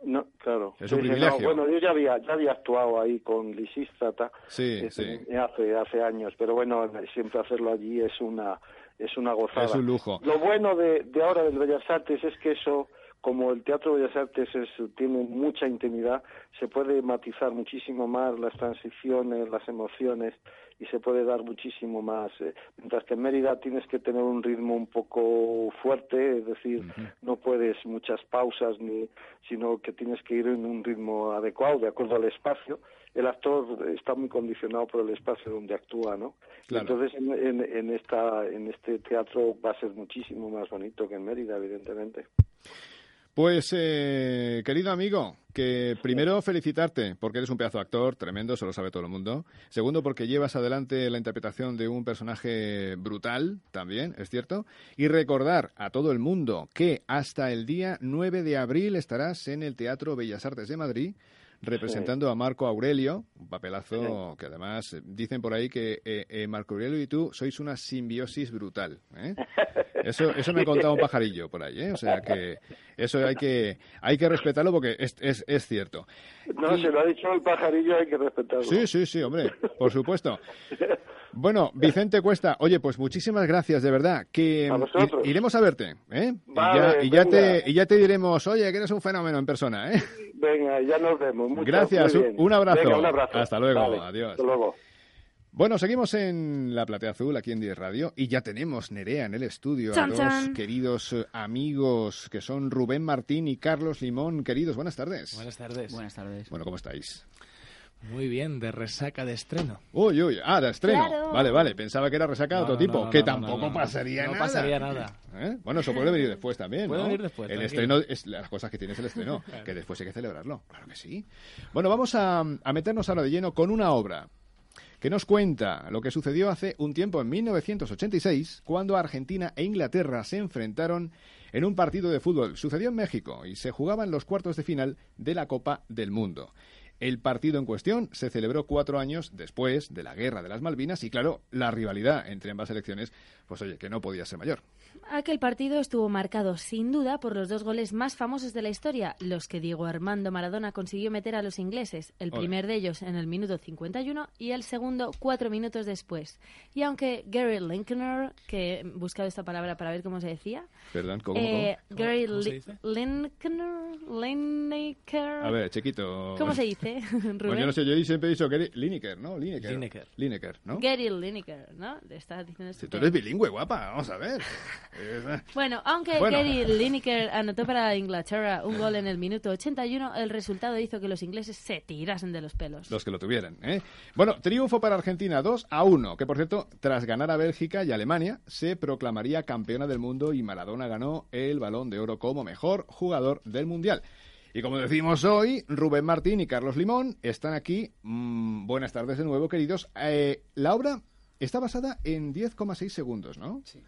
No, claro. Es Sí, un sí, no, privilegio. bueno, yo ya había, ya había actuado ahí con Lisístrata Sí, eh, sí. hace, hace años, pero bueno, siempre hacerlo allí es una, es una gozada. Es un lujo. Lo bueno de, de ahora del Bellas Artes es que eso, como el Teatro Bellas Artes es, tiene mucha intimidad, se puede matizar muchísimo más las transiciones, las emociones y se puede dar muchísimo más. eh, mientras que en Mérida tienes que tener un ritmo un poco fuerte, es decir, no puedes muchas pausas, ni, sino que tienes que ir en un ritmo adecuado, de acuerdo al espacio. El actor está muy condicionado por el espacio donde actúa, ¿no? Claro. Entonces en, en, en esta, en este teatro va a ser muchísimo más bonito que en Mérida, evidentemente. Pues, eh, querido amigo, que primero felicitarte porque eres un pedazo de actor tremendo, eso lo sabe todo el mundo. Segundo, porque llevas adelante la interpretación de un personaje brutal, también, es cierto. Y recordar a todo el mundo que hasta el día 9 de abril estarás en el Teatro Bellas Artes de Madrid representando a Marco Aurelio, un papelazo que además eh, dicen por ahí que eh, eh, Marco Aurelio y tú sois una simbiosis brutal. ¿eh? Eso, eso me ha contado un pajarillo por ahí, ¿eh? O sea que eso hay que, hay que respetarlo porque es, es, es cierto. No, se lo ha dicho el pajarillo, hay que respetarlo. Sí, sí, sí, hombre, por supuesto. Bueno, Vicente Cuesta, oye, pues muchísimas gracias, de verdad. Que A iremos a verte, ¿eh? Y ya, y ya venga. te, y ya te diremos, oye, que eres un fenómeno en persona, ¿eh? Venga, ya nos vemos. Muchas- Gracias, un, abrazo. Venga, un abrazo. Hasta luego, Vale, adiós. Hasta luego. Bueno, seguimos en la Platea Azul, aquí en 10 Radio, y ya tenemos Nerea en el estudio, Chan, a dos chan. queridos eh, amigos que son Rubén Martín y Carlos Limón. Queridos, buenas tardes. Buenas tardes. Buenas tardes. Bueno, ¿cómo estáis? Muy bien, de resaca de estreno. Uy, uy, ah, de estreno. Claro. Vale, vale, pensaba que era resaca de No, otro no, tipo, no, que no, no, tampoco no, no. pasaría No nada. pasaría nada. ¿Eh? Bueno, eso puede venir después también, Puede ¿no? venir después, El tranquilo. estreno es las cosas que tiene es el estreno, que después hay que celebrarlo, claro que sí. Bueno, vamos a, a meternos ahora de lleno con una obra que nos cuenta lo que sucedió hace un tiempo en 1986, cuando Argentina e Inglaterra se enfrentaron en un partido de fútbol. Sucedió en México y se jugaban los cuartos de final de la Copa del Mundo. El partido en cuestión se celebró cuatro años después de la Guerra de las Malvinas y, claro, la rivalidad entre ambas selecciones, pues oye, que no podía ser mayor. Aquel partido estuvo marcado sin duda por los dos goles más famosos de la historia, los que Diego Armando Maradona consiguió meter a los ingleses, el primer de ellos en el minuto 51 y el segundo cuatro minutos después. Y aunque Gary Lineker, que he buscado esta palabra para ver cómo se decía, ¿Verdad? ¿Cómo, eh, cómo? Gary ¿Cómo se dice? Lineker, Lineker. A ver, chiquito. ¿Cómo se dice, Rubén? yo no sé, yo siempre he dicho Gary Lineker, ¿no? Lineker. Lineker. Lineker, ¿no? Gary Lineker, ¿no? Le estás diciendo Si tú eres bilingüe, guapa, vamos a ver. Bueno, aunque Bueno. Gary Lineker anotó para Inglaterra un gol en el minuto 81, el resultado hizo que los ingleses se tirasen de los pelos. Los que lo tuvieran, ¿eh? Bueno, triunfo para Argentina 2 a 1, que por cierto, tras ganar a Bélgica y Alemania, se proclamaría campeona del mundo y Maradona ganó el Balón de Oro como mejor jugador del Mundial. Y como decimos hoy, Rubén Martín y Carlos Limón están aquí. Mm, buenas tardes de nuevo, queridos. Eh, la obra está basada en 10,6 segundos, ¿no? Sí.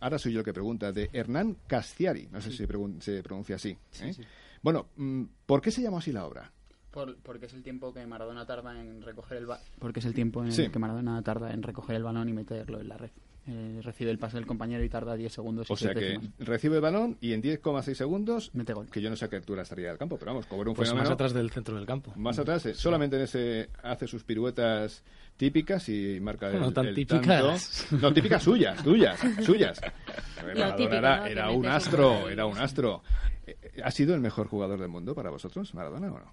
Ahora soy yo el que pregunta, de Hernán Castiari, no sé si se pronuncia así. ¿eh? sí. Bueno, mm, ¿por qué se llamó así la obra? Por- porque es el tiempo que Maradona tarda en recoger el ba- porque es el tiempo en Sí. el que Maradona tarda en recoger el balón y meterlo en la red. Eh, recibe el pase del compañero y tarda 10 segundos. y O sea que décimas. recibe el balón y en 10,6 segundos, que yo no sé a qué altura estaría del campo, pero vamos, como era un Pues fenómeno. más atrás del centro del campo. Más atrás, eh, solamente en ese hace sus piruetas típicas y marca el, No tan el típicas. tanto. No, típicas suyas, tuyas, suyas. Típico, era, era un astro, gol. era un astro. Eh, ¿Ha sido el mejor jugador del mundo para vosotros, Maradona o no?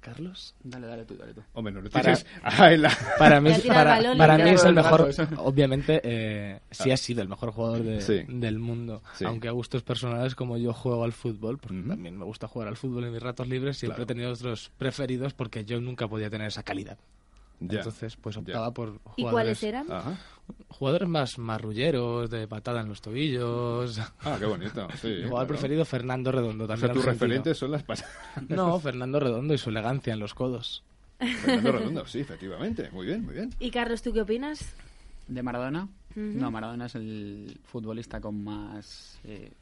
Carlos. Dale, dale tú, dale tú. Hombre, no lo Para- tienes- Ah, la- para mí, para, mí es el mejor. Obviamente, eh, sí Ah. ha sido el mejor jugador de- Sí. del mundo. Sí. Aunque a gustos personales, como yo juego al fútbol, porque también me gusta jugar al fútbol en mis ratos libres, siempre Claro. he tenido otros preferidos porque yo nunca podía tener esa calidad. Ya. Entonces, pues optaba por ¿Y jugadores. cuáles eran? Jugadores más marrulleros, de patada en los tobillos. Ah, qué bonito, sí, jugador claro. preferido, Fernando Redondo. O También sea, tus referentes son las pasadas. No, Fernando Redondo y su elegancia en los codos. Fernando Redondo, sí, efectivamente. Muy bien, muy bien. ¿Y Carlos, tú qué opinas? ¿De Maradona? Ujú. No, Maradona es el futbolista con más eh,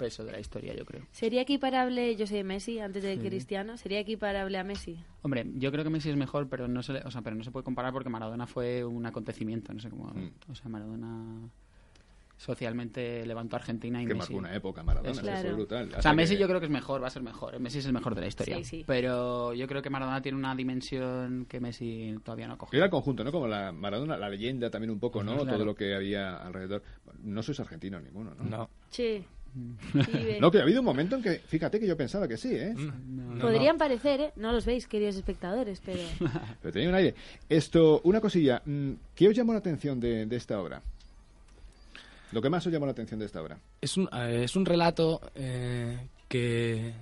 peso de la historia, yo creo. ¿Sería equiparable, yo sé, Messi antes de Sí. Cristiano? ¿Sería equiparable a Messi? Hombre, yo creo que Messi es mejor, pero no se, le- o sea, pero no se puede comparar porque Maradona fue un acontecimiento, no sé cómo, Mm. o sea, Maradona socialmente levantó a Argentina y Que Messi marcó una época, Maradona, Eso eso es. brutal. O sea, Messi que- yo creo que es mejor, va a ser mejor. Messi es el mejor de la historia. Sí, sí. Pero yo creo que Maradona tiene una dimensión que Messi todavía no coge. Era el conjunto, ¿no? Como la Maradona, la leyenda también un poco, ¿no? Claro. Todo lo que había alrededor. No sois argentino ninguno, ¿no? No. Sí. No, que ha habido un momento en que, fíjate que yo pensaba que sí, ¿eh? Podrían parecer, ¿eh? No los veis, queridos espectadores, pero... Pero tenía un aire. Esto, una cosilla, mm, ¿qué os llamó la atención de, de esta obra? Lo que más os llamó la atención de esta obra. Es un, eh, es un relato eh, que,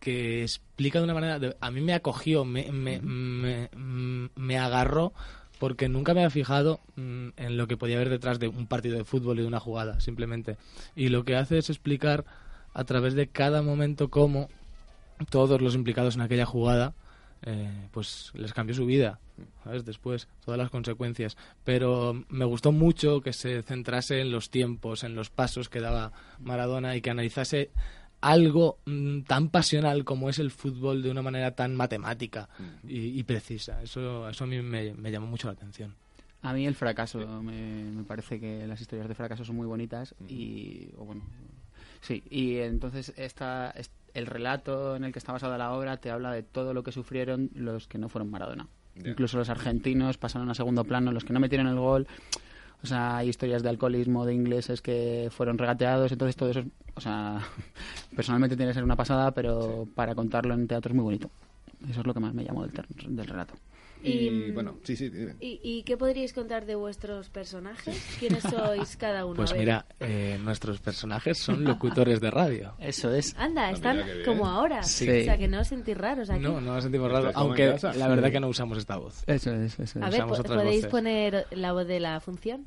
que explica de una manera... de- a mí me acogió, me, me, me, mm, me agarró porque nunca me había fijado mm, en lo que podía haber detrás de un partido de fútbol y de una jugada, simplemente. Y lo que hace es explicar a través de cada momento cómo todos los implicados en aquella jugada eh, pues les cambió su vida, ¿sabes? Después, todas las consecuencias. Pero me gustó mucho que se centrase en los tiempos, en los pasos que daba Maradona y que analizase algo mm, tan pasional como es el fútbol de una manera tan matemática y, y precisa. Eso, eso a mí me, me llamó mucho la atención. A mí el fracaso, me, me parece que las historias de fracaso son muy bonitas y, o bueno, sí, y entonces esta, es- el relato en el que está basada la obra te habla de todo lo que sufrieron los que no fueron Maradona. Incluso los argentinos pasaron a segundo plano, los que no metieron el gol. O sea, hay historias de alcoholismo de ingleses que fueron regateados, entonces todo eso, es- o sea, personalmente tiene que ser una pasada, pero para contarlo en teatro es muy bonito. Eso es lo que más me llamó del, del relato. Y, Y, bueno, sí, sí. dime. ¿Y, y qué podríais contar de vuestros personajes? ¿Quiénes sois cada uno? Pues mira, eh, nuestros personajes son locutores de radio. Eso es. Anda, están qué bien. como ahora. Sí. O sea, que no os sentís raros aquí. No, no nos sentimos raros, aunque la verdad Sí. que no usamos esta voz. Eso es, eso A ver, Usamos po- otras ¿podéis voces. poner la voz de la función?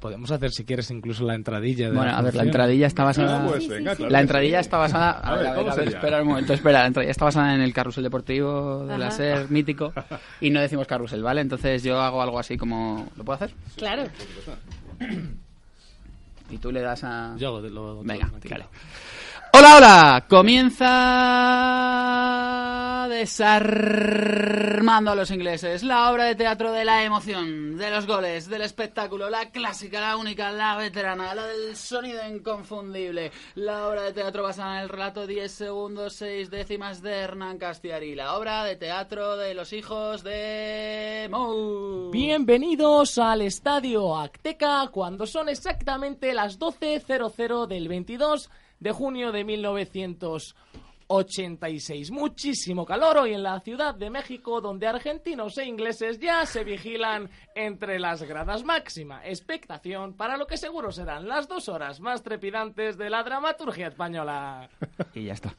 Podemos hacer, si quieres, incluso la entradilla. De Bueno, la a ver, la entradilla está basada. Ah, pues venga, claro la entradilla sí. está basada. A, ver, a ver, ¿cómo a ver, sería? espera un momento, espera. La entradilla está basada en el carrusel deportivo de la. SER mítico y no decimos carrusel, ¿vale? Entonces yo hago algo así como. ¿Lo puedo hacer? Claro. Y tú le das a. Yo lo- Venga, tranquilo. Hola, hola. Comienza desarmando a los ingleses. La obra de teatro de la emoción, de los goles, del espectáculo, la clásica, la única, la veterana, la del sonido inconfundible. La obra de teatro basada en el relato 10 segundos, 6 décimas de Hernán Castiari. La obra de teatro de los hijos de Mou. Bienvenidos al Estadio Acteca cuando son exactamente las 12.00 del 22 de junio de 1986. Muchísimo calor hoy en la Ciudad de México donde argentinos e ingleses ya se vigilan entre las gradas máxima. Expectación para lo que seguro serán las dos horas más trepidantes de la dramaturgia española. Y ya está.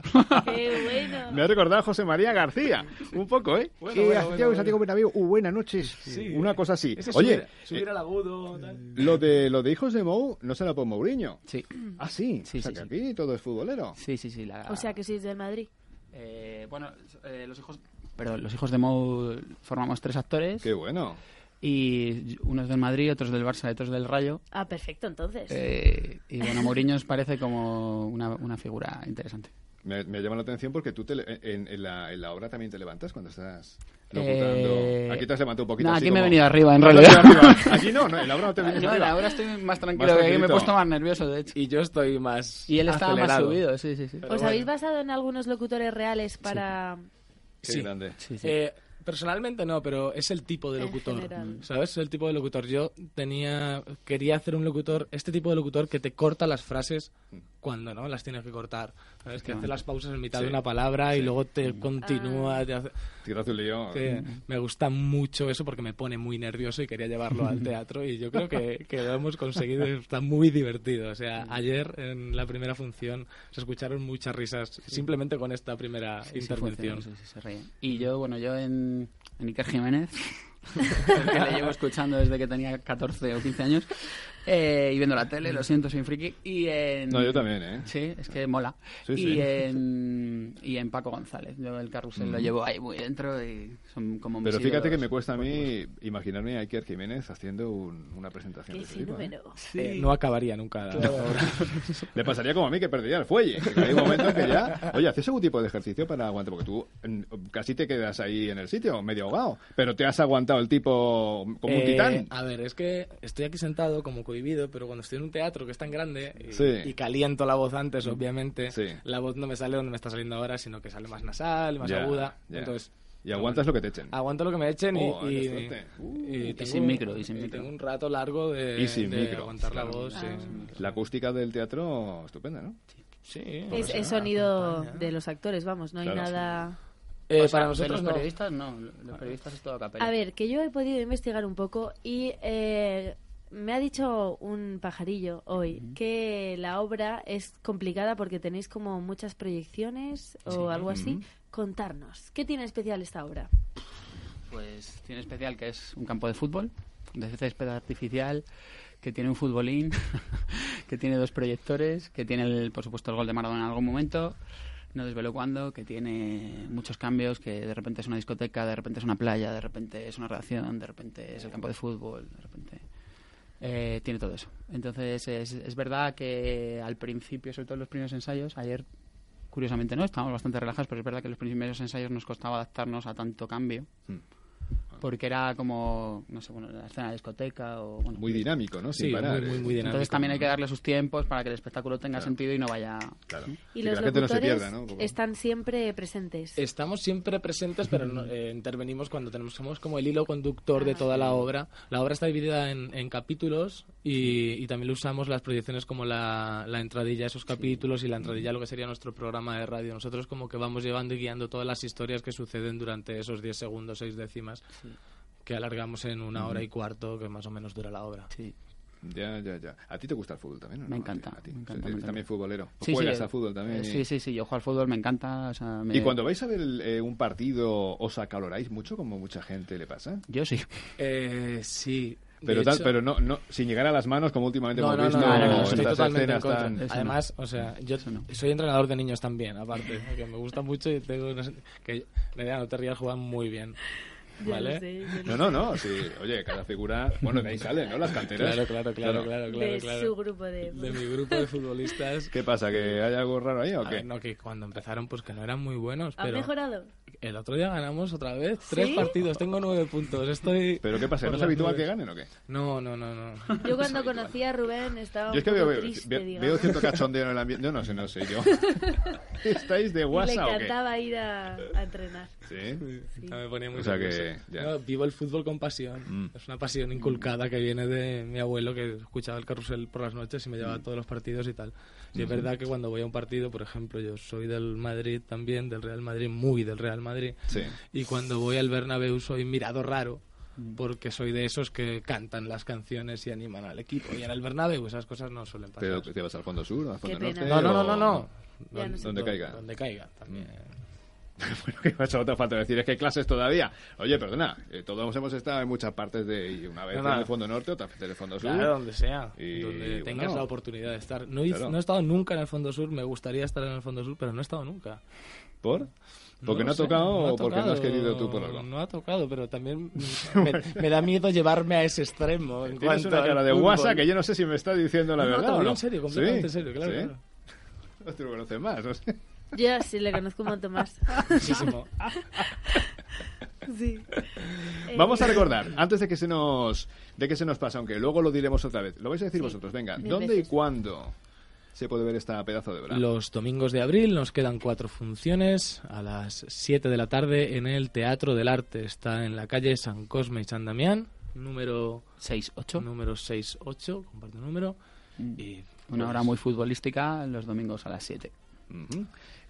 Qué bueno. Me ha recordado a José María García. Un poco, ¿eh? Bueno, bueno, Santiago, bueno, Santiago Bernabéu, uh, buenas noches. Sí. Una cosa así. Ese Oye, subir, subir eh, al agudo. tal. lo de, lo de hijos de Mou no será por Mourinho. Sí. Ah, sí. Sí, o sea, sí, que sí. aquí todo es futbolero. Sí, sí, sí. la- O sea que sois del Madrid. Eh, bueno, eh, los hijos... Pero los hijos de Mou formamos tres actores. Qué bueno. Y unos del Madrid, otros del Barça, otros del Rayo. Ah, perfecto, entonces. Eh, y bueno, Mourinho os parece como una, una figura interesante. Me, me llama la atención porque tú te le- en, en la, en la obra también te levantas cuando estás locutando. Eh, Aquí te has levantado un poquito no, así aquí me he venido arriba, en No, realidad. arriba. Aquí no, no, en la obra no te vienes No, arriba. ahora estoy más Más tranquilo, que me he puesto más nervioso, de hecho. Y yo estoy más. Y él estaba más subido, sí, sí, sí. ¿Os habéis basado en algunos locutores reales para...? Qué Sí. grande. Eh, personalmente no, pero es el tipo de En locutor. general. ¿Sabes? Es el tipo de locutor. Yo tenía. Quería hacer un locutor. Este tipo de locutor que te corta las frases cuando no las tienes que cortar. ¿Sabes? Que hace las pausas en mitad Sí. de una palabra y Sí. luego te continúa. Ah. te hace- hace un lío. Sí, me gusta mucho eso porque me pone muy nervioso y quería llevarlo al teatro y yo creo que, que lo hemos conseguido y está muy divertido. O sea, ayer en la primera función se escucharon muchas risas simplemente con esta primera Sí, sí, intervención. funciona, sí, sí, se ríen. Y yo, bueno, yo en, en Iker Jiménez, que le llevo escuchando desde que tenía 14 o 15 años, eh, y viendo la tele, lo siento, soy un friki. Y en... No, yo también, ¿eh? Sí, es que mola. Sí, y, sí. En, y en Paco González, yo el carrusel lo Mm. llevo ahí muy dentro y son como mis Pero fíjate que me cuesta a mí imaginarme a Iker Jiménez haciendo un- una presentación ¡Qué de ese tipo. ¿eh? fenómeno! Eh, no acabaría nunca la Claro. Le pasaría como a mí que perdería el fuelle. Que hay un momento en que ya, oye, ¿haces algún tipo de ejercicio para aguantar? Porque tú mm, casi te quedas ahí en el sitio, medio ahogado. Pero te has aguantado el tipo como un Eh, titán. A ver, es que estoy aquí sentado como cohibido, pero cuando estoy en un teatro que es tan grande y, Sí. y caliento la voz antes, obviamente, Sí. la voz no me sale donde me está saliendo ahora, sino que sale más nasal, más aguda. Entonces, Y aguantas lo que te echen. aguanto lo que me echen y, Oh, y- sin micro, y sin micro. tengo un rato largo de, y sin de micro. aguantar la voz. sí. La acústica del teatro, estupenda, ¿no? Sí. Es, es sonido de los actores, vamos, no hay Claro. nada... Eh, O sea, para nosotros los no. periodistas no, los periodistas es todo a capela. A ver, que yo he podido investigar un poco y eh, me ha dicho un pajarillo hoy que la obra es complicada porque tenéis como muchas proyecciones o Sí. algo así. Contarnos, ¿qué tiene especial esta obra? Pues tiene especial que es un campo de fútbol, de césped artificial, que tiene un futbolín, que tiene dos proyectores, que tiene, el, por supuesto, el gol de Maradona en algún momento, no desvelo cuándo, que tiene muchos cambios, que de repente es una discoteca, de repente es una playa, de repente es una redacción, de repente es el campo de fútbol, de repente... eh, tiene todo eso. Entonces es, es verdad que al principio, sobre todo en los primeros ensayos, ayer curiosamente no, estábamos bastante relajados, pero es verdad que en los primeros ensayos nos costaba adaptarnos a tanto cambio. Hmm. Porque era como, no sé, bueno, la escena de discoteca o... Bueno, Muy dinámico, ¿no? Sin Sí, parar. muy, muy, ¿eh? muy dinámico. Entonces también hay que darle sus tiempos para que el espectáculo tenga Claro. sentido y no vaya... Claro. Y Sí, que los la gente no se locutores pierda, ¿no? Poco. están siempre presentes. Estamos siempre presentes, pero no- eh, intervenimos cuando tenemos somos como el hilo conductor de toda la obra. La obra está dividida en, en capítulos y, y también lo usamos las proyecciones como la, la entradilla a esos capítulos y la entradilla a lo que sería nuestro programa de radio. Nosotros como que vamos llevando y guiando todas las historias que suceden durante esos 10 segundos, 6 décimas que alargamos en una hora y cuarto, que más o menos dura la obra. Sí. Ya, ya, ya. ¿A ti te gusta el fútbol también? o Me no? encanta, A ti. me encanta, Eres me encanta. también futbolero. ¿O Sí, ¿Juegas sí, a fútbol también? eh, Sí, sí, sí, yo juego al fútbol, me encanta. o sea, me- ¿Y cuando vais a ver el, eh, un partido, os acaloráis mucho, como mucha gente le pasa? Yo sí. Eh, sí. Pero, De tal, hecho- pero no, no, sin llegar a las manos, como últimamente No, hemos no, visto no, no, no, estas estoy totalmente en escenas contra. tan- Además, o sea, yo soy entrenador de niños también, aparte, que me gusta mucho y tengo unos- que Nerea, no te rías, juegan muy bien. ¿Vale? sé, No, no, no, sí. Oye, cada figura... Bueno, de ahí salen, ¿no? Las canteras. Claro, claro, claro, claro, claro, de claro. su grupo de... De mi grupo de futbolistas. ¿Qué pasa? ¿Que hay algo raro ahí o A qué? ver, no, que cuando empezaron, pues que no eran muy buenos, ¿Han pero... mejorado? El otro día ganamos otra vez. Tres ¿Sí? partidos, tengo nueve puntos. Estoy. ¿Pero qué pasa? ¿No es habitual nubes. que ganen o qué? No, no, no, no. Yo cuando conocí a Rubén estaba Yo es que veo, triste, veo- digamos. veo cierto cachondeo en el ambiente. Yo no sé, no sé yo. ¿Estáis de le WhatsApp o qué? encantaba ir a, a entrenar. Sí. No, me ponía muy O sea nervioso. que, ya. No, vivo el fútbol con pasión. Mm. Es una pasión inculcada que viene de mi abuelo que escuchaba el carrusel por las noches y me llevaba a todos los partidos y tal. Y es verdad que cuando voy a un partido, por ejemplo, yo soy del Madrid también, del Real Madrid, muy del Real Madrid. Sí. Y cuando voy al Bernabéu soy mirado raro porque soy de esos que cantan las canciones y animan al equipo. Y en el Bernabéu esas cosas no suelen pasar. ¿Pero te vas al fondo sur o al fondo norte? No, no, no, no, no. Donde caiga. Donde caiga también. Bueno, ¿qué pasa? Otra falta decir es que hay clases todavía. Oye, perdona, eh, todos hemos estado en muchas partes de. Una vez No, en el fondo norte, otra vez en el fondo sur. Claro, donde sea, Y, donde tengas bueno, la oportunidad de estar. No, he- claro. no he estado nunca en el Fondo Sur, me gustaría estar en el Fondo Sur, pero no he estado nunca. ¿Por? ¿Porque no, ha sé, tocado ha o porque no has querido tú por algo? No ha tocado, pero también me, me da miedo llevarme a ese extremo. En Tienes cuanto una cara de. WhatsApp que yo no sé si me está diciendo la No, verdad. no. en serio, completamente ¿Sí? en serio, claro, ¿Sí? claro. Tú lo conoces más, no sé. Yo sí le conozco un montón más. Muchísimo. sí. Vamos a Eh, recordar, antes de que se nos de que se nos pase, aunque luego lo diremos otra vez. Lo vais a decir vosotros, venga. ¿Dónde veces. y cuándo se puede ver esta pedazo de verano? Los domingos de abril nos quedan cuatro funciones a las 7 de la tarde en el Teatro del Arte. Está en la calle San Cosme y San Damián, número 6-8. Número 6-8, comparte número. Y Una pues, hora muy futbolística los domingos a las 7.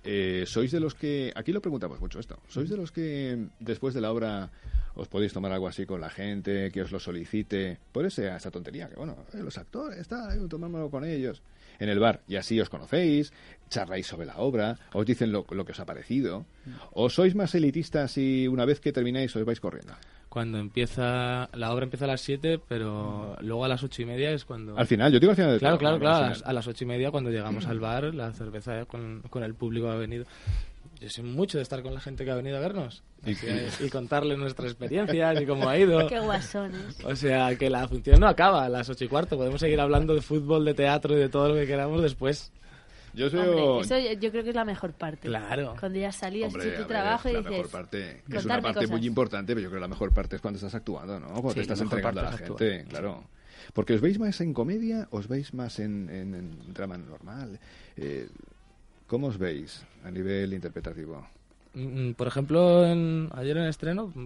Eh, ¿Sois de los que, aquí lo preguntamos mucho esto, ¿sois de los que después de la obra os podéis tomar algo así con la gente, que os lo solicite, por ese, esa tontería, que bueno, eh, los actores, tal, tomármelo con ellos, en el bar, y así os conocéis, charláis sobre la obra, os dicen lo, lo que os ha parecido, o sois más elitistas y una vez que termináis os vais corriendo? Cuando empieza, la obra empieza a las 7, pero luego a las ocho y media es cuando... Al final, yo digo al final del Claro, claro, claro, a las, final. a las ocho y media cuando llegamos al bar, la cerveza con, con el público ha venido. Yo sé mucho de estar con la gente que ha venido a vernos Y- y, contarle nuestras experiencias y cómo ha ido. Qué guasones. O sea, que la función no acaba a las ocho y cuarto. Podemos seguir hablando de fútbol, de teatro y de todo lo que queramos después. Yo Hombre, eso yo, creo que es la mejor parte. Claro. Cuando ya salías Hombre, tu a ver, trabajo y la dices... mejor parte es una parte cosas. muy importante, pero yo creo que la mejor parte es cuando estás actuando, ¿no? Cuando Sí, te estás la entregando a la gente, actuar. claro. Porque os veis más en comedia, os veis más en, en- en drama normal. Eh, ¿Cómo os veis a nivel interpretativo? Mm, Por ejemplo, en- ayer en el estreno, mm,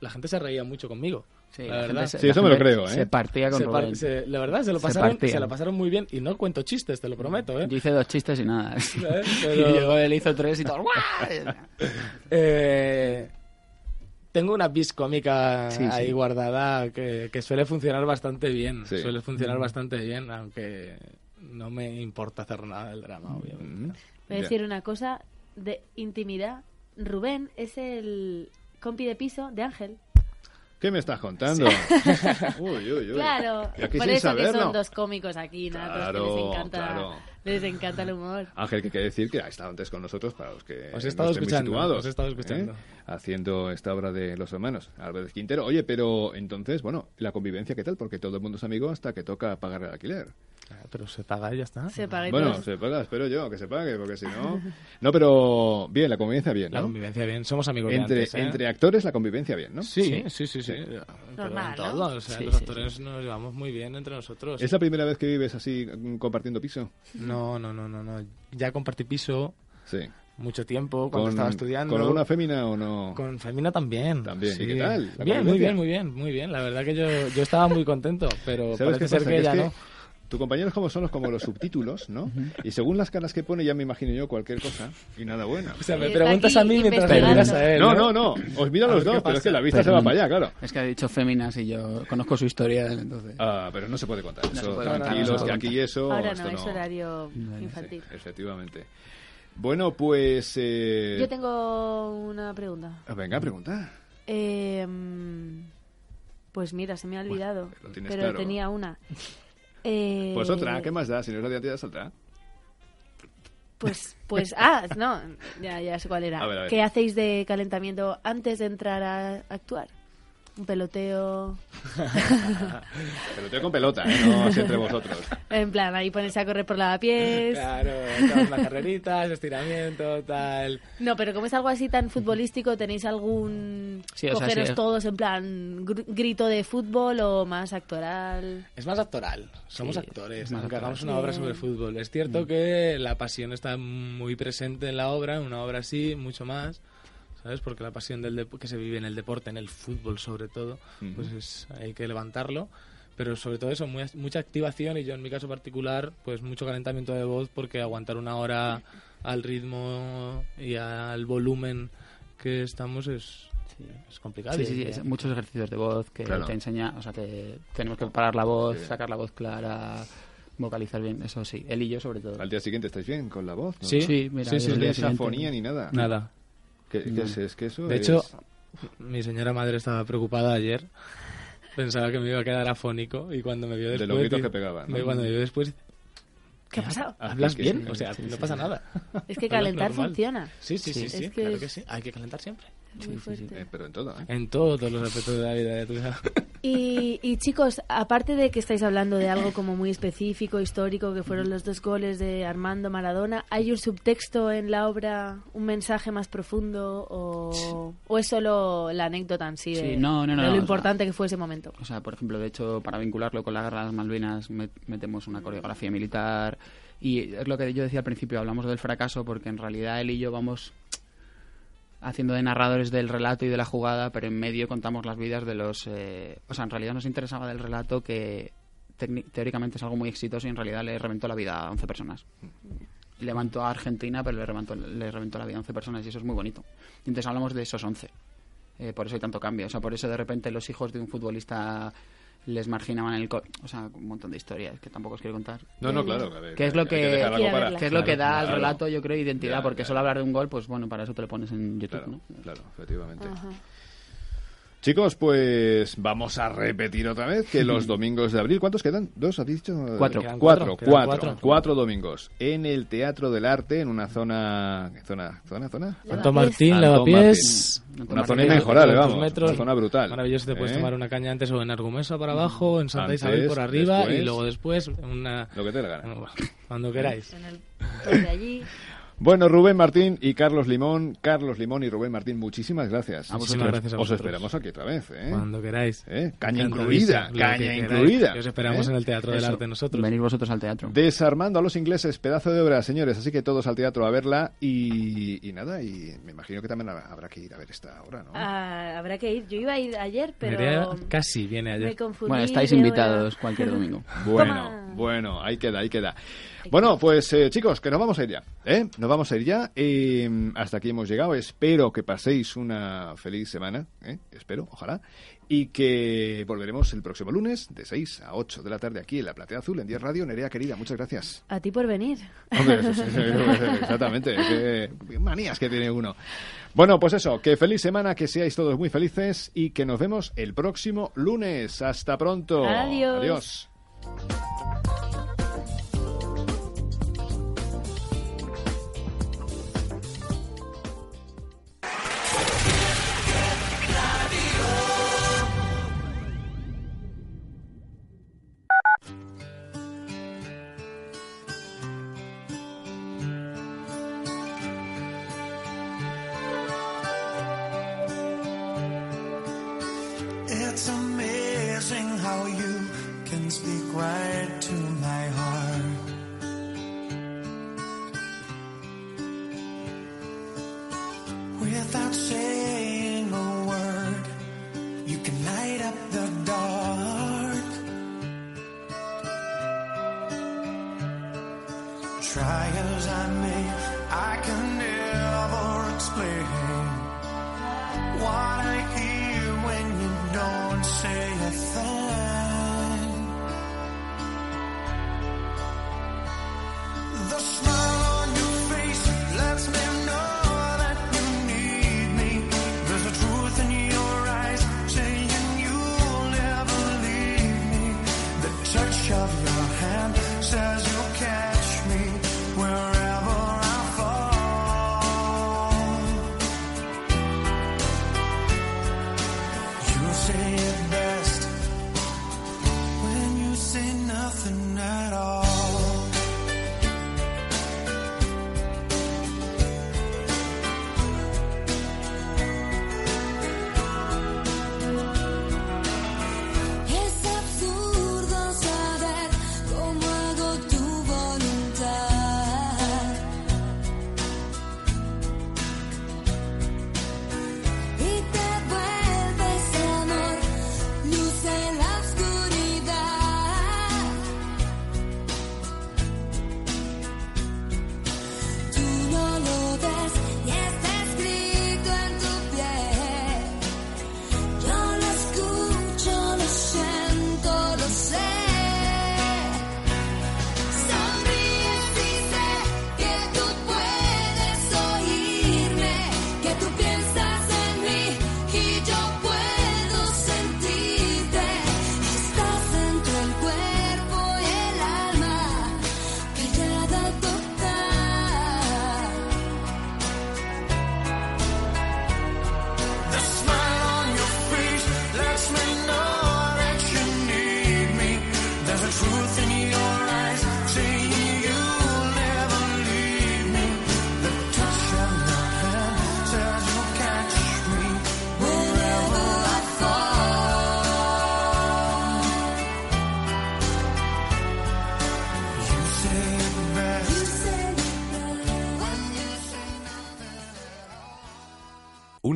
la gente se reía mucho conmigo. Sí, la la verdad. se- Sí, eso la me lo creo, ¿eh? se partía con Se par- Rubén. se- la verdad, se lo, pasaron, se, lo pasaron muy bien. Y no cuento chistes, te lo prometo, ¿eh? Yo hice dos chistes y nada. Pero- Y llegó él, hizo tres y todo. Eh, tengo una bis cómica Sí, ahí sí. guardada que, que suele funcionar bastante bien. Sí. Suele funcionar Mm. bastante bien, aunque no me importa hacer nada del drama, obviamente. Voy a decir una cosa de intimidad. Rubén es el compi de piso de Ángel. ¿Qué me estás contando? uy, uy, uy. Claro, aquí por sin eso que son dos cómicos aquí, natos, Claro, que les encanta, claro. les encanta el humor. Ángel, que quiere decir que ha estado antes con nosotros para los que Os he estado escuchando, situados, os he estado ¿eh? escuchando. Haciendo esta obra de los hermanos, Álvarez Quintero. Oye, pero entonces, bueno, la convivencia, ¿qué tal? Porque todo el mundo es amigo hasta que toca pagar el alquiler. Pero se paga y ya está. Se paga y Bueno, todo. se paga, espero yo, que se pague, porque si no... No, pero bien, la convivencia bien, ¿no? La convivencia bien, somos amigos de entre, antes, ¿eh? entre actores la convivencia bien, ¿no? Sí, sí, sí, sí. Pero Normal, en ¿no? todo, o sea, Sí, los sí, actores nos llevamos muy bien entre nosotros. ¿Es la primera vez que vives así mm, compartiendo piso? No, no, no, no, no. Ya compartí piso Sí. mucho tiempo cuando estaba estudiando. ¿Con alguna fémina o no? Con Femina también. También, sí. ¿y qué tal? ¿La Bien, muy bien, muy bien, muy bien. La verdad que yo, yo estaba muy contento, pero ¿Sabes parece qué ser pasa? que ya es que no. Tu compañero es como son los, como los subtítulos, ¿no? Y según las caras que pone ya me imagino yo cualquier cosa y nada bueno. O sea, me preguntas a mí mientras investigando. miras a él. No, no, no. Os miro a los dos, pero es que la vista se va para allá, claro. Es que ha dicho féminas y yo conozco su historia, entonces. Ah, pero no se puede contar No eso. se puede contar, Tranquilos, se que aquí eso... Ahora esto no, es horario infantil. Sí, efectivamente. Bueno, pues... eh, Yo tengo una pregunta. ah, Venga, pregunta. Eh, pues mira, se me ha olvidado. lo tienes pero claro. tenía una. Eh, Pues otra, ¿qué más da? Si no es la de antes, es otra. Pues, pues, ah, no, ya, ya sé cuál era. A ver, a ver. ¿Qué hacéis de calentamiento antes de entrar a actuar? Un peloteo. Peloteo con pelota, ¿eh? no así entre vosotros. En plan, ahí ponerse a correr por lavapiés. Claro, echamos unas carreritas, estiramiento, tal. No, pero como es algo así tan futbolístico, ¿tenéis algún Sí, o sea, cogeros sí. todos en plan gr- grito de fútbol o más actoral? Es más actoral, somos Sí, actores, es más aunque actoral. hagamos una obra sobre fútbol. Es cierto que la pasión está muy presente en la obra, en una obra así, mucho más, ¿sabes? Porque la pasión del dep- que se vive en el deporte, en el fútbol sobre todo, pues es, hay que levantarlo. Pero sobre todo eso, muy- mucha activación y yo en mi caso particular, pues mucho calentamiento de voz porque aguantar una hora al ritmo y al volumen que estamos es, es complicado. Sí, sí, sí, es muchos ejercicios de voz que Claro. te enseña, o sea, te- tenemos que parar la voz, sacar la voz clara, vocalizar bien, eso sí, él y yo sobre todo. Al día siguiente estáis bien con la voz, ¿no? Sí, sí, mira, sí, no afonía ni nada. Nada. ¿Qué, qué No. es, es que eso De es- hecho, mi señora madre estaba preocupada ayer. Pensaba que me iba a quedar afónico y cuando me vio De después... los gritos que pegaba, ¿no? Cuando me vio después... ¿Qué ha pasado? ¿Hablas bien? sí, O sea, sí, no pasa sí. nada. Es que calentar funciona. Sí, sí, sí, Es sí, que claro es que sí. Hay que calentar siempre. Muy fuerte. Eh, pero en todo, ¿eh? En todos los aspectos de la vida, ya tú sabes. Y, y chicos, aparte de que estáis hablando de algo como muy específico, histórico, que fueron los dos goles de Armando Maradona, ¿hay un subtexto en la obra, un mensaje más profundo o, o es solo la anécdota en sí de, Sí, no, no, no, de lo no, o importante que fue ese momento? O sea, por ejemplo, de hecho, para vincularlo con la guerra de las Malvinas, met- metemos una coreografía militar. Y es lo que yo decía al principio, hablamos del fracaso, porque en realidad él y yo vamos haciendo de narradores del relato y de la jugada, pero en medio contamos las vidas de los... eh, o sea, en realidad nos interesaba del relato que teóricamente es algo muy exitoso y en realidad le reventó la vida a 11 personas. Levantó a Argentina, pero le reventó, le reventó la vida a 11 personas y eso es muy bonito. Y entonces hablamos de esos 11. Eh, por eso hay tanto cambio. O sea, por eso de repente los hijos de un futbolista les marginaban en el... co- o sea, un montón de historias que tampoco os quiero contar. No, no, claro, ver, Que es lo que que, es lo que da al Claro. relato, yo creo, identidad. Ya, porque ya. solo hablar de un gol, pues bueno, para eso te lo pones en YouTube, Claro, ¿no? claro, efectivamente. Chicos, pues vamos a repetir otra vez que los domingos de abril, ¿cuántos quedan? ¿Dos? ¿Has dicho? Cuatro. Cuatro, cuatro, cuatro, cuatro, cuatro. domingos en el Teatro del Arte, en una zona, ¿qué zona, zona, zona. Antón Martín, Lavapiés. Una zona inmejorable, vamos, una zona brutal. Maravilloso, te puedes ¿Eh? tomar una caña antes o en Argumesa para abajo, en Santa Antes, Isabel por arriba y después. luego después una... Lo que te dé la gana. Cuando queráis. de allí. Bueno, Rubén Martín y Carlos Limón, Carlos Limón y Rubén Martín, muchísimas gracias. A vosotros. Gracias a Os vosotros. esperamos aquí otra vez, ¿eh? Cuando queráis. ¿Eh? Caña incluida, caña incluida. Que os esperamos ¿eh? en el Teatro del Eso. Arte nosotros. Venid vosotros al teatro. Desarmando a los ingleses, pedazo de obra, señores. Así que todos al teatro a verla y, y nada, y me imagino que también habrá que ir a ver esta obra, ¿no? Ah, habrá que ir. Yo iba a ir ayer, pero casi viene ayer. me confundí. Bueno, estáis invitados cualquier domingo. Bueno, bueno, ahí queda, ahí queda. Bueno, pues eh, chicos, que nos vamos a ir ya, ¿eh? Nos vamos a ir ya. Eh, hasta aquí hemos llegado. Espero que paséis una feliz semana, ¿eh? Espero, ojalá. Y que volveremos el próximo lunes de 6 a 8 de la tarde aquí en La Platea Azul, en 10 Radio. Nerea, querida, muchas gracias. A ti por venir. Hombre, eso sí, exactamente. Qué manías que tiene uno. Bueno, pues eso, que feliz semana, que seáis todos muy felices y que nos vemos el próximo lunes. Hasta pronto. Adiós. Adiós.